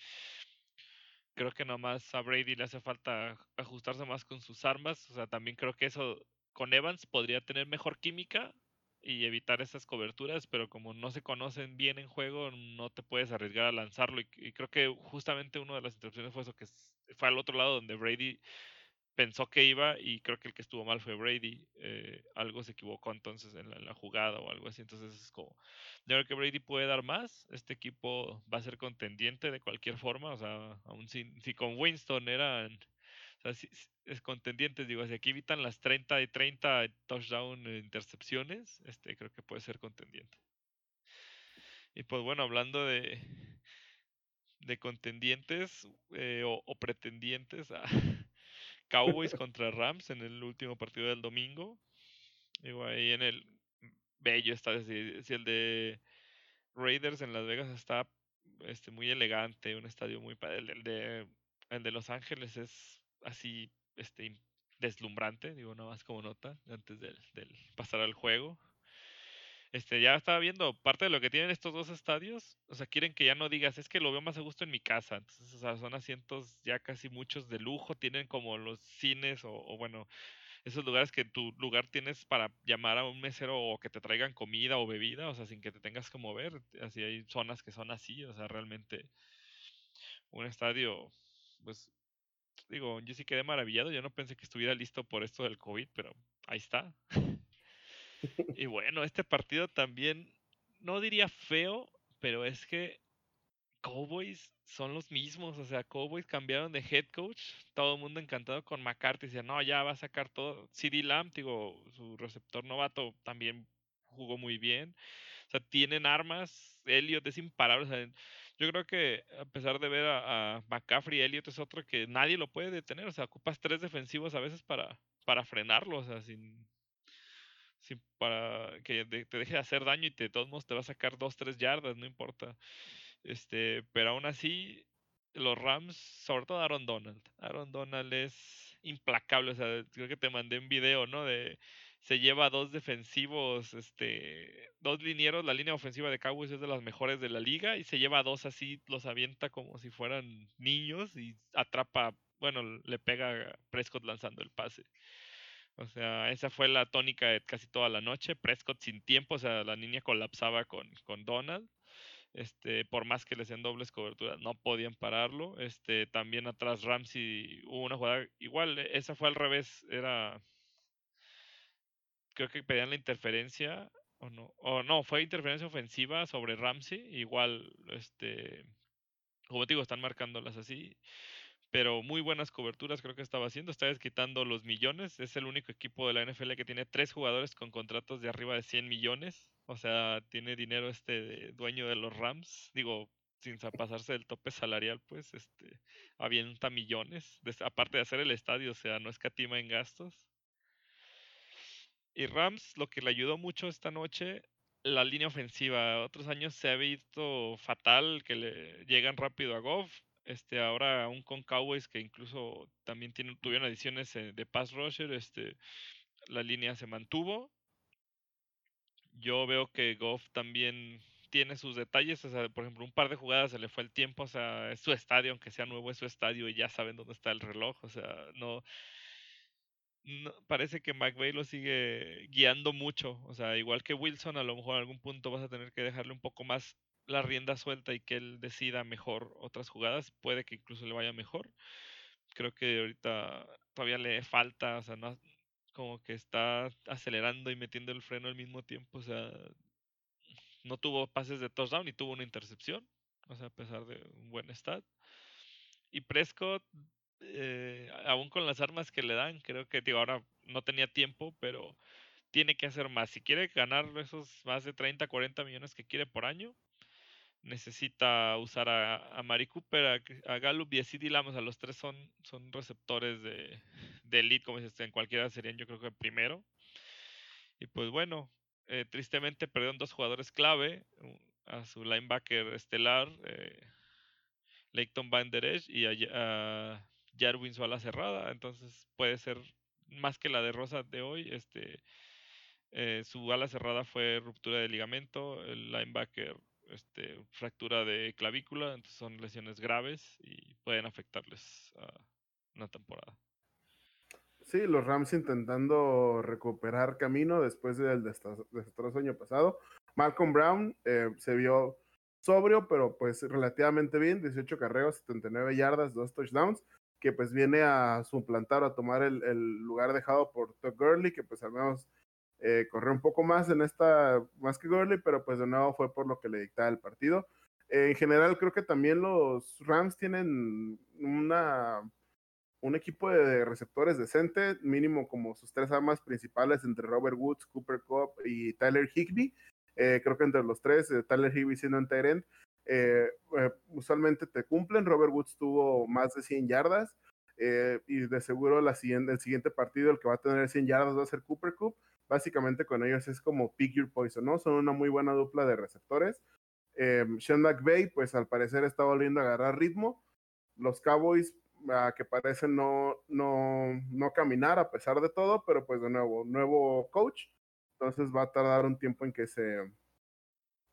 Creo que nomás a Brady le hace falta ajustarse más con sus armas. O sea, también creo que eso con Evans podría tener mejor química y evitar esas coberturas, pero como no se conocen bien en juego, no te puedes arriesgar a lanzarlo. Y, creo que justamente una de las interrupciones fue eso, que fue al otro lado donde Brady pensó que iba y creo que el que estuvo mal fue Brady. Eh, algo se equivocó entonces en la, jugada o algo así. Entonces es como, yo creo que Brady puede dar más. Este equipo va a ser contendiente de cualquier forma. O sea, aún si, si con Winston eran sea, si, contendientes, digo, si aquí evitan las 30 y 30 touchdown eh, intercepciones, este creo que puede ser contendiente. Y pues bueno, hablando de, de contendientes eh, o, pretendientes a Cowboys contra Rams en el último partido del domingo. Digo, ahí en el bello está, si, el de Raiders en Las Vegas está este, muy elegante, un estadio muy padre. El, de, el de Los Ángeles es así este, deslumbrante, digo nada más como nota, antes del, del pasar al juego. Este, ya estaba viendo parte de lo que tienen estos dos estadios. O sea, quieren que ya no digas, es que lo veo más a gusto en mi casa. Entonces, o sea, son asientos ya casi muchos de lujo. Tienen como los cines o, o bueno, esos lugares que tu lugar tienes para llamar a un mesero o que te traigan comida o bebida, o sea, sin que te tengas que mover. Así hay zonas que son así, o sea, realmente un estadio, pues, digo, yo sí quedé maravillado. Yo no pensé que estuviera listo por esto del COVID, pero ahí está. Y bueno, este partido también, no diría feo, pero es que Cowboys son los mismos, o sea, Cowboys cambiaron de head coach, todo el mundo encantado con McCarthy, decía, no, ya va a sacar todo. CD Lamb, digo, su receptor novato también jugó muy bien. O sea, tienen armas, Elliot es imparable. O sea, yo creo que a pesar de ver a, a McCaffrey, Elliot es otro que nadie lo puede detener. O sea, ocupas tres defensivos a veces para, para frenarlo, o sea, sin, para que te deje de hacer daño y de todos modos te va a sacar dos, tres yardas, no importa. Este, pero aún así, los Rams, sobre todo Aaron Donald. Aaron Donald es implacable. O sea, creo que te mandé un video, ¿no? De se lleva dos defensivos, este, dos linieros. La línea ofensiva de Cowboys es de las mejores de la liga y se lleva dos así, los avienta como si fueran niños y atrapa, bueno, le pega a Prescott lanzando el pase. O sea, esa fue la tónica de casi toda la noche. Prescott sin tiempo, o sea, la niña colapsaba con, con Donald. Este, por más que le hacían dobles coberturas, no podían pararlo. Este, también atrás Ramsey hubo una jugada igual, esa fue al revés, era creo que pedían la interferencia o no, o no, fue interferencia ofensiva sobre Ramsey, igual este como te digo, están marcándolas así pero muy buenas coberturas creo que estaba haciendo. Está quitando los millones. Es el único equipo de la NFL que tiene tres jugadores con contratos de arriba de 100 millones. O sea, tiene dinero este dueño de los Rams. Digo, sin pasarse del tope salarial, pues, este, avienta millones. aparte de hacer el estadio, o sea, no escatima en gastos. Y Rams, lo que le ayudó mucho esta noche, la línea ofensiva. Otros años se ha visto fatal que le llegan rápido a Goff este, ahora aún con Cowboys que incluso también tienen, tuvieron adiciones eh, de pass rusher, este, la línea se mantuvo. Yo veo que Goff también tiene sus detalles, o sea, por ejemplo, un par de jugadas se le fue el tiempo, o sea, es su estadio, aunque sea nuevo, es su estadio y ya saben dónde está el reloj, o sea, no, no parece que McVay lo sigue guiando mucho, o sea, igual que Wilson, a lo mejor en algún punto vas a tener que dejarle un poco más la rienda suelta y que él decida mejor otras jugadas, puede que incluso le vaya mejor. Creo que ahorita todavía le falta, o sea, no, como que está acelerando y metiendo el freno al mismo tiempo, o sea, no tuvo pases de touchdown y tuvo una intercepción, o sea, a pesar de un buen stat. Y Prescott, eh, aún con las armas que le dan, creo que digo, ahora no tenía tiempo, pero tiene que hacer más. Si quiere ganar esos más de 30, 40 millones que quiere por año, necesita usar a, a Mari Cooper, a, a, Gallup y a CD Lamb. O sea, los tres son, son receptores de, de elite, como dices, en cualquiera serían yo creo que primero. Y pues bueno, eh, tristemente perdieron dos jugadores clave, a su linebacker estelar, eh, Leighton Van Der y a, a Jarwin su ala cerrada. Entonces puede ser más que la de Rosa de hoy, este... Eh, su ala cerrada fue ruptura de ligamento, el linebacker este, fractura de clavícula, entonces son lesiones graves y pueden afectarles a una temporada. Sí, los Rams intentando recuperar camino después del desastroso año pasado. Malcolm Brown eh, se vio sobrio, pero pues relativamente bien, 18 carreos, 79 yardas, dos touchdowns, que pues viene a suplantar, a tomar el, lugar dejado por Todd Gurley, que pues al menos eh, corrió un poco más en esta, más que Gurley, pero pues de nuevo fue por lo que le dictaba el partido. Eh, en general creo que también los Rams tienen una, un equipo de receptores decente, mínimo como sus tres armas principales entre Robert Woods, Cooper Cup y Tyler Higby. Eh, creo que entre los tres, eh, Tyler Higby siendo un Tyrant, usualmente te cumplen. Robert Woods tuvo más de 100 yardas. y de seguro el siguiente partido, el que va a tener 100 yardas va a ser Cooper Cup básicamente con ellos es como pick your poison, ¿no? Son una muy buena dupla de receptores. Eh, Sean McVay, pues al parecer está volviendo a agarrar ritmo. Los Cowboys, que parecen no, no, no caminar a pesar de todo, pero pues de nuevo, nuevo coach. Entonces va a tardar un tiempo en que se,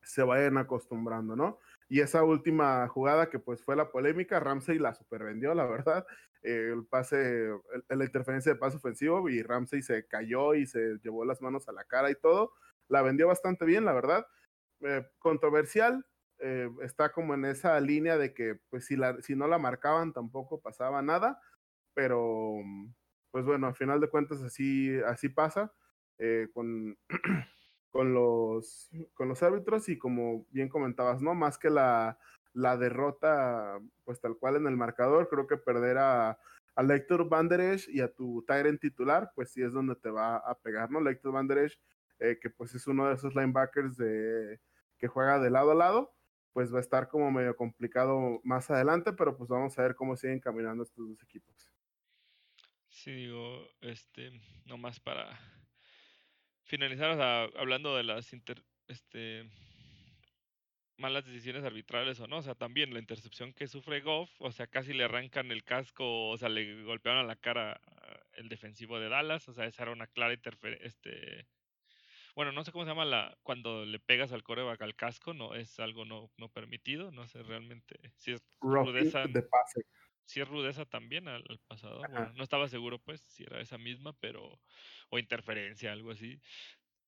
se vayan acostumbrando, ¿no? Y esa última jugada que pues fue la polémica, Ramsey la supervendió, la verdad. el pase, la interferencia de pase ofensivo y Ramsey se cayó y se llevó las manos a la cara y todo. La vendió bastante bien, la verdad. Eh, controversial, eh, está como en esa línea de que pues si, la, si no la marcaban tampoco pasaba nada, pero pues bueno, al final de cuentas así, así pasa eh, con, con, los, con los árbitros y como bien comentabas, ¿no? Más que la, la derrota pues tal cual en el marcador, creo que perder a, a Lector Banderesh y a tu Tyrant titular, pues sí es donde te va a pegar, ¿no? Lector Banderesh, que pues es uno de esos linebackers de que juega de lado a lado, pues va a estar como medio complicado más adelante, pero pues vamos a ver cómo siguen caminando estos dos equipos. Sí, digo, este, nomás para finalizar, hablando de las inter, este, malas decisiones arbitrales o no, o sea, también la intercepción que sufre Goff, o sea, casi le arrancan el casco, o sea, le golpearon a la cara el defensivo de Dallas, o sea, esa era una clara interferencia, este, bueno, no sé cómo se llama la cuando le pegas al coreback al casco, no es algo no, no permitido, no sé realmente si es rudeza. De pase. Si es rudeza también al, pasado. no estaba seguro pues si era esa misma, pero o interferencia, algo así.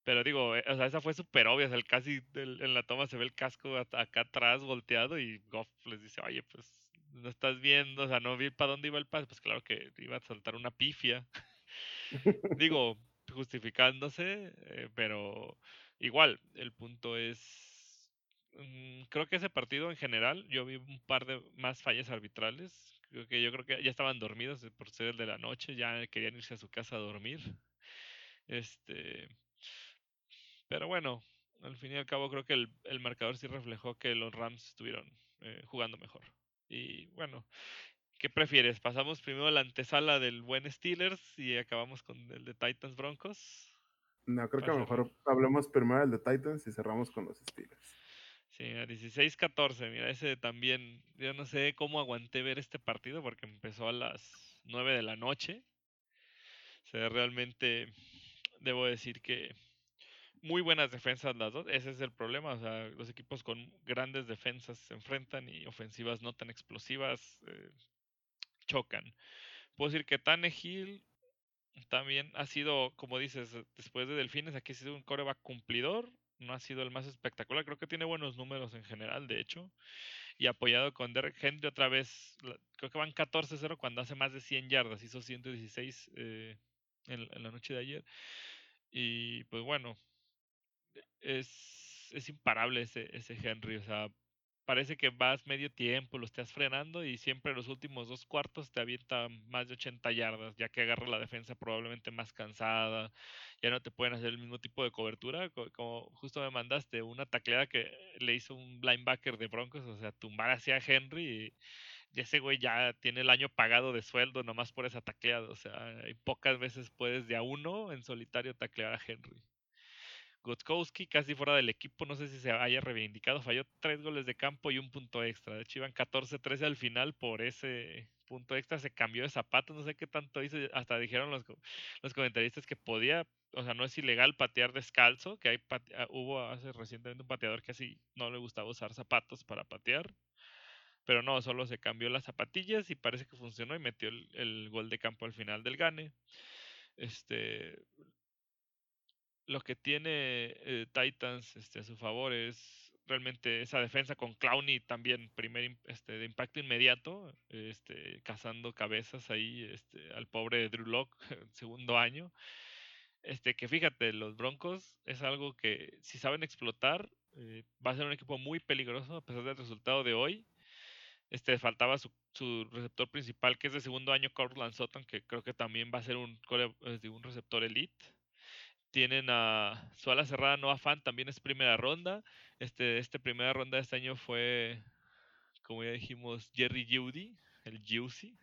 Pero digo, eh, o sea, esa fue súper obvia, o sea, casi en la toma se ve el casco acá atrás volteado y Goff les dice, oye, pues no estás viendo, o sea, no vi para dónde iba el pase, pues claro que iba a saltar una pifia. digo, justificándose, eh, pero igual, el punto es, mm, creo que ese partido en general, yo vi un par de más fallas arbitrales, que yo creo que ya estaban dormidos por ser el de la noche, ya querían irse a su casa a dormir. Este, pero bueno, al fin y al cabo creo que el, el marcador sí reflejó que los Rams estuvieron eh, jugando mejor. Y bueno, ¿Qué prefieres? ¿Pasamos primero a la antesala del buen Steelers y acabamos con el de Titans Broncos? No, creo que a lo mejor hablemos primero del de Titans y cerramos con los Steelers. Sí, a 16-14, mira, ese también, yo no sé cómo aguanté ver este partido porque empezó a las 9 de la noche. O sea, realmente debo decir que muy buenas defensas las dos, ese es el problema, o sea, los equipos con grandes defensas se enfrentan y ofensivas no tan explosivas, eh, chocan. Puedo decir que Tannehill también ha sido, como dices, después de Delfines, aquí ha sido un coreback cumplidor. No ha sido el más espectacular. Creo que tiene buenos números en general, de hecho. Y apoyado con Derek Henry otra vez. Creo que van 14-0 cuando hace más de 100 yardas. Hizo 116 eh, en, la noche de ayer. Y pues bueno, es, es imparable ese, ese Henry. O sea, parece que vas medio tiempo, lo estás frenando y siempre los últimos dos cuartos te avienta más de 80 yardas, ya que agarra la defensa probablemente más cansada, ya no te pueden hacer el mismo tipo de cobertura, como justo me mandaste una tacleada que le hizo un linebacker de Broncos, o sea, tumbar hacia Henry y, ese güey ya tiene el año pagado de sueldo nomás por esa tacleada, o sea, pocas veces puedes de a uno en solitario taclear a Henry. Gutkowski casi fuera del equipo, no sé si se haya reivindicado, falló tres goles de campo y un punto extra. De hecho, iban 14-13 al final por ese punto extra, se cambió de zapatos, no sé qué tanto hizo, hasta dijeron los, los comentaristas que podía, o sea, no es ilegal patear descalzo, que hay ah, hubo hace recientemente un pateador que así no le gustaba usar zapatos para patear, pero no, solo se cambió las zapatillas y parece que funcionó y metió el, el gol de campo al final del gane. Este, lo que tiene eh, Titans este, a su favor es realmente esa defensa con Clowney también primer este, de impacto inmediato, este, cazando cabezas ahí este, al pobre Drew Locke, segundo año. Este, que fíjate, los Broncos es algo que si saben explotar, eh, va a ser un equipo muy peligroso a pesar del resultado de hoy. Este, faltaba su, su receptor principal, que es de segundo año, Cortland Sutton, que creo que también va a ser un, un receptor elite. Tienen a su ala cerrada Noah Fan, también es primera ronda. Este, este primera ronda de este año fue, como ya dijimos, Jerry Judy, el Juicy.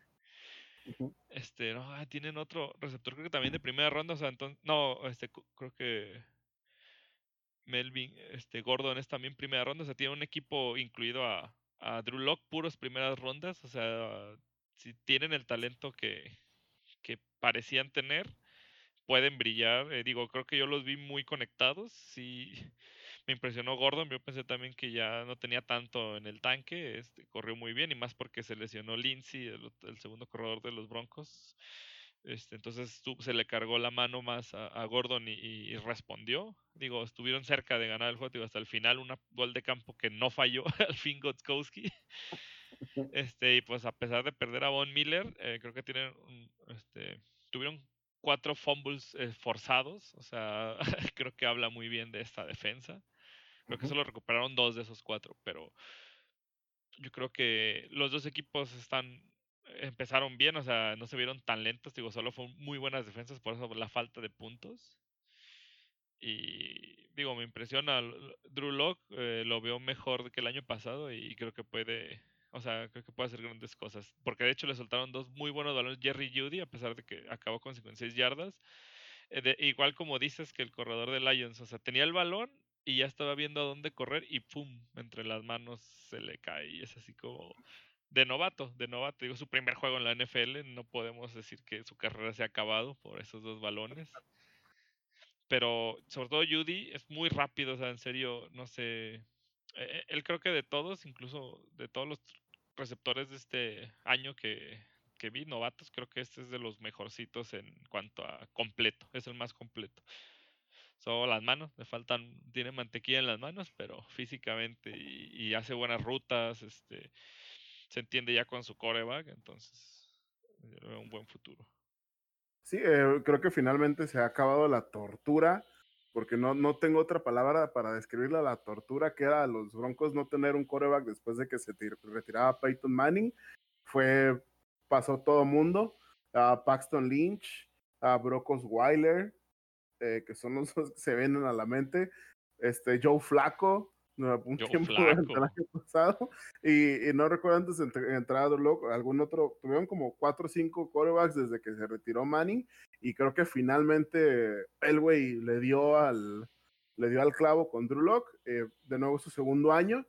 Este, no, ah, tienen otro receptor, creo que también de primera ronda, o sea, entonces, no, este, creo que Melvin este, Gordon es también primera ronda. O sea, tiene un equipo incluido a, a Drew Locke, puros primeras rondas. O sea, si tienen el talento que, que parecían tener, pueden brillar. Eh, digo, creo que yo los vi muy conectados. Sí, me impresionó Gordon. Yo pensé también que ya no tenía tanto en el tanque. Este, corrió muy bien y más porque se lesionó Lindsay, el, segundo corredor de los Broncos. Este, entonces se le cargó la mano más a, Gordon y, respondió. Digo, estuvieron cerca de ganar el juego hasta el final. Un gol de campo que no falló al fin Gotzkowski. Este, y pues a pesar de perder a Von Miller, eh, creo que tienen este, tuvieron cuatro fumbles eh, forzados. O sea, creo que habla muy bien de esta defensa. Creo que solo recuperaron dos de esos cuatro, pero yo creo que los dos equipos están empezaron bien, o sea, no se vieron tan lentos, digo, solo fueron muy buenas defensas, por eso la falta de puntos. Y digo, me impresiona. Drew Locke eh, lo veo mejor que el año pasado y creo que puede, o sea, creo que puede hacer grandes cosas. Porque de hecho le soltaron dos muy buenos balones Jerry Judy, a pesar de que acabó con 56 yardas. Eh, igual como dices que el corredor de Lions, o sea, tenía el balón y ya estaba viendo a dónde correr y ¡pum! Entre las manos se le cae y es así como de novato, de novato. Digo, su primer juego en la NFL, no podemos decir que su carrera se ha acabado por esos dos balones. Pero sobre todo Judy es muy rápido, o sea, en serio, no sé. E, e, él creo que de todos, incluso de todos los receptores de este año que, que vi, novatos, creo que este es de los mejorcitos en cuanto a completo, es el más completo. Solo las manos, le faltan, tiene mantequilla en las manos, pero físicamente y, hace buenas rutas, este, se entiende ya con su coreback, entonces un buen futuro. Sí, eh, creo que finalmente se ha acabado la tortura, porque no, no tengo otra palabra para describirla, la tortura que era a los Broncos no tener un coreback después de que se retiraba Peyton Manning. Fue, pasó todo mundo, a Paxton Lynch, a Brocos Weiler, eh, que son los que se vienen a la mente, este, Joe Flaco, un tiempo el año pasado, y, no recuerdo antes de entrar algún otro, tuvieron como cuatro o cinco quarterbacks desde que se retiró Manning, y creo que finalmente Elway le dio al, le dio al clavo con Drew Lock, eh, de nuevo su segundo año,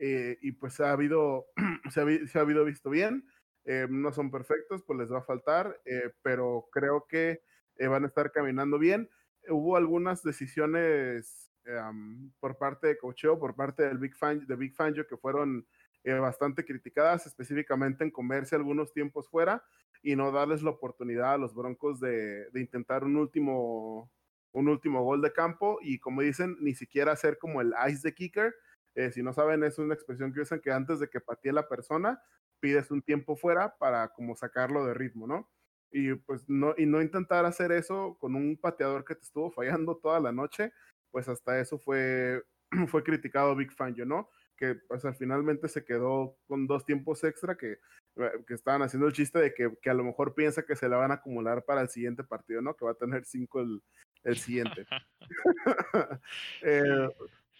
eh, y pues ha habido, se ha, se ha habido visto bien, no son perfectos, pues les va a faltar, pero creo que van a estar caminando bien. Hubo algunas decisiones por parte de cocheo, por parte del Big Fan, Fangio, que fueron eh, bastante criticadas, específicamente en comerse algunos tiempos fuera y no darles la oportunidad a los Broncos de, de intentar un último, un último gol de campo y como dicen, ni siquiera hacer como el ice de kicker. Eh, si no saben, es una expresión que usan que antes de que patee la persona, pides un tiempo fuera para como sacarlo de ritmo, ¿no? y pues no, y no intentar hacer eso con un pateador que te estuvo fallando toda la noche, pues hasta eso fue, fue criticado Big Fangio, ¿no? Que pues al finalmente se quedó con dos tiempos extra que, eh, que estaban haciendo el chiste de que, que, a lo mejor piensa que se le van a acumular para el siguiente partido, ¿no? Que va a tener cinco el, el siguiente. eh,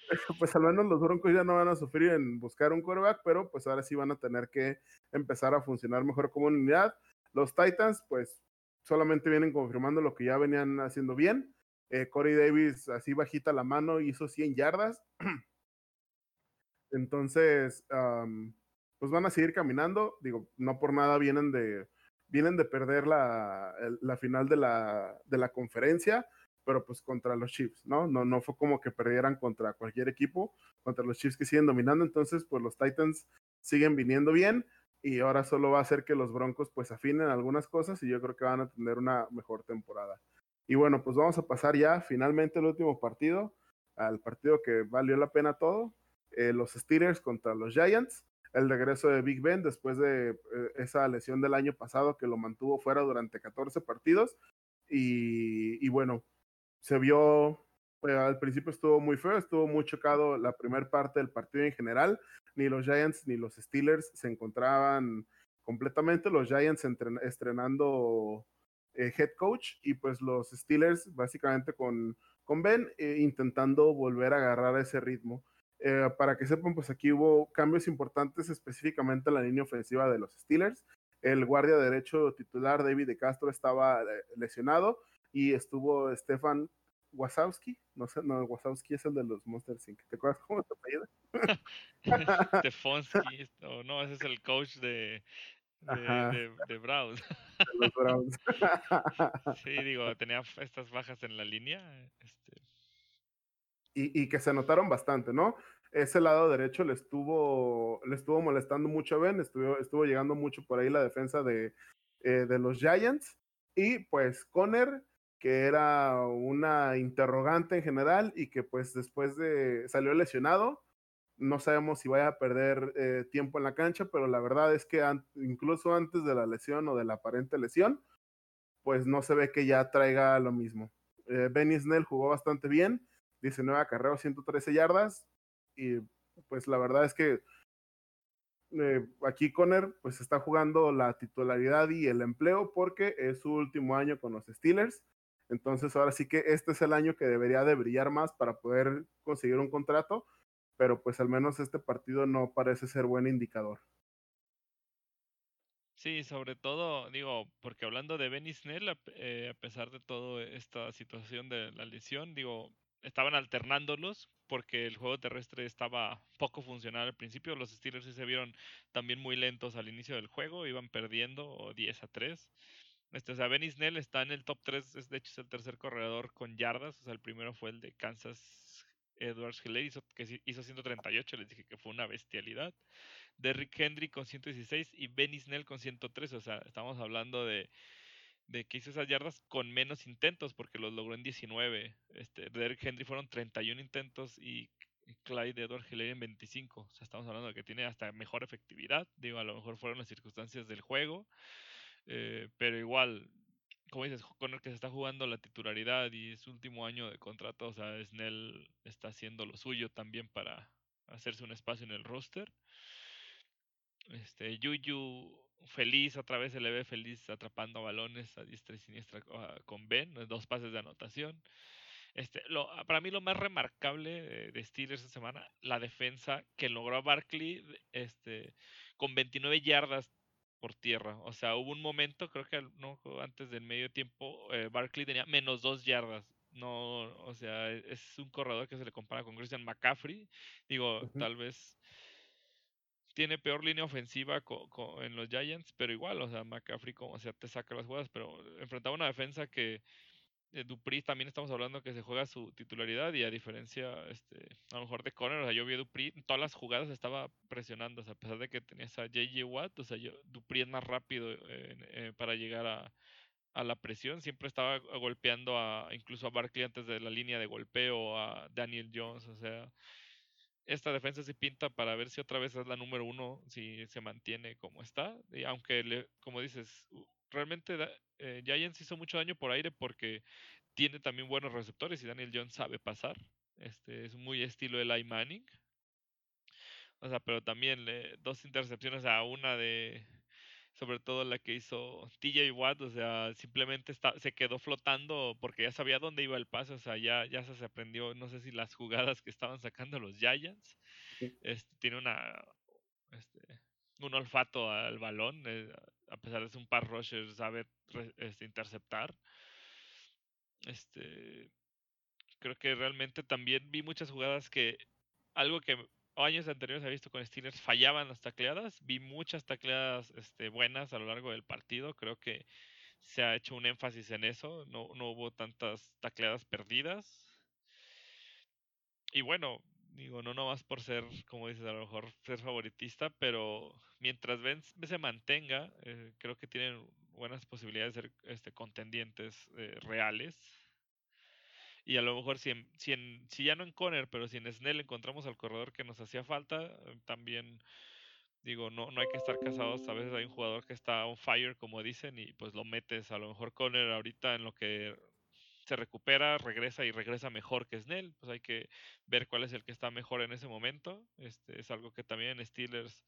pues al menos los Broncos ya no van a sufrir en buscar un quarterback, pero pues ahora sí van a tener que empezar a funcionar mejor como unidad. Los Titans, pues solamente vienen confirmando lo que ya venían haciendo bien. Eh, Corey Davis, así bajita la mano, hizo 100 yardas. Entonces, pues van a seguir caminando. Digo, no por nada vienen de, vienen de perder la, la final de la, de la conferencia, pero pues contra los Chiefs, ¿no? ¿no? No fue como que perdieran contra cualquier equipo, contra los Chiefs que siguen dominando. Entonces, pues los Titans siguen viniendo bien y ahora solo va a hacer que los Broncos pues afinen algunas cosas y yo creo que van a tener una mejor temporada. Y bueno, pues vamos a pasar ya finalmente al último partido, al partido que valió la pena todo, eh, los Steelers contra los Giants, el regreso de Big Ben después de eh, esa lesión del año pasado que lo mantuvo fuera durante 14 partidos y, bueno, se vio, eh, al principio estuvo muy feo, estuvo muy chocado la primera parte del partido en general, ni los Giants ni los Steelers se encontraban completamente. Los Giants estrenando eh, head coach y pues los Steelers básicamente con, con Ben eh, intentando volver a agarrar ese ritmo. Eh, para que sepan, pues aquí hubo cambios importantes específicamente en la línea ofensiva de los Steelers. El guardia derecho titular David de Castro estaba lesionado y estuvo Stefan Wasowski, no sé, no, Wasowski es el de los Monster Inc. ¿Te acuerdas cómo se apellida? Stefonski, o no, ese es el coach de, de, de, Browns. los Browns. sí, digo, tenía estas bajas en la línea. Este. Y, y, que se notaron bastante, ¿no? Ese lado derecho le estuvo, le estuvo molestando mucho a Ben, estuvo, estuvo llegando mucho por ahí la defensa de, eh, de los Giants. Y pues Conner, que era una interrogante en general y que pues después de salió lesionado, no sabemos si vaya a perder eh, tiempo en la cancha, pero la verdad es que incluso antes de la lesión o de la aparente lesión, pues no se ve que ya traiga lo mismo. Eh, Benny Snell jugó bastante bien, 19 acarreos, 113 yardas, y pues la verdad es que eh, aquí Conner pues está jugando la titularidad y el empleo porque es su último año con los Steelers. Entonces ahora sí que este es el año que debería de brillar más para poder conseguir un contrato pero pues al menos este partido no parece ser buen indicador. Sí, sobre todo, digo, porque hablando de Benny Snell, a, eh, pesar de toda esta situación de la lesión, digo, estaban alternándolos porque el juego terrestre estaba poco funcional al principio. Los Steelers sí se vieron también muy lentos al inicio del juego, iban perdiendo 10 a 3. Este, o sea, Benny Snell está en el top 3, es, de hecho es el tercer corredor con yardas, o sea, el primero fue el de Kansas Edwards Hiller hizo, que hizo 138, les dije que fue una bestialidad. Derrick Henry con 116 y Benny Snell con 103. O sea, estamos hablando de, de que hizo esas yardas con menos intentos porque los logró en 19. Este, Derrick Henry fueron 31 intentos y Clyde Edwards Hiller en 25. O sea, estamos hablando de que tiene hasta mejor efectividad. Digo, a lo mejor fueron las circunstancias del juego. Eh, pero igual, como dices, con el que se está jugando la titularidad y su último año de contrato, o sea, Snell está haciendo lo suyo también para hacerse un espacio en el roster. Este, Yuyu feliz, otra vez se le ve feliz atrapando balones a diestra y siniestra ah, con Ben, dos pases de anotación. Este, lo, para mí lo más remarcable de Steelers esta semana, la defensa que logró a Barkley este, con 29 yardas por tierra. O sea, hubo un momento, creo que no, antes del medio tiempo, eh, Barkley tenía menos dos yardas. No, o sea, e, es un corredor que se le compara con Christian McCaffrey. Digo, tal vez tiene peor línea ofensiva en los Giants, pero igual, o sea, McCaffrey como sea te saca las jugadas, pero enfrentaba una defensa que eh, Dupri también estamos hablando que se juega su titularidad y a diferencia, este, a lo mejor de Conner, o sea, yo vi a Dupri, todas las jugadas estaba presionando, o sea, a pesar de que tenías a JJ Watt, o sea, yo, Dupri es más rápido eh, para llegar a, a, la presión, siempre estaba golpeando a, incluso a Barkley antes de la línea de golpeo, a Daniel Jones, o sea, esta defensa se pinta para ver si otra vez es la número uno, si se mantiene como está, y aunque, le, como dices, realmente eh, Giants hizo mucho daño por aire porque tiene también buenos receptores y Daniel Jones sabe pasar. Este es muy estilo Eli Manning. O sea, pero también dos intercepciones a una de sobre todo la que hizo TJ Watt, o sea, simplemente está, se quedó flotando porque ya sabía dónde iba el pase, o sea, ya, ya se aprendió, no sé si las jugadas que estaban sacando los Giants. Este, tiene una este, un olfato al balón, eh, a pesar de ser un par rusher, sabe este, interceptar. Este, creo que realmente también vi muchas jugadas que algo que años anteriores he visto con Steelers fallaban las tacleadas, vi muchas tacleadas este, buenas a lo largo del partido, creo que se ha hecho un énfasis en eso, no, no hubo tantas tacleadas perdidas. Y bueno, Digo, no nomás por ser, como dices, a lo mejor ser favoritista, pero mientras Ben se mantenga, eh, creo que tienen buenas posibilidades de ser este, contendientes eh, reales. Y a lo mejor si, si, si ya no en Conner, pero si en Snell encontramos al corredor que nos hacía falta, eh, también digo, no, no hay que estar casados. A veces hay un jugador que está on fire, como dicen, y pues lo metes. A lo mejor Conner ahorita en lo que se recupera, regresa y regresa mejor que Snell. Pues hay que ver cuál es el que está mejor en ese momento. Este es algo que también Steelers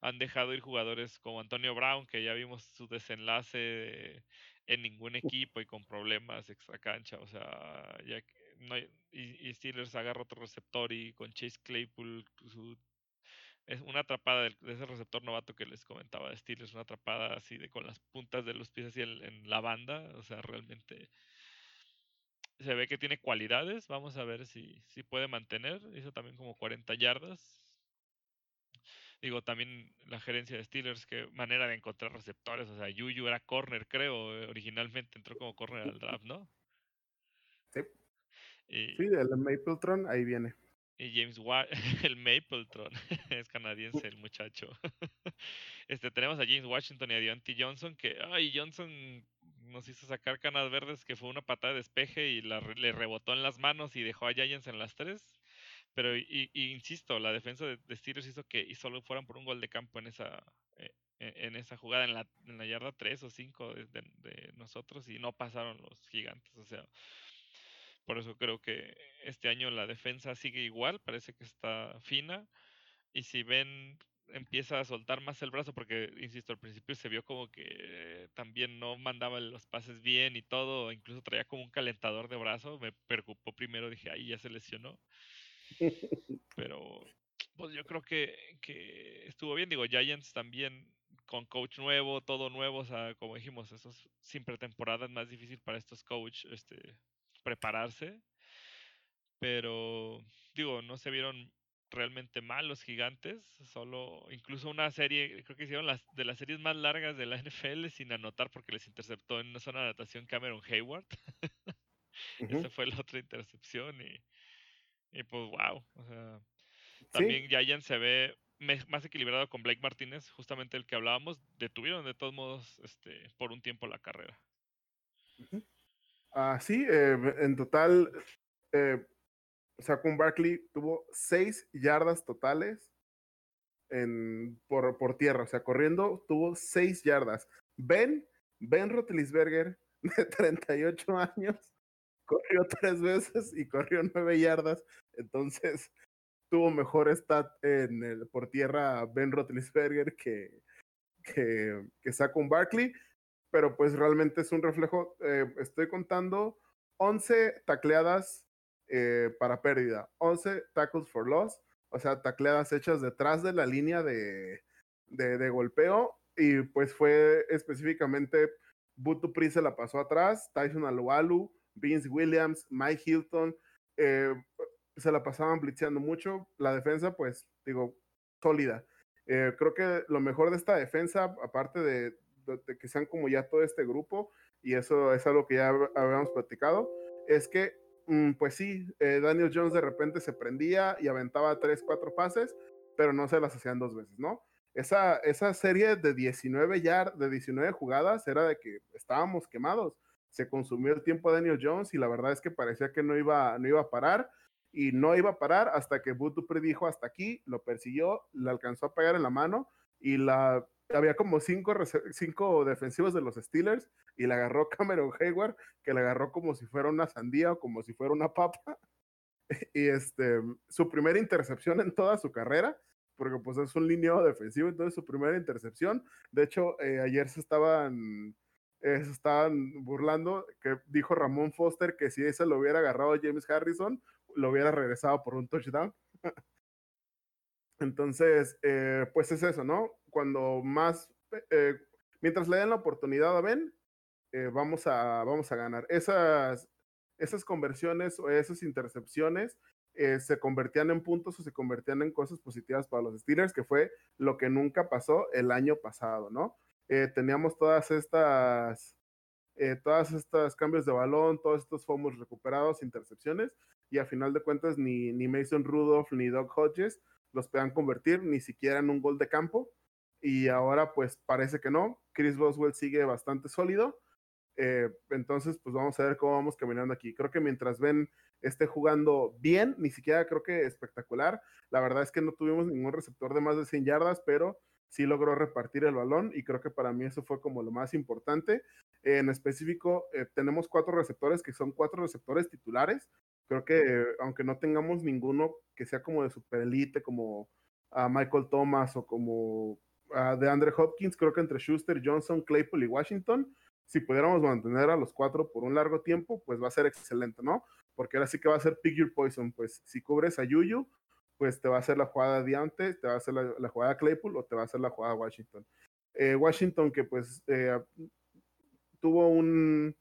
han dejado ir jugadores como Antonio Brown, que ya vimos su desenlace en ningún equipo y con problemas extra cancha. O sea, ya no y, Steelers agarra otro receptor y con Chase Claypool es una atrapada de, ese receptor novato que les comentaba de Steelers, una atrapada así de con las puntas de los pies así en la banda, o sea, realmente se ve que tiene cualidades. Vamos a ver si, si puede mantener. Hizo también como 40 yardas. Digo, también la gerencia de Steelers, qué manera de encontrar receptores. O sea, Yuyu era corner, creo. eh, Originalmente entró como corner al draft, ¿no? Sí. Y, Sí, el Mapletron, ahí viene. y James el Mapletron, es canadiense el muchacho. este tenemos a James Washington y a Deontay Johnson, que ay, Johnson nos hizo sacar canas verdes, que fue una patada de despeje y le rebotó en las manos y dejó a Giants en las tres. Pero y, y insisto, la defensa de, de Steelers hizo que solo fueran por un gol de campo en esa eh, en en esa jugada en la, en la yarda 3 o 5 de, de- nosotros y no pasaron los gigantes. O sea, por eso creo que este año la defensa sigue igual, parece que está fina. Y si Ben empieza a soltar más el brazo, porque, insisto, al principio se vio como que también no mandaba los pases bien y todo, incluso traía como un calentador de brazo, me preocupó primero, dije, ahí ya se lesionó. Pero, pues yo creo que, que estuvo bien, digo, Giants también con coach nuevo, todo nuevo, o sea, como dijimos, eso es sin pretemporada, es más difícil para estos coach este, prepararse. Pero, digo, no se vieron realmente mal los gigantes, solo incluso una serie, creo que hicieron las de las series más largas de la NFL sin anotar porque les interceptó en una zona de anotación Cameron Hayward. Esa fue la otra intercepción y, y pues wow, o sea, Sí, también Giants se ve más equilibrado con Blake Martínez, justamente el que hablábamos, detuvieron de todos modos este por un tiempo la carrera. Ah, sí, eh, en total, eh, Saquon Barkley tuvo seis yardas totales en, por, por tierra, o sea, corriendo tuvo seis yardas. Ben, Ben Roethlisberger, de 38 años, corrió tres veces y corrió nueve yardas, entonces tuvo mejor stat en el, por tierra Ben Roethlisberger que, que, que Barkley pero pues realmente es un reflejo. eh, estoy contando 11 tacleadas eh, para pérdida, 11 tackles for loss, o sea, tacleadas hechas detrás de la línea de, de, golpeo. Y pues fue específicamente Butu Pri se la pasó atrás, Tyson Alualu, Vince Williams, Mike Hilton, eh, se la pasaban blitzeando mucho. La defensa, pues, digo, sólida. Eh, creo que lo mejor de esta defensa, aparte de, de, que sean como ya todo este grupo, y eso es algo que ya hab- habíamos platicado, es que, pues sí, eh, Daniel Jones de repente se prendía y aventaba tres, cuatro pases, pero no se las hacían dos veces, ¿no? Esa, esa serie de 19 yard, de 19 jugadas era de que estábamos quemados. Se consumió el tiempo de Daniel Jones y la verdad es que parecía que no iba, no iba a parar y no iba a parar hasta que Butu predijo hasta aquí, lo persiguió, le alcanzó a pegar en la mano y la había como cinco, cinco defensivos de los Steelers y la agarró Cameron Hayward, que la agarró como si fuera una sandía o como si fuera una papa. Y este, su primera intercepción en toda su carrera, porque pues es un lineo defensivo, entonces su primera intercepción. De hecho, eh, ayer se estaban, eh, se estaban burlando, que dijo Ramón Foster que si ese lo hubiera agarrado James Harrison, lo hubiera regresado por un touchdown. Entonces, eh, pues es eso, ¿no? Cuando más, eh, mientras le den la oportunidad a Ben, eh, vamos, a, vamos a ganar. Esas, esas conversiones o esas intercepciones eh, se convertían en puntos o se convertían en cosas positivas para los Steelers, que fue lo que nunca pasó el año pasado, ¿no? Teníamos todas estas, todas estas cambios de balón, todos estos fomos recuperados, intercepciones, y a final de cuentas ni, ni Mason Rudolph ni Doug Hodges los puedan convertir ni siquiera en un gol de campo. Y ahora pues parece que no. Chris Boswell sigue bastante sólido. Eh, entonces pues vamos a ver cómo vamos caminando aquí. Creo que mientras Ben esté jugando bien, ni siquiera creo que espectacular. La verdad es que no tuvimos ningún receptor de más de 100 yardas, pero sí logró repartir el balón y creo que para mí eso fue como lo más importante. Eh, en específico, eh, tenemos cuatro receptores que son cuatro receptores titulares. Creo que aunque no tengamos ninguno que sea como de super elite, como a Michael Thomas o como a de Andre Hopkins, creo que entre Schuster, Johnson, Claypool y Washington, si pudiéramos mantener a los cuatro por un largo tiempo, pues va a ser excelente, ¿no? Porque ahora sí que va a ser pick your poison, pues si cubres a Yuyu, pues te va a hacer la jugada de antes, te va a hacer la, la jugada Claypool o te va a hacer la jugada Washington. Eh, Washington que pues eh, tuvo un,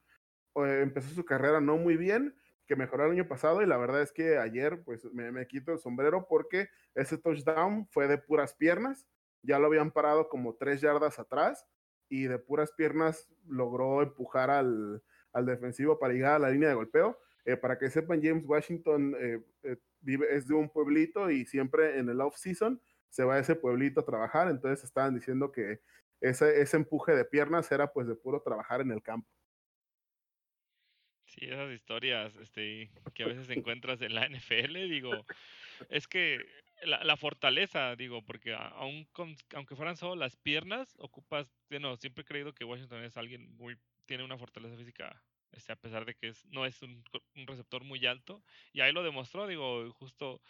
eh, empezó su carrera no muy bien, que mejoró el año pasado y la verdad es que ayer pues me, me, quito el sombrero porque ese touchdown fue de puras piernas, ya lo habían parado como tres yardas atrás y de puras piernas logró empujar al, al defensivo para llegar a la línea de golpeo. Eh, para que sepan, James Washington eh, eh, vive, es de un pueblito y siempre en el off-season se va a ese pueblito a trabajar, entonces estaban diciendo que ese, ese empuje de piernas era pues de puro trabajar en el campo. Sí, esas historias este, que a veces encuentras en la NFL, digo, es que la, fortaleza, digo, porque aun aunque fueran solo las piernas, ocupas, no, siempre he creído que Washington es alguien muy, tiene una fortaleza física este, a pesar de que es, no es un, un, receptor muy alto. Y ahí lo demostró, digo, justo,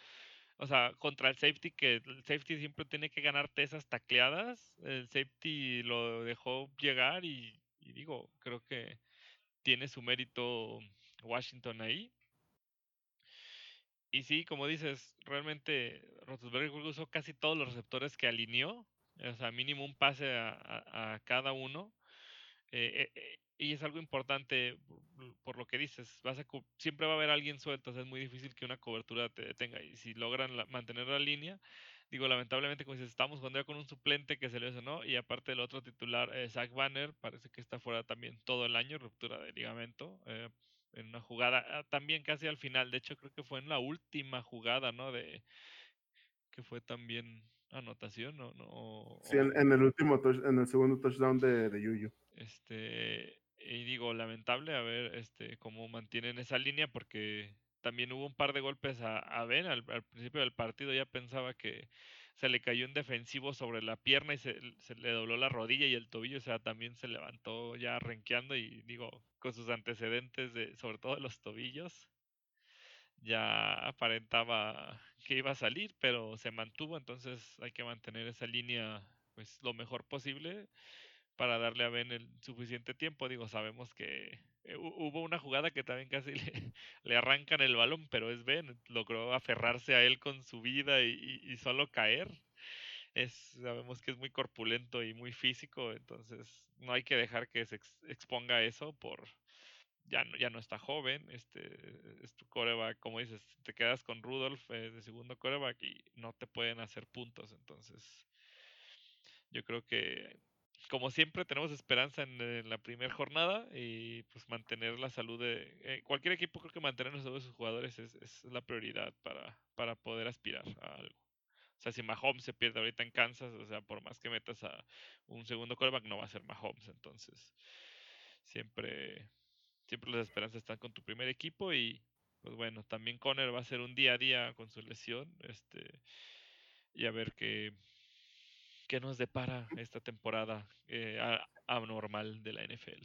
o sea, contra el safety, que el safety siempre tiene que ganarte esas tacleadas, el safety lo dejó llegar y, y digo, creo que tiene su mérito Washington ahí. Y sí, como dices, realmente Roethlisberger usó casi todos los receptores que alineó, o sea, mínimo un pase a, cada uno. Eh, eh, y es algo importante por lo que dices, vas a, siempre va a haber alguien suelto, o sea, es muy difícil que una cobertura te detenga y si logran la, mantener la línea, digo, lamentablemente como dices, estamos jugando ya con un suplente que se le no y aparte el otro titular, eh, Zach Banner, parece que está fuera también todo el año, ruptura de ligamento, eh, en una jugada ah, también casi al final, de hecho creo que fue en la última jugada, ¿no? De que fue también anotación, ¿no? no sí, en, en, el último, touch, en el segundo touchdown de, de Yuyu. Este, y digo, lamentable a ver este, cómo mantienen esa línea porque también hubo un par de golpes a, a Ben al, al, principio del partido, ya pensaba que se le cayó un defensivo sobre la pierna y se, se, le dobló la rodilla y el tobillo, o sea, también se levantó ya renqueando y digo, con sus antecedentes de, sobre todo de los tobillos, ya aparentaba que iba a salir, pero se mantuvo, entonces hay que mantener esa línea pues lo mejor posible para darle a Ben el suficiente tiempo. Digo, sabemos que hubo una jugada que también casi le, arrancan el balón, pero es Ben, logró aferrarse a él con su vida y, solo caer. Es, sabemos que es muy corpulento y muy físico, entonces no hay que dejar que se ex, exponga eso por ya no, ya no está joven, este es tu coreback, como dices, te quedas con Rudolph eh, de segundo coreback y no te pueden hacer puntos, entonces yo creo que como siempre, tenemos esperanza en, la primera jornada y pues mantener la salud de eh, cualquier equipo. Creo que mantener la salud de sus jugadores es, es, la prioridad para, para poder aspirar a algo. O sea, si Mahomes se pierde ahorita en Kansas, o sea, por más que metas a un segundo quarterback, no va a ser Mahomes. Entonces, siempre, siempre las esperanzas están con tu primer equipo y pues bueno, también Conner va a ser un día a día con su lesión, este, y a ver qué, qué nos depara esta temporada eh, anormal de la NFL.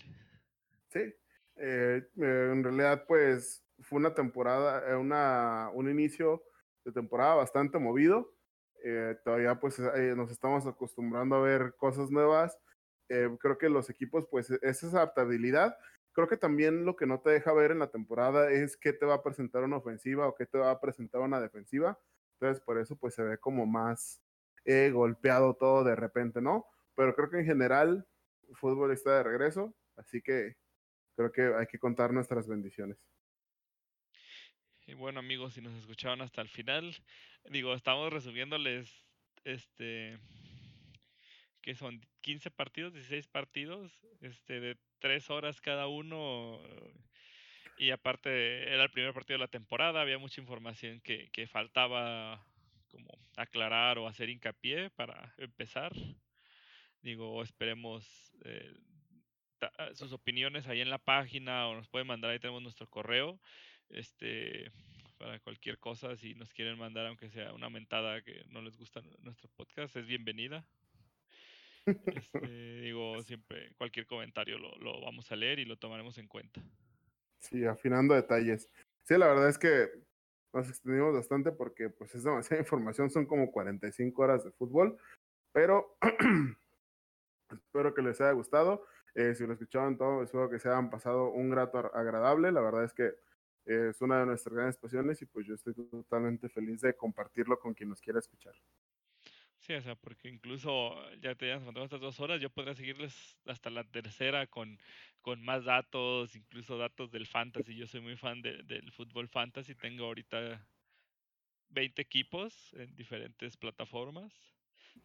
Sí, eh, eh, en realidad pues fue una temporada, eh, una, un inicio de temporada bastante movido. Eh, todavía pues nos estamos acostumbrando a ver cosas nuevas. creo que los equipos pues es esa adaptabilidad. Creo que también lo que no te deja ver en la temporada es qué te va a presentar una ofensiva o qué te va a presentar una defensiva. Entonces por eso pues se ve como más eh, golpeado todo de repente, ¿no? Pero creo que en general el fútbol está de regreso, así que creo que hay que contar nuestras bendiciones. Y bueno amigos, si nos escucharon hasta el final, digo, estamos resumiéndoles este que son 15 partidos, 16 partidos, este de 3 horas cada uno y aparte era el primer partido de la temporada, había mucha información que, que faltaba como aclarar o hacer hincapié para empezar. Digo, esperemos eh, ah, sus opiniones ahí en la página o nos pueden mandar, ahí tenemos nuestro correo. Este, para cualquier cosa, si nos quieren mandar, aunque sea una mentada que no les gusta nuestro podcast, es bienvenida. Este, digo, siempre cualquier comentario lo, lo, vamos a leer y lo tomaremos en cuenta. Sí, afinando detalles. Sí, la verdad es que nos extendimos bastante porque pues es demasiada información, son como 45 horas de fútbol, pero espero que les haya gustado. Eh, si lo escuchaban todo, espero que se hayan pasado un grato agradable. La verdad es que eh, es una de nuestras grandes pasiones y pues yo estoy totalmente feliz de compartirlo con quien nos quiera escuchar. Sí, o sea, porque incluso ya te hayas mandado estas dos horas, yo podría seguirles hasta la tercera con, con más datos, incluso datos del fantasy. Yo soy muy fan de- del fútbol fantasy, tengo ahorita 20 equipos en diferentes plataformas.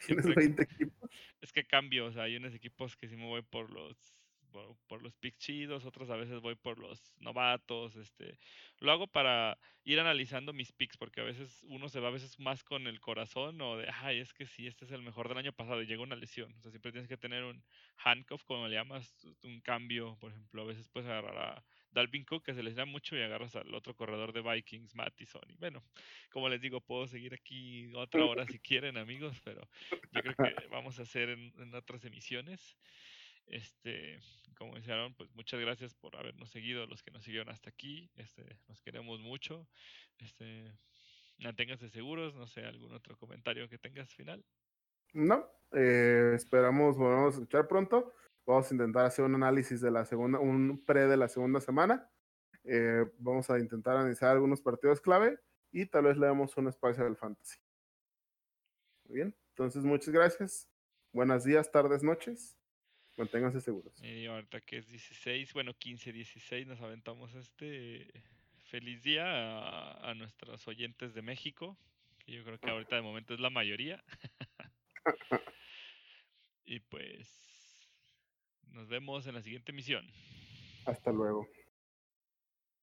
Tienes Siempre 20 equipos. es que cambio, o sea, hay unos equipos que sí me voy por los por, por los picks chidos, otros a veces voy por los novatos, este, lo hago para ir analizando mis picks, porque a veces uno se va a veces más con el corazón o de, ay, es que sí, este es el mejor del año pasado y llega una lesión, o sea, siempre tienes que tener un handcuff, como le llamas, un cambio, por ejemplo, a veces puedes agarrar a Dalvin Cook, que se les da mucho, y agarras al otro corredor de Vikings, Mattison, y bueno, como les digo, puedo seguir aquí otra hora si quieren, amigos, pero yo creo que vamos a hacer en, en otras emisiones. Este, como decían, pues muchas gracias por habernos seguido, los que nos siguieron hasta aquí. Este, nos queremos mucho. Este, manténganse seguros, no sé, algún otro comentario que tengas final. No, eh, esperamos volvamos a escuchar pronto. Vamos a intentar hacer un análisis de la segunda, un pre de la segunda semana. Eh, vamos a intentar analizar algunos partidos clave y tal vez le damos un espacio del fantasy. Muy bien, entonces muchas gracias. Buenos días, tardes, noches. Manténganse seguros. Y ahorita que es 16, bueno, 15, 16, nos aventamos este feliz día a, a nuestros oyentes de México, que yo creo que ahorita de momento es la mayoría. y pues nos vemos en la siguiente emisión. Hasta luego.